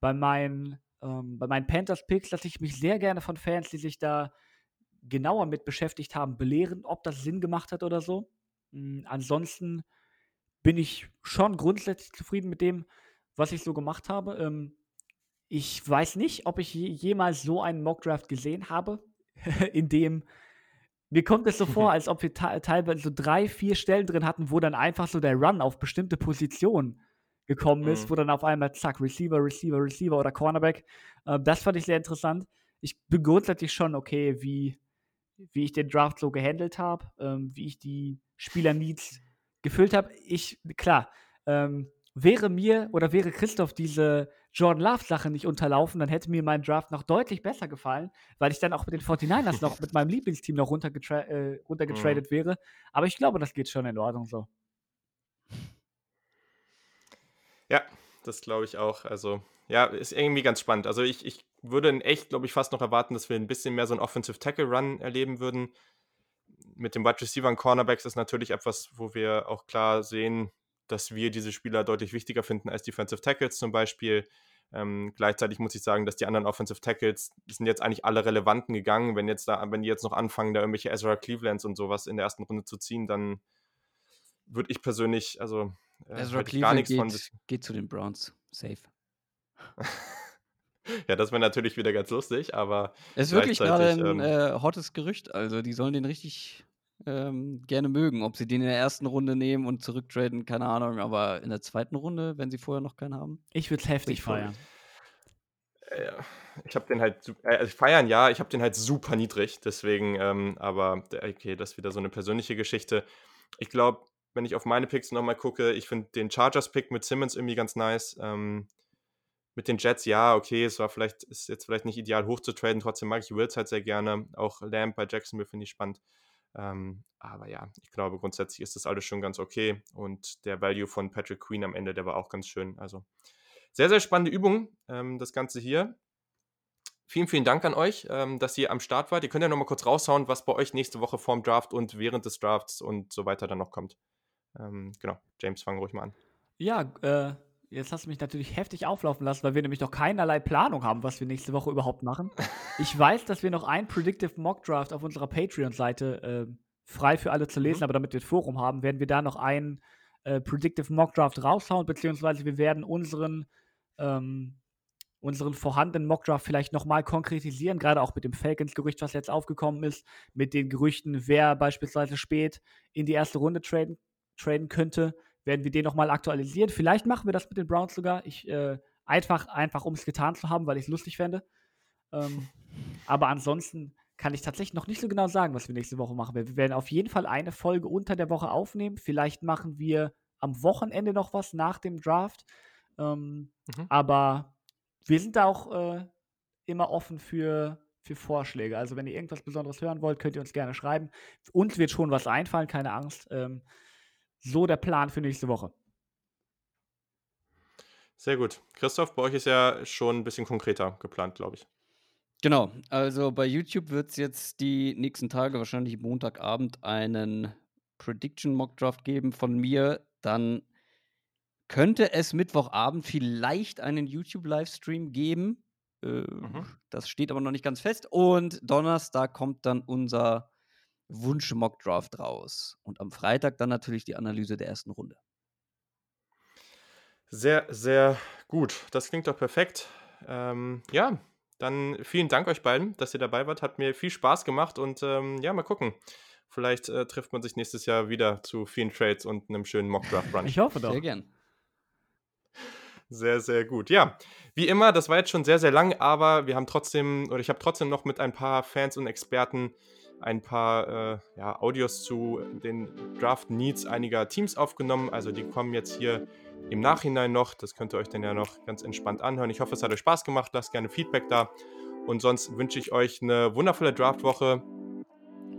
bei meinen, ähm, bei meinen Panthers-Picks lasse ich mich sehr gerne von Fans, die sich da genauer mit beschäftigt haben, belehren, ob das Sinn gemacht hat oder so. Mhm, ansonsten bin ich schon grundsätzlich zufrieden mit dem, was ich so gemacht habe. Ähm, ich weiß nicht, ob ich jemals so einen Mockdraft gesehen habe, in dem mir kommt es so vor, als ob wir teilweise so drei, vier Stellen drin hatten, wo dann einfach so der Run auf bestimmte Positionen gekommen ist, mhm. wo dann auf einmal zack, Receiver, Receiver, Receiver oder Cornerback. Äh, das fand ich sehr interessant. Ich bin grundsätzlich schon okay, wie, wie ich den Draft so gehandelt habe, ähm, wie ich die Spieler-Needs gefüllt habe. Ich, klar, ähm, wäre mir oder wäre Christoph diese Jordan Love-Sache nicht unterlaufen, dann hätte mir mein Draft noch deutlich besser gefallen, weil ich dann auch mit den 49ers noch mit meinem Lieblingsteam noch runtergetra äh, runtergetradet mhm. wäre. Aber ich glaube, das geht schon in Ordnung so. Ja, das glaube ich auch. Also, ja, ist irgendwie ganz spannend. Also, ich, ich würde in echt, glaube ich, fast noch erwarten, dass wir ein bisschen mehr so einen Offensive Tackle Run erleben würden. Mit dem Wide Receiver und Cornerbacks ist natürlich etwas, wo wir auch klar sehen, dass wir diese Spieler deutlich wichtiger finden als Defensive Tackles zum Beispiel. Ähm, gleichzeitig muss ich sagen, dass die anderen Offensive Tackles, die sind jetzt eigentlich alle relevanten gegangen. Wenn jetzt da, wenn die jetzt noch anfangen, da irgendwelche Ezra Clevelands und sowas in der ersten Runde zu ziehen, dann würde ich persönlich, also äh, Ezra Cleveland gar nichts geht, von. Geht zu den Browns, safe. ja, das wäre natürlich wieder ganz lustig, aber. Es ist wirklich gerade ein ähm, äh, hottes Gerücht. Also, die sollen den richtig ähm, gerne mögen. Ob sie den in der ersten Runde nehmen und zurücktraden, keine Ahnung. Aber in der zweiten Runde, wenn sie vorher noch keinen haben. Ich würde es heftig feiern. Äh, ich habe den halt, äh, also feiern ja, ich habe den halt super niedrig, deswegen, ähm, aber okay, das ist wieder so eine persönliche Geschichte. Ich glaube, wenn ich auf meine Picks nochmal gucke, ich finde den Chargers-Pick mit Simmons irgendwie ganz nice. Ähm, mit den Jets, ja, okay, es war vielleicht, ist jetzt vielleicht nicht ideal hochzutraden, trotzdem mag ich Wills halt sehr gerne. Auch Lamb bei Jacksonville finde ich spannend. Ähm, aber ja, ich glaube, grundsätzlich ist das alles schon ganz okay. Und der Value von Patrick Queen am Ende, der war auch ganz schön. Also sehr, sehr spannende Übung, ähm, das Ganze hier. Vielen, vielen Dank an euch, ähm, dass ihr am Start wart. Ihr könnt ja nochmal kurz raushauen, was bei euch nächste Woche vorm Draft und während des Drafts und so weiter dann noch kommt. Ähm, genau, James, fang ruhig mal an. Ja, äh, Jetzt hast du mich natürlich heftig auflaufen lassen, weil wir nämlich noch keinerlei Planung haben, was wir nächste Woche überhaupt machen. Ich weiß, dass wir noch einen Predictive Mock Draft auf unserer Patreon-Seite äh, frei für alle zu lesen, mhm. aber damit wir ein Forum haben, werden wir da noch einen äh, Predictive Mock Draft raushauen, beziehungsweise wir werden unseren, ähm, unseren vorhandenen Mock Draft vielleicht nochmal konkretisieren, gerade auch mit dem Falcons-Gerücht, was jetzt aufgekommen ist, mit den Gerüchten, wer beispielsweise spät in die erste Runde traden, traden könnte werden wir den nochmal aktualisieren. Vielleicht machen wir das mit den Browns sogar. Ich, äh, einfach, einfach um es getan zu haben, weil ich es lustig fände. Ähm, aber ansonsten kann ich tatsächlich noch nicht so genau sagen, was wir nächste Woche machen. Wir werden auf jeden Fall eine Folge unter der Woche aufnehmen. Vielleicht machen wir am Wochenende noch was nach dem Draft. Ähm, mhm. Aber wir sind da auch äh, immer offen für, für Vorschläge. Also wenn ihr irgendwas Besonderes hören wollt, könnt ihr uns gerne schreiben. Uns wird schon was einfallen, keine Angst. Ähm, so der Plan für nächste Woche. Sehr gut. Christoph, bei euch ist ja schon ein bisschen konkreter geplant, glaube ich. Genau, also bei YouTube wird es jetzt die nächsten Tage, wahrscheinlich Montagabend, einen Prediction Mock Draft geben von mir. Dann könnte es Mittwochabend vielleicht einen YouTube-Livestream geben. Äh, mhm. Das steht aber noch nicht ganz fest. Und Donnerstag kommt dann unser Wunsch-Mock-Draft raus. Und am Freitag dann natürlich die Analyse der ersten Runde. Sehr, sehr gut. Das klingt doch perfekt. Ähm, ja, dann vielen Dank euch beiden, dass ihr dabei wart. Hat mir viel Spaß gemacht und ähm, ja, mal gucken. Vielleicht äh, trifft man sich nächstes Jahr wieder zu vielen Trades und einem schönen Mock Draft Brunch. Ich hoffe doch. Sehr gern. Sehr, sehr gut. Ja, wie immer, das war jetzt schon sehr, sehr lang, aber wir haben trotzdem, oder ich habe trotzdem noch mit ein paar Fans und Experten ein paar äh, ja, Audios zu den Draft Needs einiger Teams aufgenommen. Also die kommen jetzt hier im Nachhinein noch. Das könnt ihr euch dann ja noch ganz entspannt anhören. Ich hoffe, es hat euch Spaß gemacht. Lasst gerne Feedback da. Und sonst wünsche ich euch eine wundervolle Draftwoche.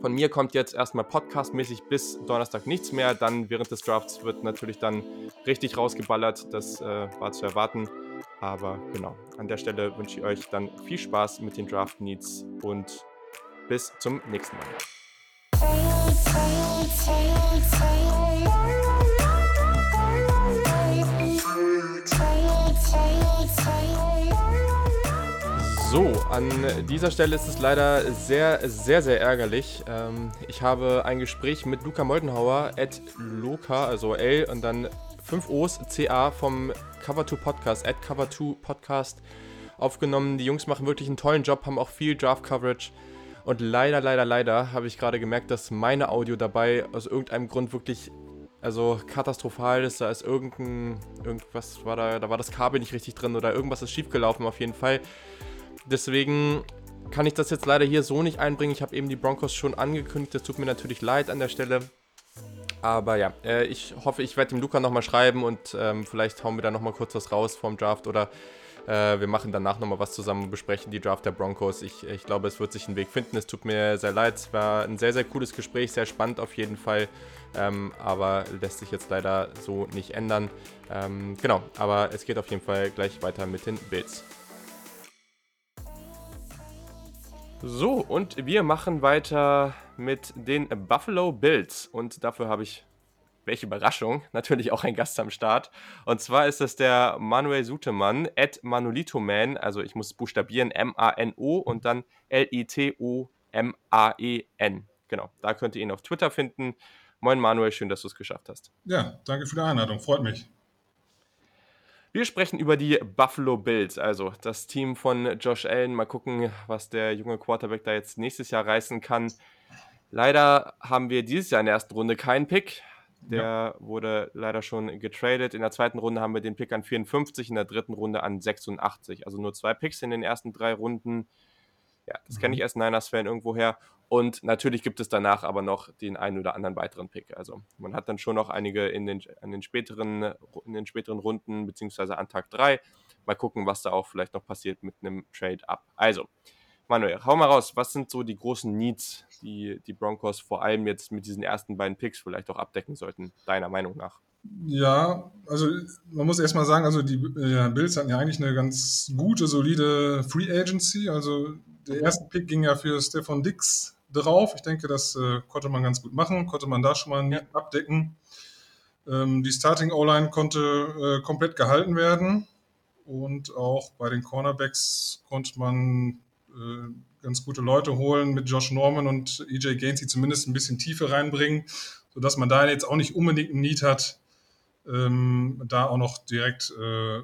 Von mir kommt jetzt erstmal podcastmäßig bis Donnerstag nichts mehr. Dann während des Drafts wird natürlich dann richtig rausgeballert. Das äh, war zu erwarten. Aber genau, an der Stelle wünsche ich euch dann viel Spaß mit den Draft Needs und bis zum nächsten Mal. So, an dieser Stelle ist es leider sehr, sehr, sehr ärgerlich. Ähm, ich habe ein Gespräch mit Luca Moldenhauer, at Luca, also L und dann 5 O's, CA vom Cover2 Podcast, at Cover2 Podcast aufgenommen. Die Jungs machen wirklich einen tollen Job, haben auch viel Draft-Coverage. Und leider, leider, leider habe ich gerade gemerkt, dass meine Audio dabei aus irgendeinem Grund wirklich also katastrophal ist. Da ist irgendein, irgendwas war da, da war das Kabel nicht richtig drin oder irgendwas ist schiefgelaufen auf jeden Fall. Deswegen kann ich das jetzt leider hier so nicht einbringen. Ich habe eben die Broncos schon angekündigt. Das tut mir natürlich leid an der Stelle. Aber ja, äh, ich hoffe, ich werde dem Luca nochmal schreiben und ähm, vielleicht hauen wir da nochmal kurz was raus vom Draft oder äh, wir machen danach nochmal was zusammen und besprechen die Draft der Broncos. Ich, ich glaube, es wird sich einen Weg finden. Es tut mir sehr leid. Es war ein sehr, sehr cooles Gespräch, sehr spannend auf jeden Fall. Ähm, aber lässt sich jetzt leider so nicht ändern. Ähm, genau, aber es geht auf jeden Fall gleich weiter mit den Bills. So, und wir machen weiter mit den Buffalo Bills. Und dafür habe ich, welche Überraschung, natürlich auch ein Gast am Start. Und zwar ist es der Manuel Sutemann, at Manolitoman. Also ich muss buchstabieren M-A-N-O und dann L-I-T-O-M-A-E-N. Genau, da könnt ihr ihn auf Twitter finden. Moin Manuel, schön, dass du es geschafft hast. Ja, danke für die Einladung, freut mich. Wir sprechen über die Buffalo Bills, also das Team von Josh Allen. Mal gucken, was der junge Quarterback da jetzt nächstes Jahr reißen kann. Leider haben wir dieses Jahr in der ersten Runde keinen Pick. Der ja. wurde leider schon getradet. In der zweiten Runde haben wir den Pick an 54, in der dritten Runde an 86. Also nur zwei Picks in den ersten drei Runden. Ja, das mhm. kenne ich als Niners-Fan irgendwoher. Und natürlich gibt es danach aber noch den einen oder anderen weiteren Pick. Also man hat dann schon noch einige in den, an den späteren, in den späteren Runden, beziehungsweise an Tag 3. Mal gucken, was da auch vielleicht noch passiert mit einem Trade-Up. Also, Manuel, hau mal raus, was sind so die großen Needs, die die Broncos vor allem jetzt mit diesen ersten beiden Picks vielleicht auch abdecken sollten, deiner Meinung nach? Ja, also man muss erstmal sagen, also die äh, Bills hatten ja eigentlich eine ganz gute, solide Free Agency. Also der erste Pick ging ja für Stefan Dix drauf. Ich denke, das äh, konnte man ganz gut machen, konnte man da schon mal ja. abdecken. Ähm, die Starting O-Line konnte äh, komplett gehalten werden und auch bei den Cornerbacks konnte man ganz gute Leute holen mit Josh Norman und EJ Gaines, die zumindest ein bisschen Tiefe reinbringen, sodass man da jetzt auch nicht unbedingt einen Need hat, ähm, da auch noch direkt äh, äh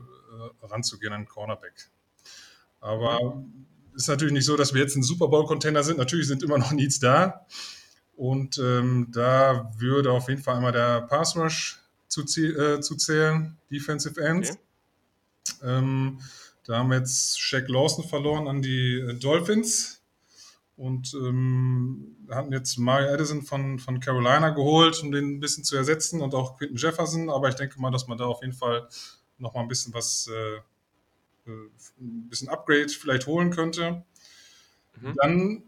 ranzugehen an Cornerback. Aber ist natürlich nicht so, dass wir jetzt ein Super Bowl-Contender sind. Natürlich sind immer noch Needs da. Und ähm, da würde auf jeden Fall einmal der Pass Rush zu, äh, zu zählen, Defensive Ends. Okay. Ähm, da haben wir jetzt Shaq Lawson verloren an die äh, Dolphins und ähm, hatten jetzt Mario Addison von, von Carolina geholt, um den ein bisschen zu ersetzen und auch Quinton Jefferson. Aber ich denke mal, dass man da auf jeden Fall noch mal ein bisschen was äh, ein bisschen Upgrade vielleicht holen könnte. Mhm. Dann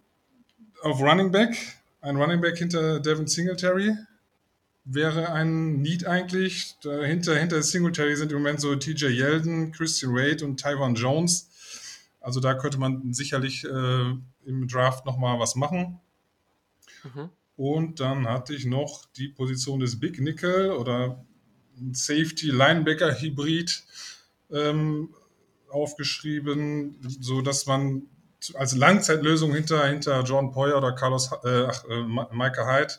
auf Running Back, ein Running Back hinter Devin Singletary wäre ein Need eigentlich. Dahinter, hinter Singletary sind im Moment so TJ Yeldon, Christian Wade und Tyron Jones. Also da könnte man sicherlich äh, im Draft nochmal was machen. Mhm. Und dann hatte ich noch die Position des Big Nickel oder Safety Linebacker Hybrid ähm, aufgeschrieben, so dass man als Langzeitlösung hinter, hinter John Poyer oder Carlos, äh, äh, Micah Hyde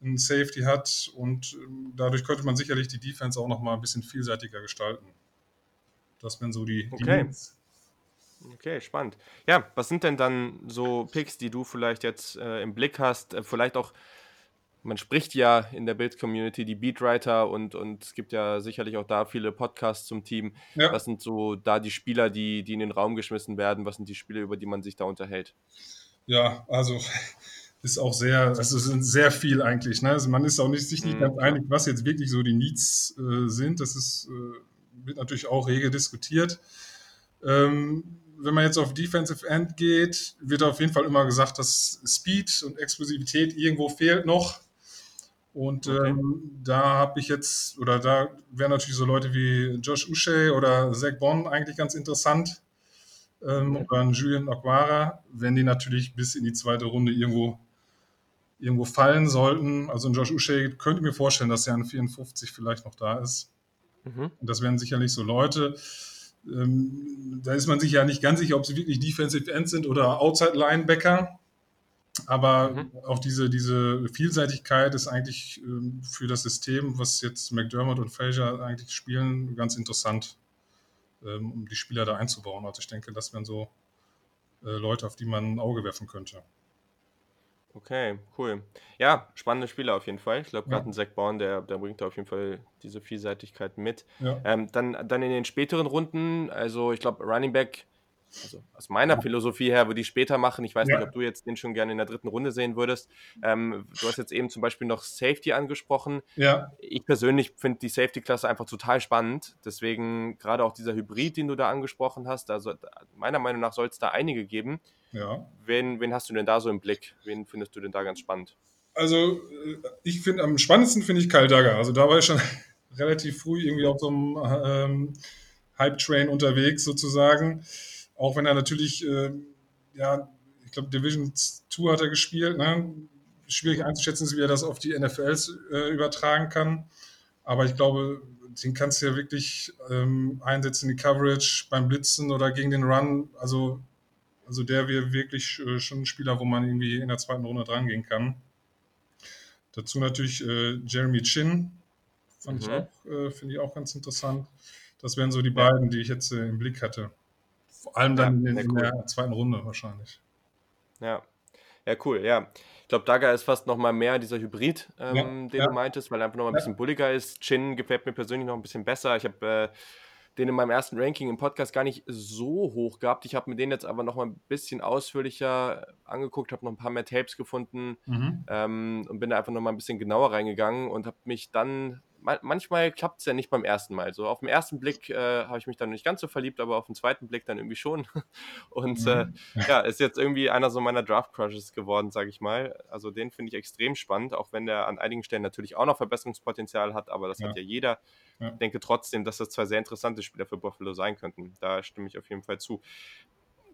einen Safety hat und ähm, dadurch könnte man sicherlich die Defense auch noch mal ein bisschen vielseitiger gestalten. Das wären so die, Okay. Needs. Okay, spannend. Ja, was sind denn dann so Picks, die du vielleicht jetzt äh, im Blick hast? Äh, vielleicht auch, man spricht ja in der Build-Community die Beatwriter und, und es gibt ja sicherlich auch da viele Podcasts zum Team. Ja. Was sind so da die Spieler, die, die in den Raum geschmissen werden? Was sind die Spieler, über die man sich da unterhält? Ja, also ist auch sehr, also sind sehr viel eigentlich. Ne? Also man ist auch nicht, sich nicht Mhm, ganz einig, was jetzt wirklich so die Needs äh, sind. Das ist, äh, wird natürlich auch rege diskutiert. Ähm, wenn man jetzt auf Defensive End geht, wird auf jeden Fall immer gesagt, dass Speed und Explosivität irgendwo fehlt noch. Und Okay. ähm, da habe ich jetzt, oder da wären natürlich so Leute wie Josh Uche oder Zach Bonn eigentlich ganz interessant. Ähm, Mhm. Oder Julian Aquara, wenn die natürlich bis in die zweite Runde irgendwo, irgendwo fallen sollten. Also ein Josh Uche könnte mir vorstellen, dass er an 54 vielleicht noch da ist. Mhm. Und das wären sicherlich so Leute. Ähm, da ist man sich ja nicht ganz sicher, ob sie wirklich Defensive End sind oder Outside Linebacker. Aber Mhm. auch diese, diese Vielseitigkeit ist eigentlich ähm, für das System, was jetzt McDermott und Frazier eigentlich spielen, ganz interessant, ähm, um die Spieler da einzubauen. Also ich denke, das wären so äh, Leute, auf die man ein Auge werfen könnte. Okay, cool. Ja, spannende Spieler auf jeden Fall. Ich glaube, Ja. gerade ein Zach Bourne, der, der bringt da auf jeden Fall diese Vielseitigkeit mit. Ja. Ähm, dann, dann in den späteren Runden, also ich glaube, Running Back, also aus meiner Philosophie her, würde ich später machen. Ich weiß Ja. nicht, ob du jetzt den schon gerne in der dritten Runde sehen würdest. Ähm, du hast jetzt eben zum Beispiel noch Safety angesprochen. Ja, Ich persönlich finde die Safety-Klasse einfach total spannend. Deswegen gerade auch dieser Hybrid, den du da angesprochen hast, also meiner Meinung nach soll es da einige geben. ja. Wen, wen hast du denn da so im Blick? Wen findest du denn da ganz spannend? Also, äh, ich finde, am spannendsten finde ich Kyle Dagger. Also, da war ich schon relativ früh irgendwie auf so einem ähm, Hype-Train unterwegs, sozusagen. Auch wenn er natürlich, ähm, ja, ich glaube, Division 2 hat er gespielt. Ne? Schwierig einzuschätzen, wie er das auf die NFLs äh, übertragen kann. Aber ich glaube, den kannst du ja wirklich ähm, einsetzen in die Coverage beim Blitzen oder gegen den Run. Also, also der wäre wirklich äh, schon ein Spieler, wo man irgendwie in der zweiten Runde drangehen kann. Dazu natürlich äh, Jeremy Chin, fand ich Mhm. auch, äh, finde ich auch ganz interessant. Das wären so die beiden, die ich jetzt äh, im Blick hatte. Vor allem dann Ja, in, in cool. der zweiten Runde wahrscheinlich. Ja. Ja, cool, ja. Ich glaube, Daga ist fast noch mal mehr dieser Hybrid, ähm, Ja, den ja. du meintest, weil er einfach noch mal ein bisschen bulliger ist. Chin gefällt mir persönlich noch ein bisschen besser. Ich habe äh, den in meinem ersten Ranking im Podcast gar nicht so hoch gehabt. Ich habe mir den jetzt aber noch mal ein bisschen ausführlicher angeguckt, habe noch ein paar mehr Tapes gefunden Mhm. ähm, und bin da einfach noch mal ein bisschen genauer reingegangen und habe mich dann, manchmal klappt es ja nicht beim ersten Mal. So auf den ersten Blick äh, habe ich mich dann nicht ganz so verliebt, aber auf den zweiten Blick dann irgendwie schon. Und äh, Mhm. ja, ist jetzt irgendwie einer so meiner Draft-Crushes geworden, sage ich mal. Also den finde ich extrem spannend, auch wenn der an einigen Stellen natürlich auch noch Verbesserungspotenzial hat, aber das hat Ja. ja jeder. Ja. Ich denke trotzdem, dass das zwei sehr interessante Spieler für Buffalo sein könnten. Da stimme ich auf jeden Fall zu.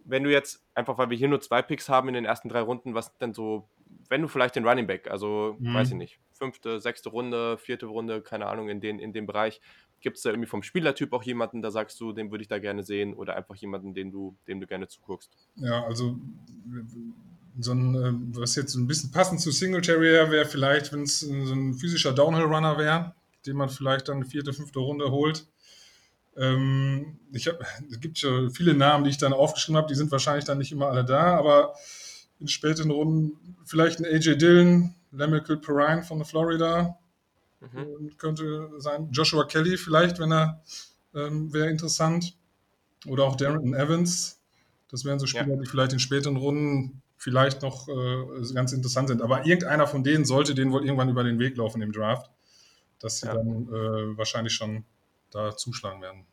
Wenn du jetzt, einfach weil wir hier nur zwei Picks haben in den ersten drei Runden, was denn so, wenn du vielleicht den Running Back, also Mhm. weiß ich nicht, fünfte, sechste Runde, vierte Runde, keine Ahnung, in, den, in dem Bereich, gibt es da irgendwie vom Spielertyp auch jemanden, da sagst du, den würde ich da gerne sehen oder einfach jemanden, den du, dem du gerne zuguckst? Ja, also so ein, äh, was jetzt ein bisschen passend zu Singletary wäre, vielleicht, wenn es so ein physischer Downhill-Runner wäre, den man vielleicht dann vierte, fünfte Runde holt. Ähm, ich hab, es gibt ja viele Namen, die ich dann aufgeschrieben habe, die sind wahrscheinlich dann nicht immer alle da, aber in späten Runden vielleicht ein AJ Dillon, Lamical Perrine von Florida Mhm. ähm, könnte sein. Joshua Kelly vielleicht, wenn er ähm, wäre interessant. Oder auch Darren Evans. Das wären so Spieler, die vielleicht in späteren Runden vielleicht noch äh, ganz interessant sind. Aber irgendeiner von denen sollte denen wohl irgendwann über den Weg laufen im Draft, dass sie Ja. dann äh, wahrscheinlich schon da zuschlagen werden.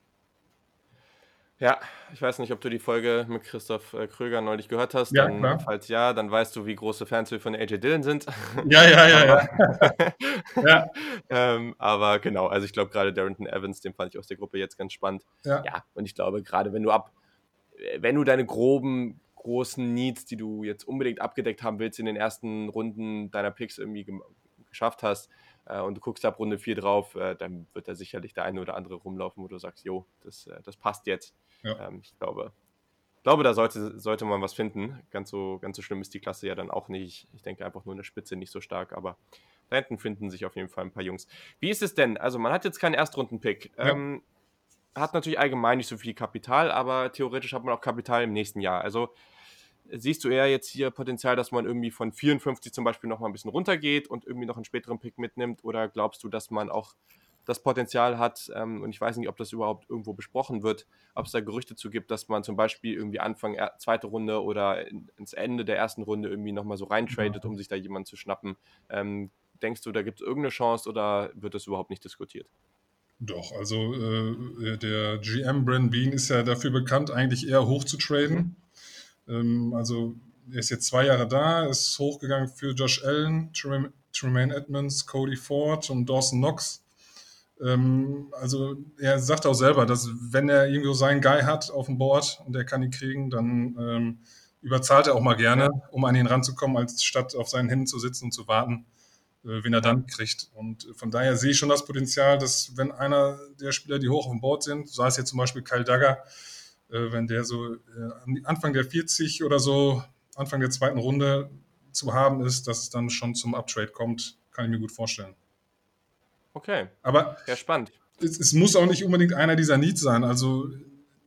Ja, ich weiß nicht, ob du die Folge mit Christoph äh, Kröger neulich gehört hast. Ja, dann, klar. Falls ja, dann weißt du, wie große Fans wir von AJ Dillon sind. Ja, ja, ja, ja. ja, ähm, aber genau, also ich glaube gerade Darrington Evans, den fand ich aus der Gruppe jetzt ganz spannend. ja. Ja, und ich glaube, gerade wenn du ab, äh, wenn du deine groben, großen Needs, die du jetzt unbedingt abgedeckt haben willst, in den ersten Runden deiner Picks irgendwie geschafft hast und du guckst ab Runde 4 drauf, äh, dann wird da sicherlich der eine oder andere rumlaufen, wo du sagst, jo, das, äh, das passt jetzt. Ja. Ähm, ich glaube, glaube, da sollte, sollte man was finden. Ganz so, ganz so schlimm ist die Klasse ja dann auch nicht. Ich denke einfach nur in der Spitze nicht so stark, aber da hinten finden sich auf jeden Fall ein paar Jungs. Wie ist es denn? Also, man hat jetzt keinen Erstrunden-Pick. Ja. Ähm, hat natürlich allgemein nicht so viel Kapital, aber theoretisch hat man auch Kapital im nächsten Jahr. Also, siehst du eher jetzt hier Potenzial, dass man irgendwie von 54 zum Beispiel nochmal ein bisschen runtergeht und irgendwie noch einen späteren Pick mitnimmt? Oder glaubst du, dass man auch das Potenzial hat, ähm, und ich weiß nicht, ob das überhaupt irgendwo besprochen wird, ob es da Gerüchte zu gibt, dass man zum Beispiel irgendwie Anfang er, zweite Runde oder in, ins Ende der ersten Runde irgendwie nochmal so reintradet, um sich da jemanden zu schnappen. Ähm, denkst du, da gibt es irgendeine Chance oder wird das überhaupt nicht diskutiert? Doch, also äh, der GM Brand Bean ist ja dafür bekannt, eigentlich eher hoch zu traden. Mhm. Ähm, also er ist jetzt zwei Jahre da, ist hochgegangen für Josh Allen, Tremaine Edmonds, Cody Ford und Dawson Knox. Ähm, also er sagt auch selber, dass wenn er irgendwo seinen Guy hat auf dem Board und er kann ihn kriegen, dann ähm, überzahlt er auch mal gerne, um an ihn ranzukommen, als statt auf seinen Händen zu sitzen und zu warten, äh, wen er dann kriegt. Und von daher sehe ich schon das Potenzial, dass wenn einer der Spieler, die hoch auf dem Board sind, sei es jetzt zum Beispiel Kyle Dagger, wenn der so äh, Anfang der 40 oder so, Anfang der zweiten Runde zu haben ist, dass es dann schon zum Uptrade kommt, kann ich mir gut vorstellen. Okay. Aber ja, spannend. Es, es, muss auch nicht unbedingt einer dieser Needs sein. Also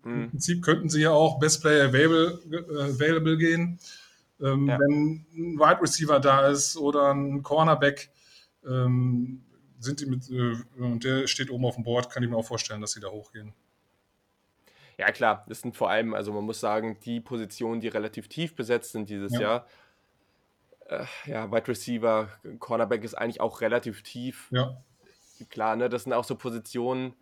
mhm. im Prinzip könnten sie ja auch Best Player Available, äh, available gehen. Ähm, ja. Wenn ein Wide Receiver da ist oder ein Cornerback, ähm, sind die mit, äh, und der steht oben auf dem Board, kann ich mir auch vorstellen, dass sie da hochgehen. Ja, klar, das sind vor allem, also man muss sagen, die Positionen, die relativ tief besetzt sind dieses ja. Jahr. Äh, ja, Wide Receiver, Cornerback ist eigentlich auch relativ tief. Ja klar, ne, das sind auch so Positionen,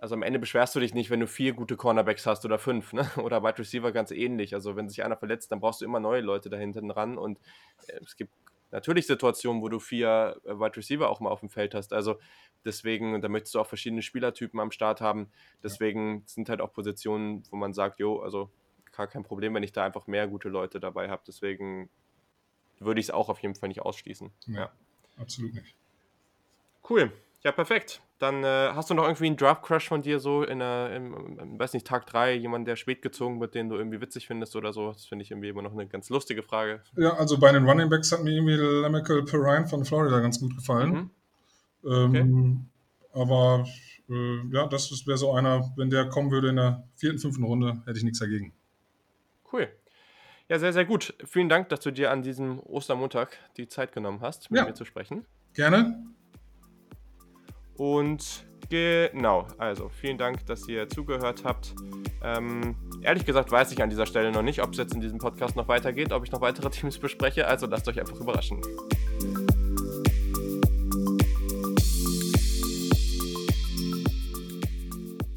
also am Ende beschwerst du dich nicht, wenn du vier gute Cornerbacks hast oder fünf, ne? Oder Wide Receiver ganz ähnlich. Also wenn sich einer verletzt, dann brauchst du immer neue Leute da hinten ran. Und äh, es gibt natürlich Situationen, wo du vier äh, Wide Receiver auch mal auf dem Feld hast. Also deswegen, da möchtest du auch verschiedene Spielertypen am Start haben. Deswegen sind halt auch Positionen, wo man sagt, jo, also gar kein Problem, wenn ich da einfach mehr gute Leute dabei habe. Deswegen würde ich es auch auf jeden Fall nicht ausschließen. Ja, ja. absolut nicht. Cool. Ja, perfekt. Dann äh, hast du noch irgendwie einen Draft-Crush von dir so in der, im, im, weiß nicht, Tag 3, jemand, der spät gezogen wird, den du irgendwie witzig findest oder so? Das finde ich irgendwie immer noch eine ganz lustige Frage. Ja, also bei den Running Backs hat mir irgendwie Lamical Perrine von Florida ganz gut gefallen. Mhm. Ähm, okay. Aber äh, ja, das wäre so einer, wenn der kommen würde in der vierten, fünften Runde, hätte ich nichts dagegen. Cool. Ja, sehr, sehr gut. Vielen Dank, dass du dir an diesem Ostermontag die Zeit genommen hast, mit ja. mir zu sprechen. Gerne. Und genau, also vielen Dank, dass ihr zugehört habt. Ähm, ehrlich gesagt weiß ich an dieser Stelle noch nicht, ob es jetzt in diesem Podcast noch weitergeht, ob ich noch weitere Teams bespreche. Also lasst euch einfach überraschen.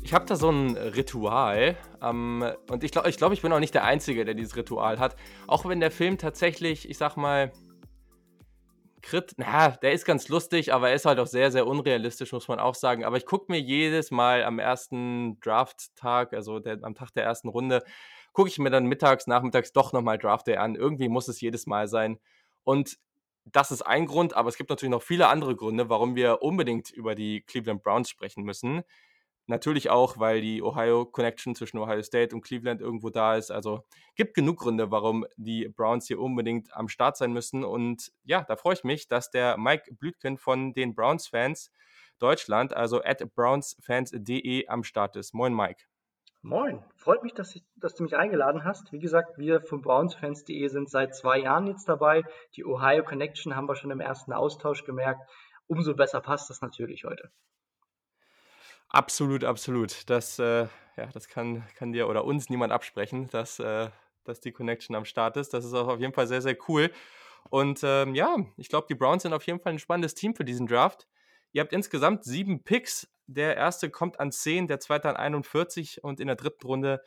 Ich habe da so ein Ritual ähm, und ich glaube, ich, glaub, ich bin auch nicht der Einzige, der dieses Ritual hat. Auch wenn der Film tatsächlich, ich sag mal, Crit, na, der ist ganz lustig, aber er ist halt auch sehr, sehr unrealistisch, muss man auch sagen. Aber ich gucke mir jedes Mal am ersten Draft-Tag, also der, am Tag der ersten Runde, gucke ich mir dann mittags, nachmittags doch nochmal Draft Day an. Irgendwie muss es jedes Mal sein. Und das ist ein Grund, aber es gibt natürlich noch viele andere Gründe, warum wir unbedingt über die Cleveland Browns sprechen müssen. Natürlich auch, weil die Ohio Connection zwischen Ohio State und Cleveland irgendwo da ist. Also gibt genug Gründe, warum die Browns hier unbedingt am Start sein müssen. Und ja, da freue ich mich, dass der Mike Blütgen von den Browns-Fans Deutschland, also at brownsfans.de am Start ist. Moin, Mike. Moin, freut mich, dass, ich, dass, du mich eingeladen hast. Wie gesagt, wir von brownsfans.de sind seit zwei Jahren jetzt dabei. Die Ohio Connection haben wir schon im ersten Austausch gemerkt. Umso besser passt das natürlich heute. Absolut, absolut. Das, äh, ja, das kann, kann dir oder uns niemand absprechen, dass, äh, dass die Connection am Start ist. Das ist auch auf jeden Fall sehr, sehr cool. Und ähm, ja, ich glaube, die Browns sind auf jeden Fall ein spannendes Team für diesen Draft. Ihr habt insgesamt sieben Picks. Der erste kommt an 10, der zweite an 41 und in der dritten Runde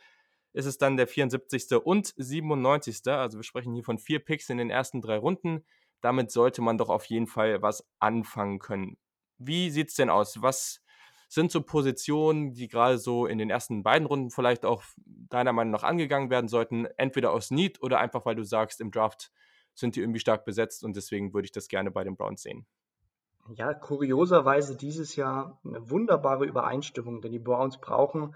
ist es dann der 74. und 97. Also wir sprechen hier von vier Picks in den ersten drei Runden. Damit sollte man doch auf jeden Fall was anfangen können. Wie sieht es denn aus? Was sind so Positionen, die gerade so in den ersten beiden Runden vielleicht auch deiner Meinung nach angegangen werden sollten, entweder aus Need oder einfach, weil du sagst, im Draft sind die irgendwie stark besetzt und deswegen würde ich das gerne bei den Browns sehen. Ja, kurioserweise dieses Jahr eine wunderbare Übereinstimmung, denn die Browns brauchen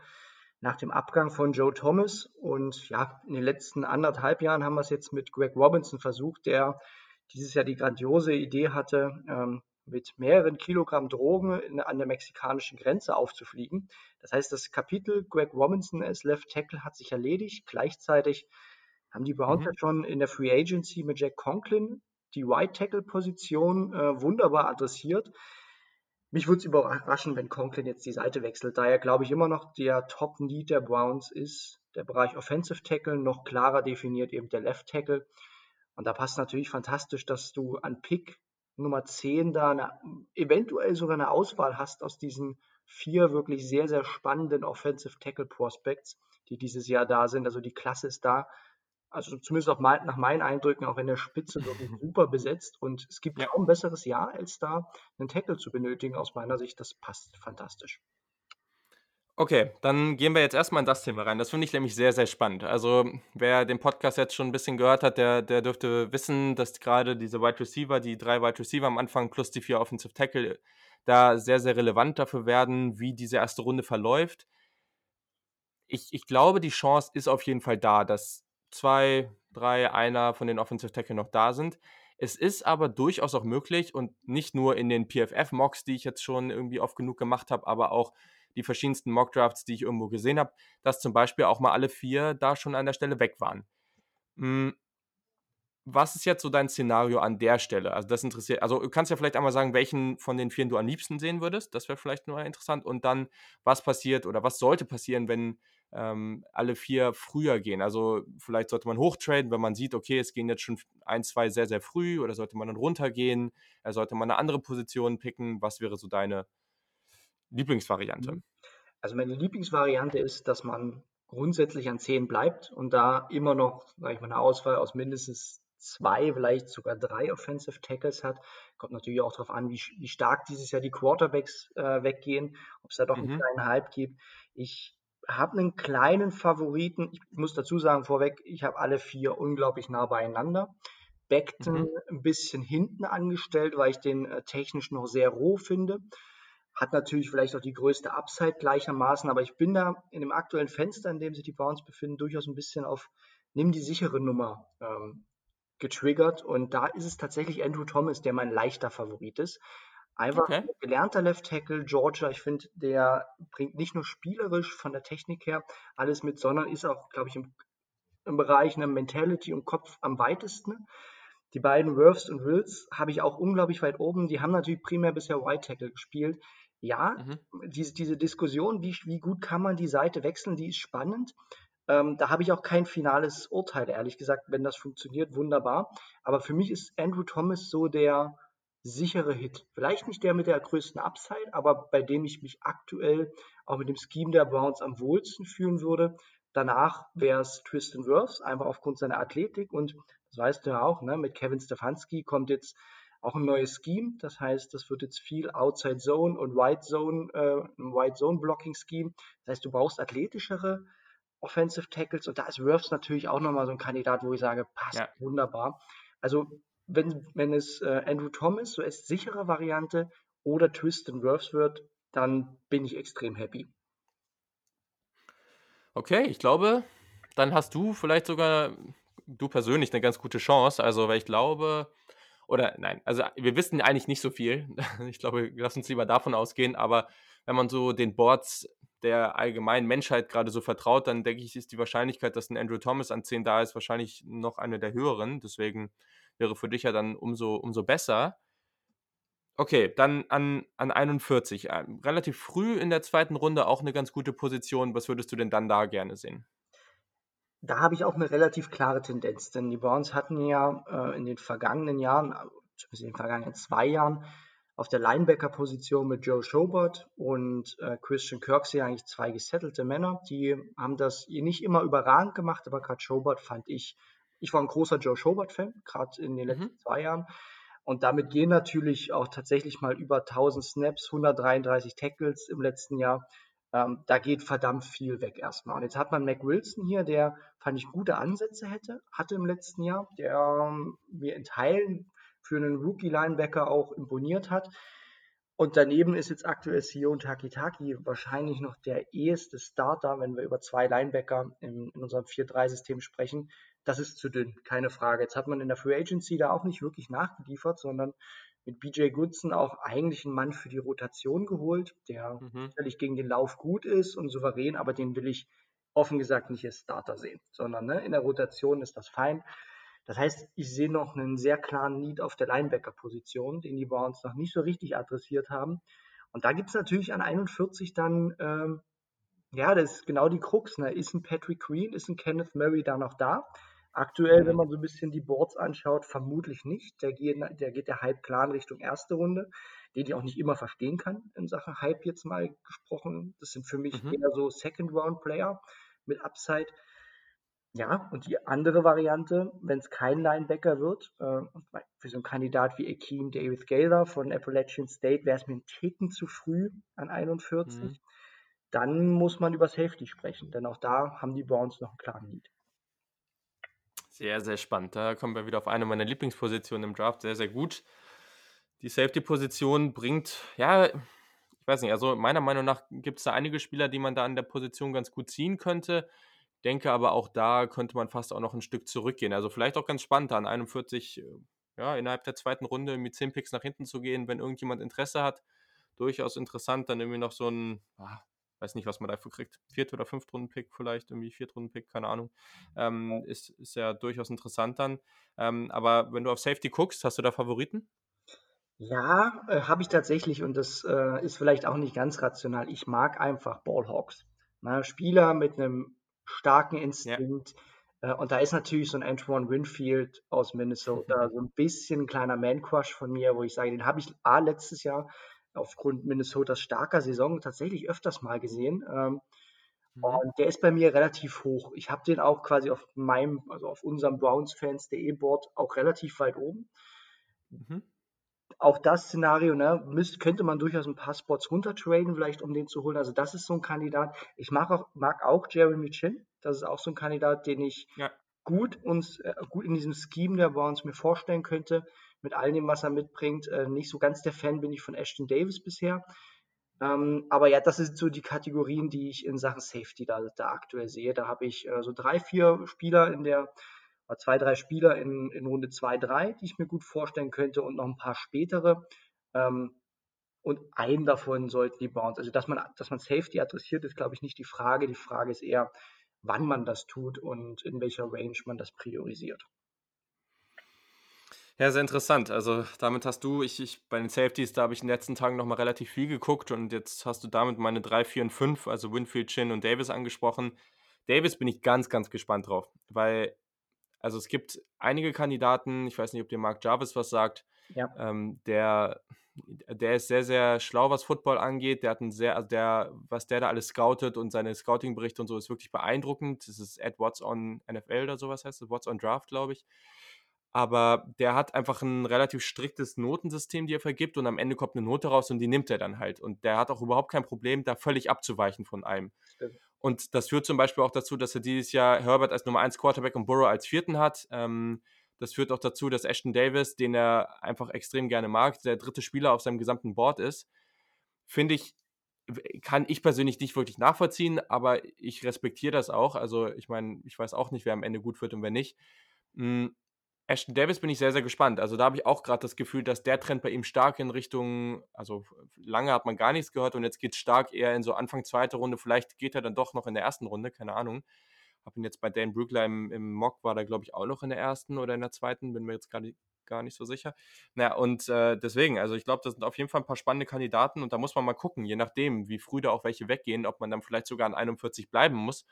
nach dem Abgang von Joe Thomas und ja, in den letzten anderthalb Jahren haben wir es jetzt mit Greg Robinson versucht, der dieses Jahr die grandiose Idee hatte, ähm, mit mehreren Kilogramm Drogen in, an der mexikanischen Grenze aufzufliegen. Das heißt, das Kapitel Greg Robinson als Left Tackle hat sich erledigt. Gleichzeitig haben die Browns Mhm. ja schon in der Free Agency mit Jack Conklin die White Tackle Position äh, wunderbar adressiert. Mich würde es überraschen, wenn Conklin jetzt die Seite wechselt. Daher glaube ich immer noch, der Top Need der Browns ist der Bereich Offensive Tackle, noch klarer definiert eben der Left Tackle. Und da passt natürlich fantastisch, dass du an Pick Nummer 10 da eine, eventuell sogar eine Auswahl hast aus diesen vier wirklich sehr, sehr spannenden Offensive Tackle Prospects, die dieses Jahr da sind. Also die Klasse ist da. Also zumindest auch mein, nach meinen Eindrücken auch in der Spitze wirklich super besetzt. Und es gibt Ja. kaum besseres Jahr, als da einen Tackle zu benötigen aus meiner Sicht. Das passt fantastisch. Okay, dann gehen wir jetzt erstmal in das Thema rein. Das finde ich nämlich sehr, sehr spannend. Also, wer den Podcast jetzt schon ein bisschen gehört hat, der, der dürfte wissen, dass gerade diese Wide Receiver, die drei Wide Receiver am Anfang plus die vier Offensive Tackle, da sehr, sehr relevant dafür werden, wie diese erste Runde verläuft. Ich, ich glaube, die Chance ist auf jeden Fall da, dass zwei, drei, einer von den Offensive Tackle noch da sind. Es ist aber durchaus auch möglich und nicht nur in den PFF-Mocks, die ich jetzt schon irgendwie oft genug gemacht habe, aber auch die verschiedensten Mockdrafts, die ich irgendwo gesehen habe, dass zum Beispiel auch mal alle vier da schon an der Stelle weg waren. Hm, Was ist jetzt so dein Szenario an der Stelle? Also das interessiert, also du kannst ja vielleicht einmal sagen, welchen von den vieren du am liebsten sehen würdest. Das wäre vielleicht nur interessant. Und dann, was passiert oder was sollte passieren, wenn ähm, alle vier früher gehen? Also vielleicht sollte man hochtraden, wenn man sieht, okay, es gehen jetzt schon ein, zwei sehr, sehr früh oder sollte man dann runtergehen? Äh, sollte man eine andere Position picken? Was wäre so deine Lieblingsvariante? Mhm. Also meine Lieblingsvariante ist, dass man grundsätzlich an 10 bleibt und da immer noch, sag ich mal, eine Auswahl aus mindestens zwei, vielleicht sogar drei Offensive Tackles hat. Kommt natürlich auch darauf an, wie, wie stark dieses Jahr die Quarterbacks äh, weggehen, ob es da doch einen Mhm. kleinen Hype gibt. Ich habe einen kleinen Favoriten. Ich muss dazu sagen vorweg, ich habe alle vier unglaublich nah beieinander. Beckton Mhm. ein bisschen hinten angestellt, weil ich den äh, technisch noch sehr roh finde. Hat natürlich vielleicht auch die größte Upside gleichermaßen, aber ich bin da in dem aktuellen Fenster, in dem sich die Browns befinden, durchaus ein bisschen auf nimm die sichere Nummer ähm, getriggert. Und da ist es tatsächlich Andrew Thomas, der mein leichter Favorit ist. Einfach Okay. gelernter Left Tackle, Georgia. Ich finde, der bringt nicht nur spielerisch von der Technik her alles mit, sondern ist auch, glaube ich, im, im Bereich einer Mentality und Kopf am weitesten. Die beiden Wirfs und Wills habe ich auch unglaublich weit oben. Die haben natürlich primär bisher White Tackle gespielt. Ja, Mhm. diese, diese Diskussion, wie, wie gut kann man die Seite wechseln, die ist spannend. Ähm, da habe ich auch kein finales Urteil, ehrlich gesagt. Wenn das funktioniert, wunderbar. Aber für mich ist Andrew Thomas so der sichere Hit. Vielleicht nicht der mit der größten Upside, aber bei dem ich mich aktuell auch mit dem Scheme der Browns am wohlsten fühlen würde. Danach wäre es Tristan Wirfs, einfach aufgrund seiner Athletik. Und das weißt du ja auch, ne? mit Kevin Stefanski kommt jetzt auch ein neues Scheme. Das heißt, das wird jetzt viel Outside Zone und White Zone, äh, ein White Zone Blocking Scheme. Das heißt, du brauchst athletischere Offensive Tackles und da ist Wirfs natürlich auch nochmal so ein Kandidat, wo ich sage, passt Ja. wunderbar. Also wenn, wenn es äh, Andrew Thomas so als sichere Variante oder Tristan Wirfs wird, dann bin ich extrem happy. Okay, ich glaube, dann hast du vielleicht sogar, du persönlich, eine ganz gute Chance. Also, weil ich glaube, oder nein, also wir wissen eigentlich nicht so viel. Ich glaube, lass uns lieber davon ausgehen. Aber wenn man so den Boards der allgemeinen Menschheit gerade so vertraut, dann denke ich, ist die Wahrscheinlichkeit, dass ein Andrew Thomas an 10 da ist, wahrscheinlich noch eine der höheren. Deswegen wäre für dich ja dann umso, umso besser. Okay, dann an, an 41. Ähm, relativ früh in der zweiten Runde auch eine ganz gute Position. Was würdest du denn dann da gerne sehen? Da habe ich auch eine relativ klare Tendenz, denn die Browns hatten ja äh, in den vergangenen Jahren, zumindest in den vergangenen zwei Jahren, auf der Linebacker-Position mit Joe Schobert und äh, Christian Kirksey eigentlich zwei gesettelte Männer. Die haben das nicht immer überragend gemacht, aber gerade Schobert fand ich, ich war ein großer Joe Schobert-Fan, gerade in den letzten Mhm. zwei Jahren. Und damit gehen natürlich auch tatsächlich mal über 1000 Snaps, 133 Tackles im letzten Jahr. Ähm, da geht verdammt viel weg erstmal. Und jetzt hat man Mac Wilson hier, der, fand ich, gute Ansätze hätte, hatte im letzten Jahr, der ähm, mir in Teilen für einen Rookie-Linebacker auch imponiert hat. Und daneben ist jetzt aktuell Sion Takitaki wahrscheinlich noch der eheste Starter, wenn wir über zwei Linebacker in, in unserem 4-3-System sprechen. Das ist zu dünn, keine Frage. Jetzt hat man in der Free Agency da auch nicht wirklich nachgeliefert, sondern mit BJ Goodson auch eigentlich einen Mann für die Rotation geholt, der Mhm. sicherlich gegen den Lauf gut ist und souverän, aber den will ich offen gesagt nicht als Starter sehen, sondern ne, in der Rotation ist das fein. Das heißt, ich sehe noch einen sehr klaren Need auf der Linebacker-Position, den die Browns noch nicht so richtig adressiert haben. Und da gibt es natürlich an 41 dann, ähm, ja, das ist genau die Krux. Ne? Ist ein Patrick Green, ist ein Kenneth Murray da noch da? Aktuell, wenn Mhm. man so ein bisschen die Boards anschaut, vermutlich nicht. Der geht der, geht der Hype klar in Richtung erste Runde, den ich auch nicht immer verstehen kann in Sachen Hype jetzt mal gesprochen. Das sind für mich Mhm. eher so Second-Round-Player mit Upside. Ja, und die andere Variante, wenn es kein Linebacker wird, äh, für so einen Kandidat wie Akeem David Gaylor von Appalachian State wäre es mir ein Ticken zu früh an 41. Mhm. Dann muss man über Safety sprechen, denn auch da haben die Browns noch einen klaren Need. Sehr, sehr spannend. Da kommen wir wieder auf eine meiner Lieblingspositionen im Draft. Sehr, sehr gut. Die Safety-Position bringt, ja, ich weiß nicht, also meiner Meinung nach gibt es da einige Spieler, die man da an der Position ganz gut ziehen könnte. Denke aber auch da könnte man fast auch noch ein Stück zurückgehen. Also vielleicht auch ganz spannend, an 41, äh, ja, innerhalb der zweiten Runde mit 10 Picks nach hinten zu gehen, wenn irgendjemand Interesse hat. Durchaus interessant, dann irgendwie noch so ein, ah, weiß nicht, was man dafür kriegt, Viert- oder Fünftrunden-Pick vielleicht, irgendwie Viertrunden-Pick, keine Ahnung. Ähm, ist, ist ja durchaus interessant dann. Ähm, aber wenn du auf Safety guckst, hast du da Favoriten? Ja, äh, habe ich tatsächlich und das äh, ist vielleicht auch nicht ganz rational. Ich mag einfach Ballhawks. Ne? Spieler mit einem starken Instinkt. Äh, und da ist natürlich so ein Antoine Winfield aus Minnesota so ein bisschen ein kleiner Man-Crush von mir, wo ich sage, den habe ich A letztes Jahr aufgrund Minnesotas starker Saison tatsächlich öfters mal gesehen. Ähm, Mhm. und der ist bei mir relativ hoch. Ich habe den auch quasi auf meinem, also auf unserem Brownsfans.de Board auch relativ weit oben. Mhm. Auch das Szenario, ne, müsst, könnte man durchaus ein paar Spots runtertraden, vielleicht um den zu holen. Also das ist so ein Kandidat. Ich mag auch, mag auch Jeremy Chin. Das ist auch so ein Kandidat, den ich Ja. gut uns äh, gut in diesem Scheme der Browns mir vorstellen könnte, mit all dem, was er mitbringt. Äh, nicht so ganz der Fan bin ich von Ashton Davis bisher. Ähm, aber ja, das sind so die Kategorien, die ich in Sachen Safety da, da aktuell sehe. Da habe ich äh, so drei, vier Spieler in der, zwei, drei Spieler in, in Runde 2, 3, die ich mir gut vorstellen könnte und noch ein paar spätere. Ähm, und einen davon sollten die Browns. Also, dass man, dass man Safety adressiert, ist, glaube ich, nicht die Frage. Die Frage ist eher, wann man das tut und in welcher Range man das priorisiert. Ja, sehr interessant. Also damit hast du, ich, ich bei den Safeties, da habe ich in den letzten Tagen nochmal relativ viel geguckt und jetzt hast du damit meine 3, 4 und 5, also Winfield, Chin und Davis angesprochen. Davis bin ich ganz, ganz gespannt drauf, weil, also es gibt einige Kandidaten, ich weiß nicht, ob dir Mark Jarvis was sagt, Ja. ähm, der, der ist sehr, sehr schlau, was Football angeht. Der hat ein sehr, also der, was der da alles scoutet und seine Scouting-Berichte und so ist wirklich beeindruckend. Das ist Ed Watts on NFL oder sowas heißt es, Watts on Draft, glaube ich. Aber der hat einfach ein relativ striktes Notensystem, die er vergibt und am Ende kommt eine Note raus und die nimmt er dann halt. Und der hat auch überhaupt kein Problem, da völlig abzuweichen von einem. Stimmt. Und das führt zum Beispiel auch dazu, dass er dieses Jahr Herbert als Nummer 1 Quarterback und Burrow als vierten hat. Ähm, das führt auch dazu, dass Ashton Davis, den er einfach extrem gerne mag, der dritte Spieler auf seinem gesamten Board ist. Finde ich, kann ich persönlich nicht wirklich nachvollziehen, aber ich respektiere das auch. Also ich meine, ich weiß auch nicht, wer am Ende gut wird und wer nicht. Ashton Davis bin ich sehr, sehr gespannt. Also da habe ich auch gerade das Gefühl, dass der Trend bei ihm stark in Richtung, also lange hat man gar nichts gehört und jetzt geht es stark eher in so Anfang zweite Runde. Vielleicht geht er dann doch noch in der ersten Runde, keine Ahnung. Habe ihn jetzt bei Dan Brugler im, im Mock, war da glaube ich auch noch in der ersten oder in der zweiten, bin mir jetzt gar nicht, gar nicht so sicher. Naja, und äh, deswegen, also ich glaube, das sind auf jeden Fall ein paar spannende Kandidaten und da muss man mal gucken, je nachdem, wie früh da auch welche weggehen, ob man dann vielleicht sogar an 41 bleiben muss,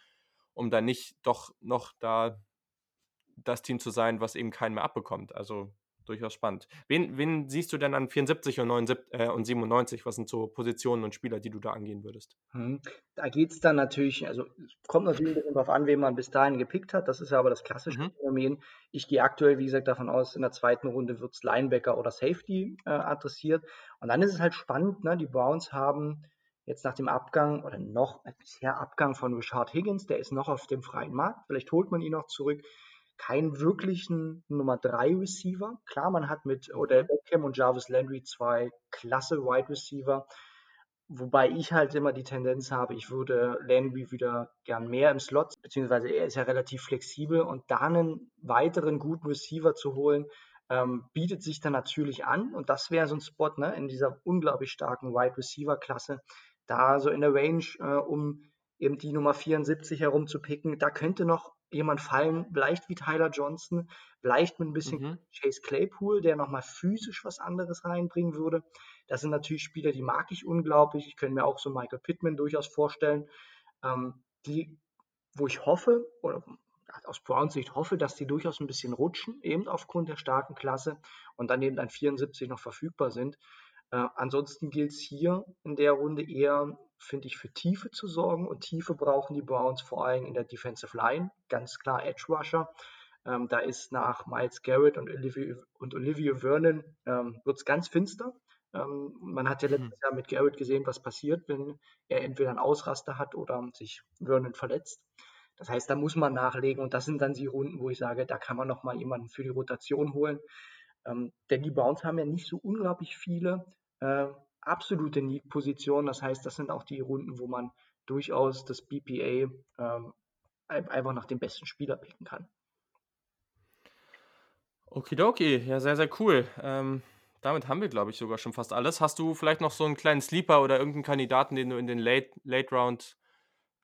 um dann nicht doch noch da das Team zu sein, was eben keinen mehr abbekommt. Also durchaus spannend. Wen, wen siehst du denn an 74 und, 79, äh, und 97? Was sind so Positionen und Spieler, die du da angehen würdest? Hm. Da geht es dann natürlich, also kommt natürlich ein bisschen darauf an, wen man bis dahin gepickt hat. Das ist ja aber das klassische Mhm. Phänomen. Ich gehe aktuell, wie gesagt, davon aus, in der zweiten Runde wird es Linebacker oder Safety äh, adressiert. Und dann ist es halt spannend, ne? die Browns haben jetzt nach dem Abgang oder noch äh, bisher Abgang von Richard Higgins, der ist noch auf dem freien Markt. Vielleicht holt man ihn noch zurück. Keinen wirklichen Nummer 3 Receiver. Klar, man hat mit Odell Beckham und Jarvis Landry zwei klasse Wide Receiver. Wobei ich halt immer die Tendenz habe, ich würde Landry wieder gern mehr im Slot, beziehungsweise er ist ja relativ flexibel und da einen weiteren guten Receiver zu holen, ähm, bietet sich dann natürlich an. Und das wäre so ein Spot ne, in dieser unglaublich starken Wide Receiver-Klasse, da so in der Range äh, um eben die Nummer 74 herum zu picken. Da könnte noch jemand fallen, vielleicht wie Tyler Johnson, vielleicht mit ein bisschen mhm. Chase Claypool, der nochmal physisch was anderes reinbringen würde. Das sind natürlich Spieler, die mag ich unglaublich. Ich könnte mir auch so Michael Pittman durchaus vorstellen, ähm, die, wo ich hoffe, oder aus Browns Sicht hoffe, dass die durchaus ein bisschen rutschen, eben aufgrund der starken Klasse und dann eben ein 74 noch verfügbar sind. Äh, ansonsten gilt es hier in der Runde eher, finde ich, für Tiefe zu sorgen und Tiefe brauchen die Browns vor allem in der Defensive Line, ganz klar Edge Rusher. Ähm, da ist nach Miles Garrett und Olivia, und Olivia Vernon ähm, wird es ganz finster. Ähm, man hat ja letztes hm. Jahr mit Garrett gesehen, was passiert, wenn er entweder einen Ausraster hat oder sich Vernon verletzt. Das heißt, da muss man nachlegen und das sind dann die Runden, wo ich sage, da kann man nochmal jemanden für die Rotation holen. Ähm, denn die Browns haben ja nicht so unglaublich viele äh, absolute Need-Positionen. Das heißt, das sind auch die Runden, wo man durchaus das BPA ähm, einfach nach dem besten Spieler picken kann. Okidoki, ja, sehr, sehr cool. Ähm, damit haben wir, glaube ich, sogar schon fast alles. Hast du vielleicht noch so einen kleinen Sleeper oder irgendeinen Kandidaten, den du in den Late, Late Round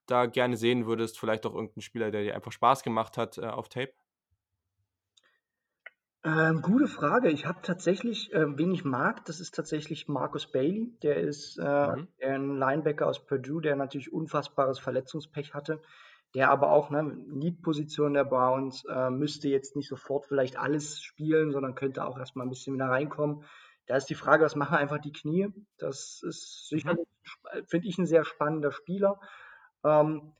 da gerne sehen würdest? Vielleicht auch irgendeinen Spieler, der dir einfach Spaß gemacht hat äh, auf Tape? Ähm, gute Frage. Ich habe tatsächlich, äh, wen ich mag, das ist tatsächlich Marcus Bailey. Der ist äh, mhm. ein Linebacker aus Purdue, der natürlich unfassbares Verletzungspech hatte. Der aber auch, ne, Need-Position der Browns, äh, müsste jetzt nicht sofort vielleicht alles spielen, sondern könnte auch erstmal ein bisschen wieder reinkommen. Da ist die Frage, was machen einfach die Knie? Das ist sicherlich, mhm. finde ich, ein sehr spannender Spieler. Ähm,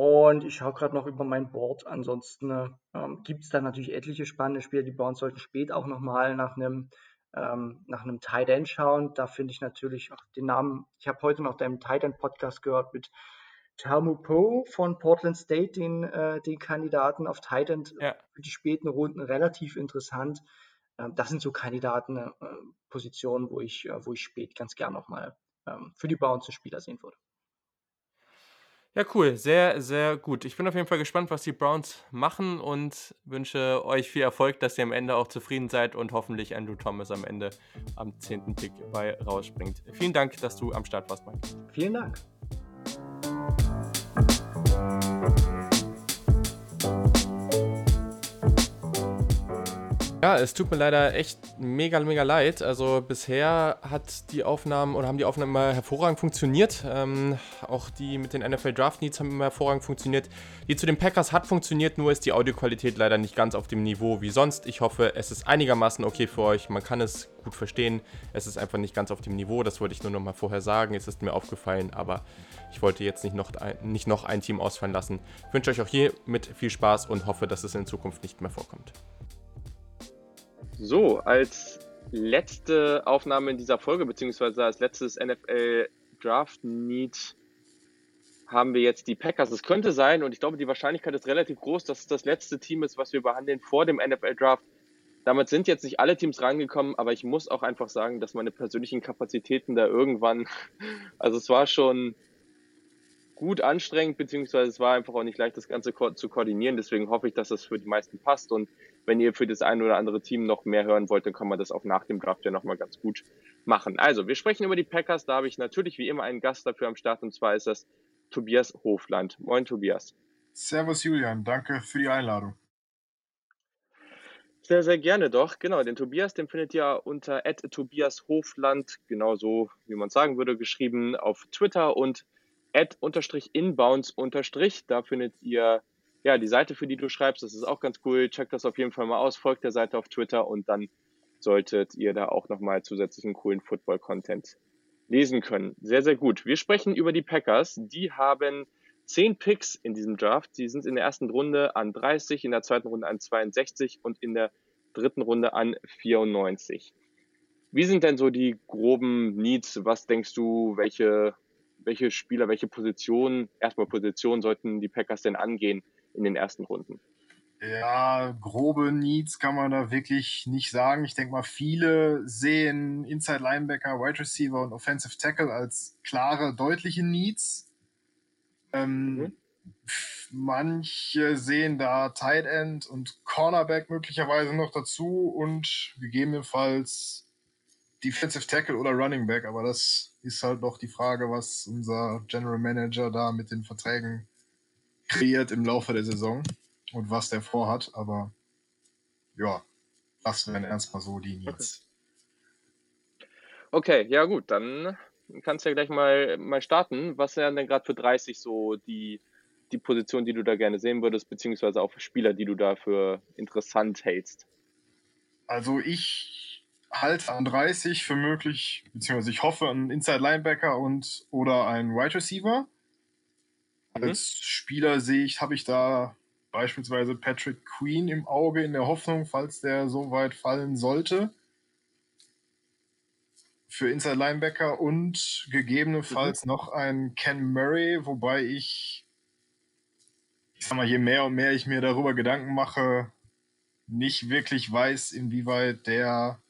und ich schaue gerade noch über mein Board. Ansonsten ähm, gibt es da natürlich etliche spannende Spieler. Die Browns sollten spät auch nochmal nach einem ähm, nach einem Tight End schauen. Da finde ich natürlich auch den Namen. Ich habe heute noch deinen Tight End Podcast gehört mit Tamu Poe von Portland State, den, äh, den Kandidaten auf Tight End ja. für die späten Runden relativ interessant. Ähm, das sind so Kandidaten, äh, wo ich, äh, wo ich spät ganz gern nochmal ähm, für die Browns einen Spieler sehen würde. Ja, cool. Sehr, sehr gut. Ich bin auf jeden Fall gespannt, was die Browns machen und wünsche euch viel Erfolg, dass ihr am Ende auch zufrieden seid und hoffentlich Andrew Thomas am Ende am 10. Pick bei rausspringt. Vielen Dank, dass du am Start warst, Mike. Vielen Dank. Ja, es tut mir leider echt mega, mega leid. Also bisher hat die Aufnahmen oder haben die Aufnahmen immer hervorragend funktioniert. Ähm, auch die mit den NFL Draft Needs haben immer hervorragend funktioniert. Die zu den Packers hat funktioniert, nur ist die Audioqualität leider nicht ganz auf dem Niveau wie sonst. Ich hoffe, es ist einigermaßen okay für euch. Man kann es gut verstehen. Es ist einfach nicht ganz auf dem Niveau. Das wollte ich nur noch mal vorher sagen. Es ist mir aufgefallen, aber ich wollte jetzt nicht noch ein, nicht noch ein Team ausfallen lassen. Ich wünsche euch auch hier mit viel Spaß und hoffe, dass es in Zukunft nicht mehr vorkommt. So, als letzte Aufnahme in dieser Folge, beziehungsweise als letztes NFL Draft Need haben wir jetzt die Packers. Es könnte sein, und ich glaube, die Wahrscheinlichkeit ist relativ groß, dass es das letzte Team ist, was wir behandeln vor dem NFL Draft. Damit sind jetzt nicht alle Teams reingekommen, aber ich muss auch einfach sagen, dass meine persönlichen Kapazitäten da irgendwann, also es war schon gut anstrengend, beziehungsweise es war einfach auch nicht leicht, das Ganze ko zu koordinieren. Deswegen hoffe ich, dass das für die meisten passt. Und wenn ihr für das eine oder andere Team noch mehr hören wollt, dann kann man das auch nach dem Draft ja nochmal ganz gut machen. Also, wir sprechen über die Packers. Da habe ich natürlich wie immer einen Gast dafür am Start und zwar ist das Tobias Hofland. Moin, Tobias. Servus, Julian. Danke für die Einladung. Sehr, sehr gerne doch. Genau, den Tobias, den findet ihr unter Tobias Hofland, genauso wie man sagen würde, geschrieben auf Twitter und inbounds Da findet ihr ja die Seite, für die du schreibst. Das ist auch ganz cool. Checkt das auf jeden Fall mal aus. Folgt der Seite auf Twitter und dann solltet ihr da auch nochmal zusätzlichen coolen Football-Content lesen können. Sehr, sehr gut. Wir sprechen über die Packers. Die haben zehn Picks in diesem Draft. Die sind in der ersten Runde an 30, in der zweiten Runde an 62 und in der dritten Runde an 94. Wie sind denn so die groben Needs? Was denkst du, welche welche Spieler, welche Positionen, erstmal Positionen sollten die Packers denn angehen in den ersten Runden? Ja, grobe Needs kann man da wirklich nicht sagen. Ich denke mal, viele sehen Inside Linebacker, Wide Receiver und Offensive Tackle als klare, deutliche Needs. Ähm, mhm. Manche sehen da Tight End und Cornerback möglicherweise noch dazu und gegebenenfalls Defensive Tackle oder Running Back, aber das ist halt noch die Frage, was unser General Manager da mit den Verträgen kreiert im Laufe der Saison und was der vorhat, aber ja, das wären erstmal so die Needs. Okay, ja gut, dann kannst du ja gleich mal, mal starten. Was wären denn gerade für 30 so die, die Position, die du da gerne sehen würdest, beziehungsweise auch für Spieler, die du da für interessant hältst? Also ich halte an 30 für möglich, beziehungsweise ich hoffe einen Inside Linebacker und oder einen Wide Receiver. Mhm. Als Spieler sehe ich, habe ich da beispielsweise Patrick Queen im Auge in der Hoffnung, falls der so weit fallen sollte. Für Inside Linebacker und gegebenenfalls mhm. noch ein Ken Murray, wobei ich, ich sag mal, je mehr und mehr ich mir darüber Gedanken mache, nicht wirklich weiß, inwieweit der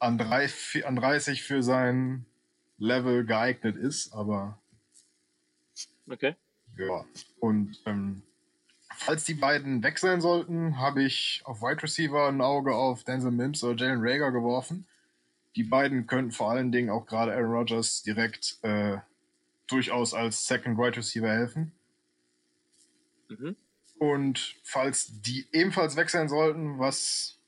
an 30 für sein Level geeignet ist, aber. Okay. Ja. Und ähm, falls die beiden wechseln sollten, habe ich auf Wide Receiver ein Auge auf Denzel Mims oder Jalen Rager geworfen. Die beiden könnten vor allen Dingen auch gerade Aaron Rodgers direkt äh, durchaus als Second Wide Receiver helfen. Mhm. Und falls die ebenfalls wechseln sollten, was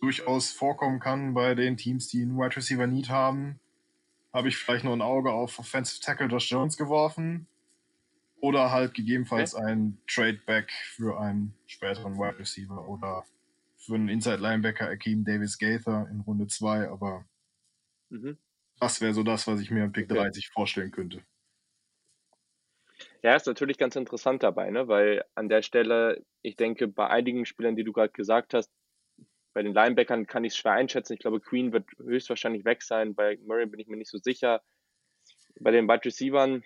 durchaus vorkommen kann bei den Teams, die einen Wide Receiver Need haben, habe ich vielleicht noch ein Auge auf Offensive Tackle Josh Jones geworfen. Oder halt gegebenenfalls okay. ein Trade-Back für einen späteren Wide Receiver oder für einen Inside Linebacker Akeem Davis Gaither in Runde 2, aber mhm. das wäre so das, was ich mir im Pick okay. 30 vorstellen könnte. Ja, ist natürlich ganz interessant dabei, ne? weil an der Stelle, ich denke, bei einigen Spielern, die du gerade gesagt hast, bei den Linebackern kann ich es schwer einschätzen. Ich glaube, Queen wird höchstwahrscheinlich weg sein. Bei Murray bin ich mir nicht so sicher. Bei den Wide Receivern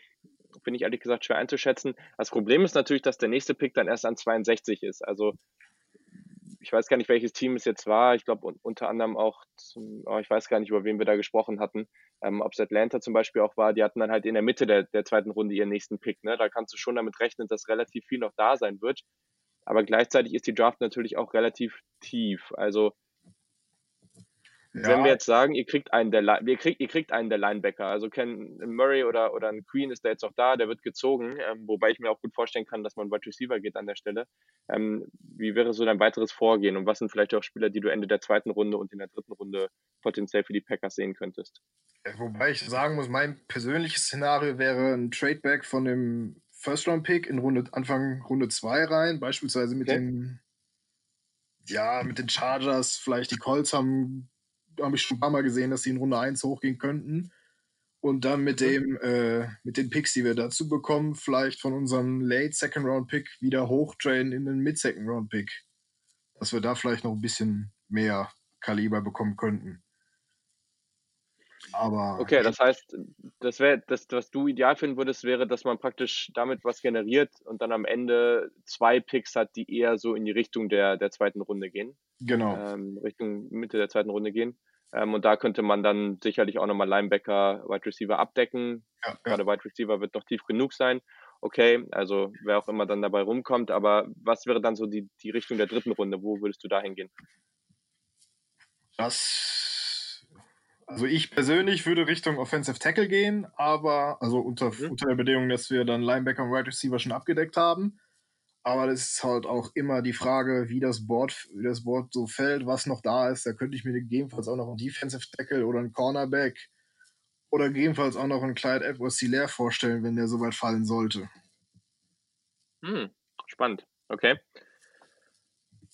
bin ich ehrlich gesagt schwer einzuschätzen. Das Problem ist natürlich, dass der nächste Pick dann erst an 62 ist. Also ich weiß gar nicht, welches Team es jetzt war. Ich glaube unter anderem auch, zum, oh, ich weiß gar nicht, über wen wir da gesprochen hatten. Ähm, ob es Atlanta zum Beispiel auch war. Die hatten dann halt in der Mitte der, der zweiten Runde ihren nächsten Pick. Ne? Da kannst du schon damit rechnen, dass relativ viel noch da sein wird. Aber gleichzeitig ist die Draft natürlich auch relativ tief. Also ja. Wenn wir jetzt sagen, ihr kriegt einen der, ihr kriegt, ihr kriegt einen der Linebacker, also Ken Murray oder, oder ein Queen ist da jetzt auch da, der wird gezogen, ähm, wobei ich mir auch gut vorstellen kann, dass man Wide Receiver geht an der Stelle. Ähm, wie wäre so dein weiteres Vorgehen und was sind vielleicht auch Spieler, die du Ende der zweiten Runde und in der dritten Runde potenziell für die Packers sehen könntest? Wobei ich sagen muss, mein persönliches Szenario wäre ein Tradeback von dem First-Round-Pick in Runde, Anfang Runde 2 rein, beispielsweise mit okay. den ja, mit den Chargers, vielleicht die Colts haben habe ich schon ein paar Mal gesehen, dass sie in Runde 1 hochgehen könnten. Und dann mit dem, äh, mit den Picks, die wir dazu bekommen, vielleicht von unserem Late Second Round Pick wieder hochtrainen in den Mid Second Round Pick. Dass wir da vielleicht noch ein bisschen mehr Kaliber bekommen könnten. Aber. Okay, das heißt, das wäre, das, was du ideal finden würdest, wäre, dass man praktisch damit was generiert und dann am Ende zwei Picks hat, die eher so in die Richtung der, der zweiten Runde gehen. Genau. Ähm, Richtung Mitte der zweiten Runde gehen. Ähm, und da könnte man dann sicherlich auch nochmal Linebacker, Wide Receiver abdecken. Ja, Gerade Wide Receiver wird noch tief genug sein. Okay, also wer auch immer dann dabei rumkommt. Aber was wäre dann so die, die Richtung der dritten Runde? Wo würdest du da hingehen? Das. Also ich persönlich würde Richtung Offensive Tackle gehen, aber also unter, mhm. unter der Bedingung, dass wir dann Linebacker und Wide Receiver schon abgedeckt haben. Aber das ist halt auch immer die Frage, wie das Board, wie das Board so fällt, was noch da ist. Da könnte ich mir gegebenenfalls auch noch einen Defensive Tackle oder einen Cornerback oder gegebenenfalls auch noch einen Clyde Edwards Hilaire vorstellen, wenn der soweit fallen sollte. Hm, spannend. Okay.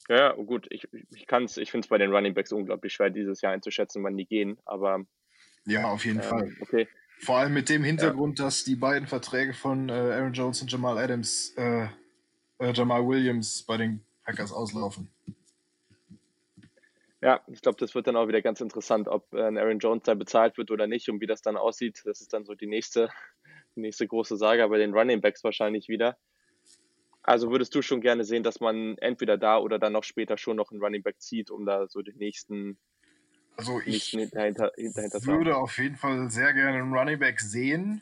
Ja, gut, ich, ich kann es, ich finde es bei den Running Backs unglaublich schwer, dieses Jahr einzuschätzen, wann die gehen, aber. Ja, auf jeden äh, Fall. Okay. Vor allem mit dem Hintergrund, ja. dass die beiden Verträge von äh, Aaron Jones und Jamal Adams äh, äh, Jamal Williams bei den Packers auslaufen. Ja, ich glaube, das wird dann auch wieder ganz interessant, ob äh, Aaron Jones da bezahlt wird oder nicht und wie das dann aussieht. Das ist dann so die nächste, die nächste große Saga bei den Running Backs wahrscheinlich wieder. Also würdest du schon gerne sehen, dass man entweder da oder dann noch später schon noch einen Running Back zieht, um da so den nächsten, also ich dahinter, dahinter würde auf jeden Fall sehr gerne einen Running Back sehen.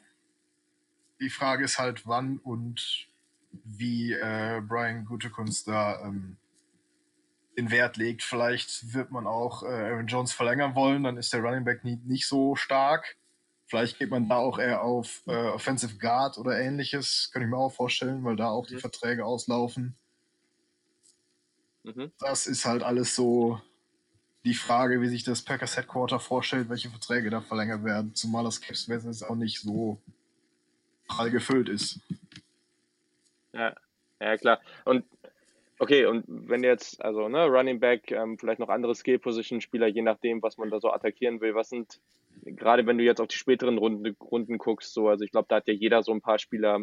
Die Frage ist halt, wann und wie äh, Brian Gutekunst da ähm, den Wert legt. Vielleicht wird man auch äh, Aaron Jones verlängern wollen, dann ist der Running Back Need nicht so stark. Vielleicht geht man da auch eher auf äh, Offensive Guard oder ähnliches, kann ich mir auch vorstellen, weil da auch mhm. die Verträge auslaufen. Mhm. Das ist halt alles so die Frage, wie sich das Packers Headquarter vorstellt, welche Verträge da verlängert werden, zumal das Cap Space jetzt auch nicht so prall gefüllt ist. Ja, ja klar. Und okay, und wenn jetzt, also ne, Running Back, ähm, vielleicht noch andere Skill-Position-Spieler, je nachdem, was man da so attackieren will, was sind, gerade wenn du jetzt auf die späteren Runden, Runden guckst, so, also ich glaube, da hat ja jeder so ein paar Spieler,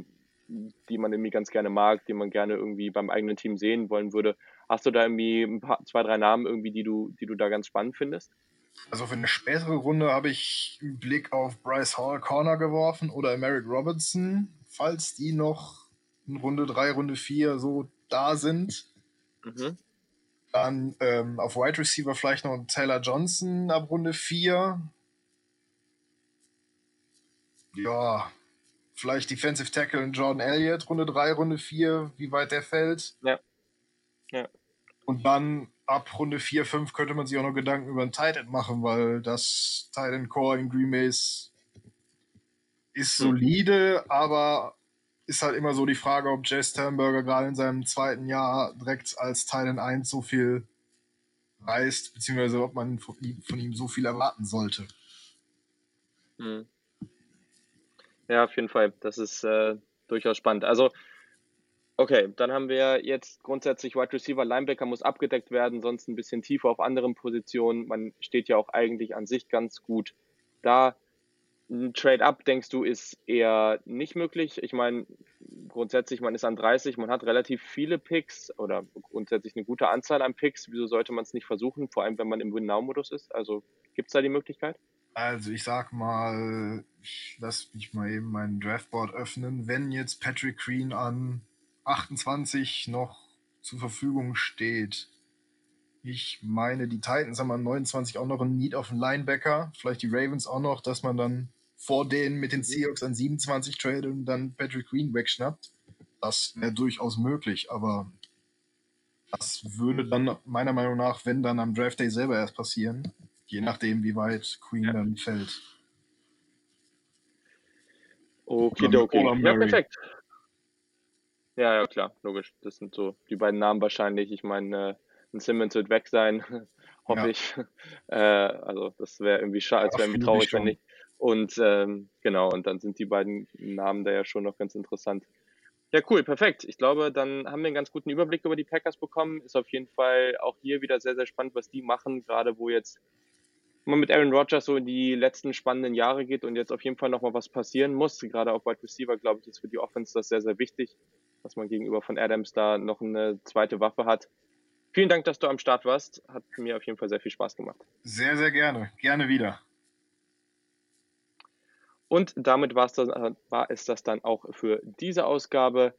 die man irgendwie ganz gerne mag, die man gerne irgendwie beim eigenen Team sehen wollen würde. Hast du da irgendwie ein paar, zwei, drei Namen irgendwie, die du, die du da ganz spannend findest? Also für eine spätere Runde habe ich einen Blick auf Bryce Hall Corner geworfen oder Merrick Robinson, falls die noch in Runde 3, Runde 4 so da sind. Mhm. Dann ähm, auf Wide Receiver vielleicht noch Taylor Johnson ab Runde 4. Ja, vielleicht Defensive Tackle Jordan Elliott, Runde 3, Runde 4, wie weit der fällt. Ja. ja. Und dann ab Runde 4, 5 könnte man sich auch noch Gedanken über ein Tight End machen, weil das Tight End Core in Green Bay ist, ist hm. solide, aber ist halt immer so die Frage, ob Jay Sternberger gerade in seinem zweiten Jahr direkt als Tight End 1 so viel reißt, beziehungsweise ob man von ihm, so viel erwarten sollte. Hm. Ja, auf jeden Fall. Das ist äh, durchaus spannend. Also, okay, dann haben wir jetzt grundsätzlich Wide Receiver, Linebacker muss abgedeckt werden, sonst ein bisschen tiefer auf anderen Positionen. Man steht ja auch eigentlich an sich ganz gut da. Ein Trade-up, denkst du, ist eher nicht möglich. Ich meine, grundsätzlich, man ist an 30, man hat relativ viele Picks oder grundsätzlich eine gute Anzahl an Picks. Wieso sollte man es nicht versuchen, vor allem wenn man im Win-Now-Modus ist? Also gibt es da die Möglichkeit? Also ich sag mal, ich lass mich mal eben mein Draftboard öffnen. Wenn jetzt Patrick Green an 28 noch zur Verfügung steht, ich meine, die Titans haben an 29 auch noch einen Need auf einen Linebacker, vielleicht die Ravens auch noch, dass man dann vor denen mit den Seahawks an 27 tradet und dann Patrick Green wegschnappt. Das wäre durchaus möglich, aber das würde dann meiner Meinung nach, wenn dann am Draft Day selber erst passieren. Je nachdem, wie weit Queen ja. dann fällt. Okay, okay. Ja, perfekt. Ja, ja, klar, logisch. Das sind so die beiden Namen wahrscheinlich. Ich meine, äh, ein Simmons wird weg sein, hoffe ja. ich. Äh, also, das wäre irgendwie schade, es wäre irgendwie traurig, wenn nicht. Und ähm, genau, und dann sind die beiden Namen da ja schon noch ganz interessant. Ja, cool, perfekt. Ich glaube, dann haben wir einen ganz guten Überblick über die Packers bekommen. Ist auf jeden Fall auch hier wieder sehr, sehr spannend, was die machen, gerade wo jetzt man mit Aaron Rodgers so in die letzten spannenden Jahre geht und jetzt auf jeden Fall nochmal was passieren muss. Gerade auf Wide Receiver, glaube ich, ist für die Offense das sehr, sehr wichtig, dass man gegenüber von Adams da noch eine zweite Waffe hat. Vielen Dank, dass du am Start warst. Hat mir auf jeden Fall sehr viel Spaß gemacht. Sehr, sehr gerne. Gerne wieder. Und damit war es das dann auch für diese Ausgabe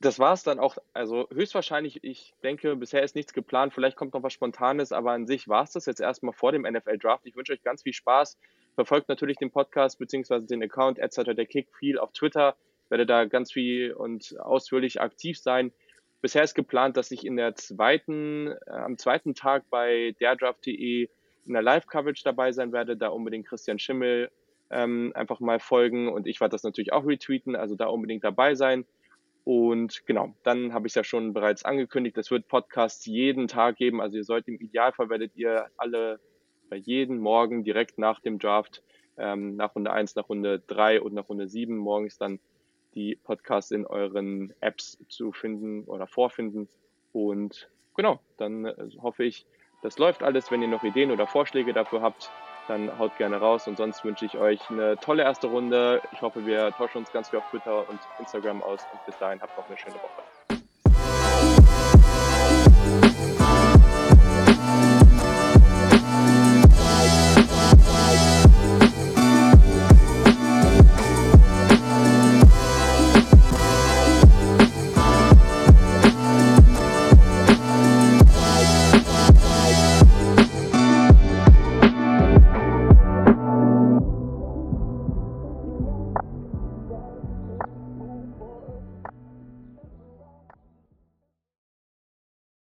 das war es dann auch. Also höchstwahrscheinlich, ich denke, bisher ist nichts geplant. Vielleicht kommt noch was Spontanes, aber an sich war es das jetzt erstmal vor dem NFL-Draft. Ich wünsche euch ganz viel Spaß. Verfolgt natürlich den Podcast bzw. den Account etc. der Kick viel auf Twitter. Werde da ganz viel und ausführlich aktiv sein. Bisher ist geplant, dass ich in der zweiten, äh, am zweiten Tag bei derdraft.de in der Live-Coverage dabei sein werde, da unbedingt Christian Schimmel ähm, einfach mal folgen und ich werde das natürlich auch retweeten, also da unbedingt dabei sein. Und genau, dann habe ich es ja schon bereits angekündigt, es wird Podcasts jeden Tag geben. Also ihr sollt im Idealfall werdet ihr alle bei jedem Morgen direkt nach dem Draft, ähm, nach Runde 1, nach Runde 3 und nach Runde 7 morgens dann die Podcasts in euren Apps zu finden oder vorfinden. Und genau, dann äh, hoffe ich, das läuft alles. Wenn ihr noch Ideen oder Vorschläge dafür habt, dann haut gerne raus. Und sonst wünsche ich euch eine tolle erste Runde. Ich hoffe, wir tauschen uns ganz viel auf Twitter und Instagram aus. Und bis dahin habt noch eine schöne Woche.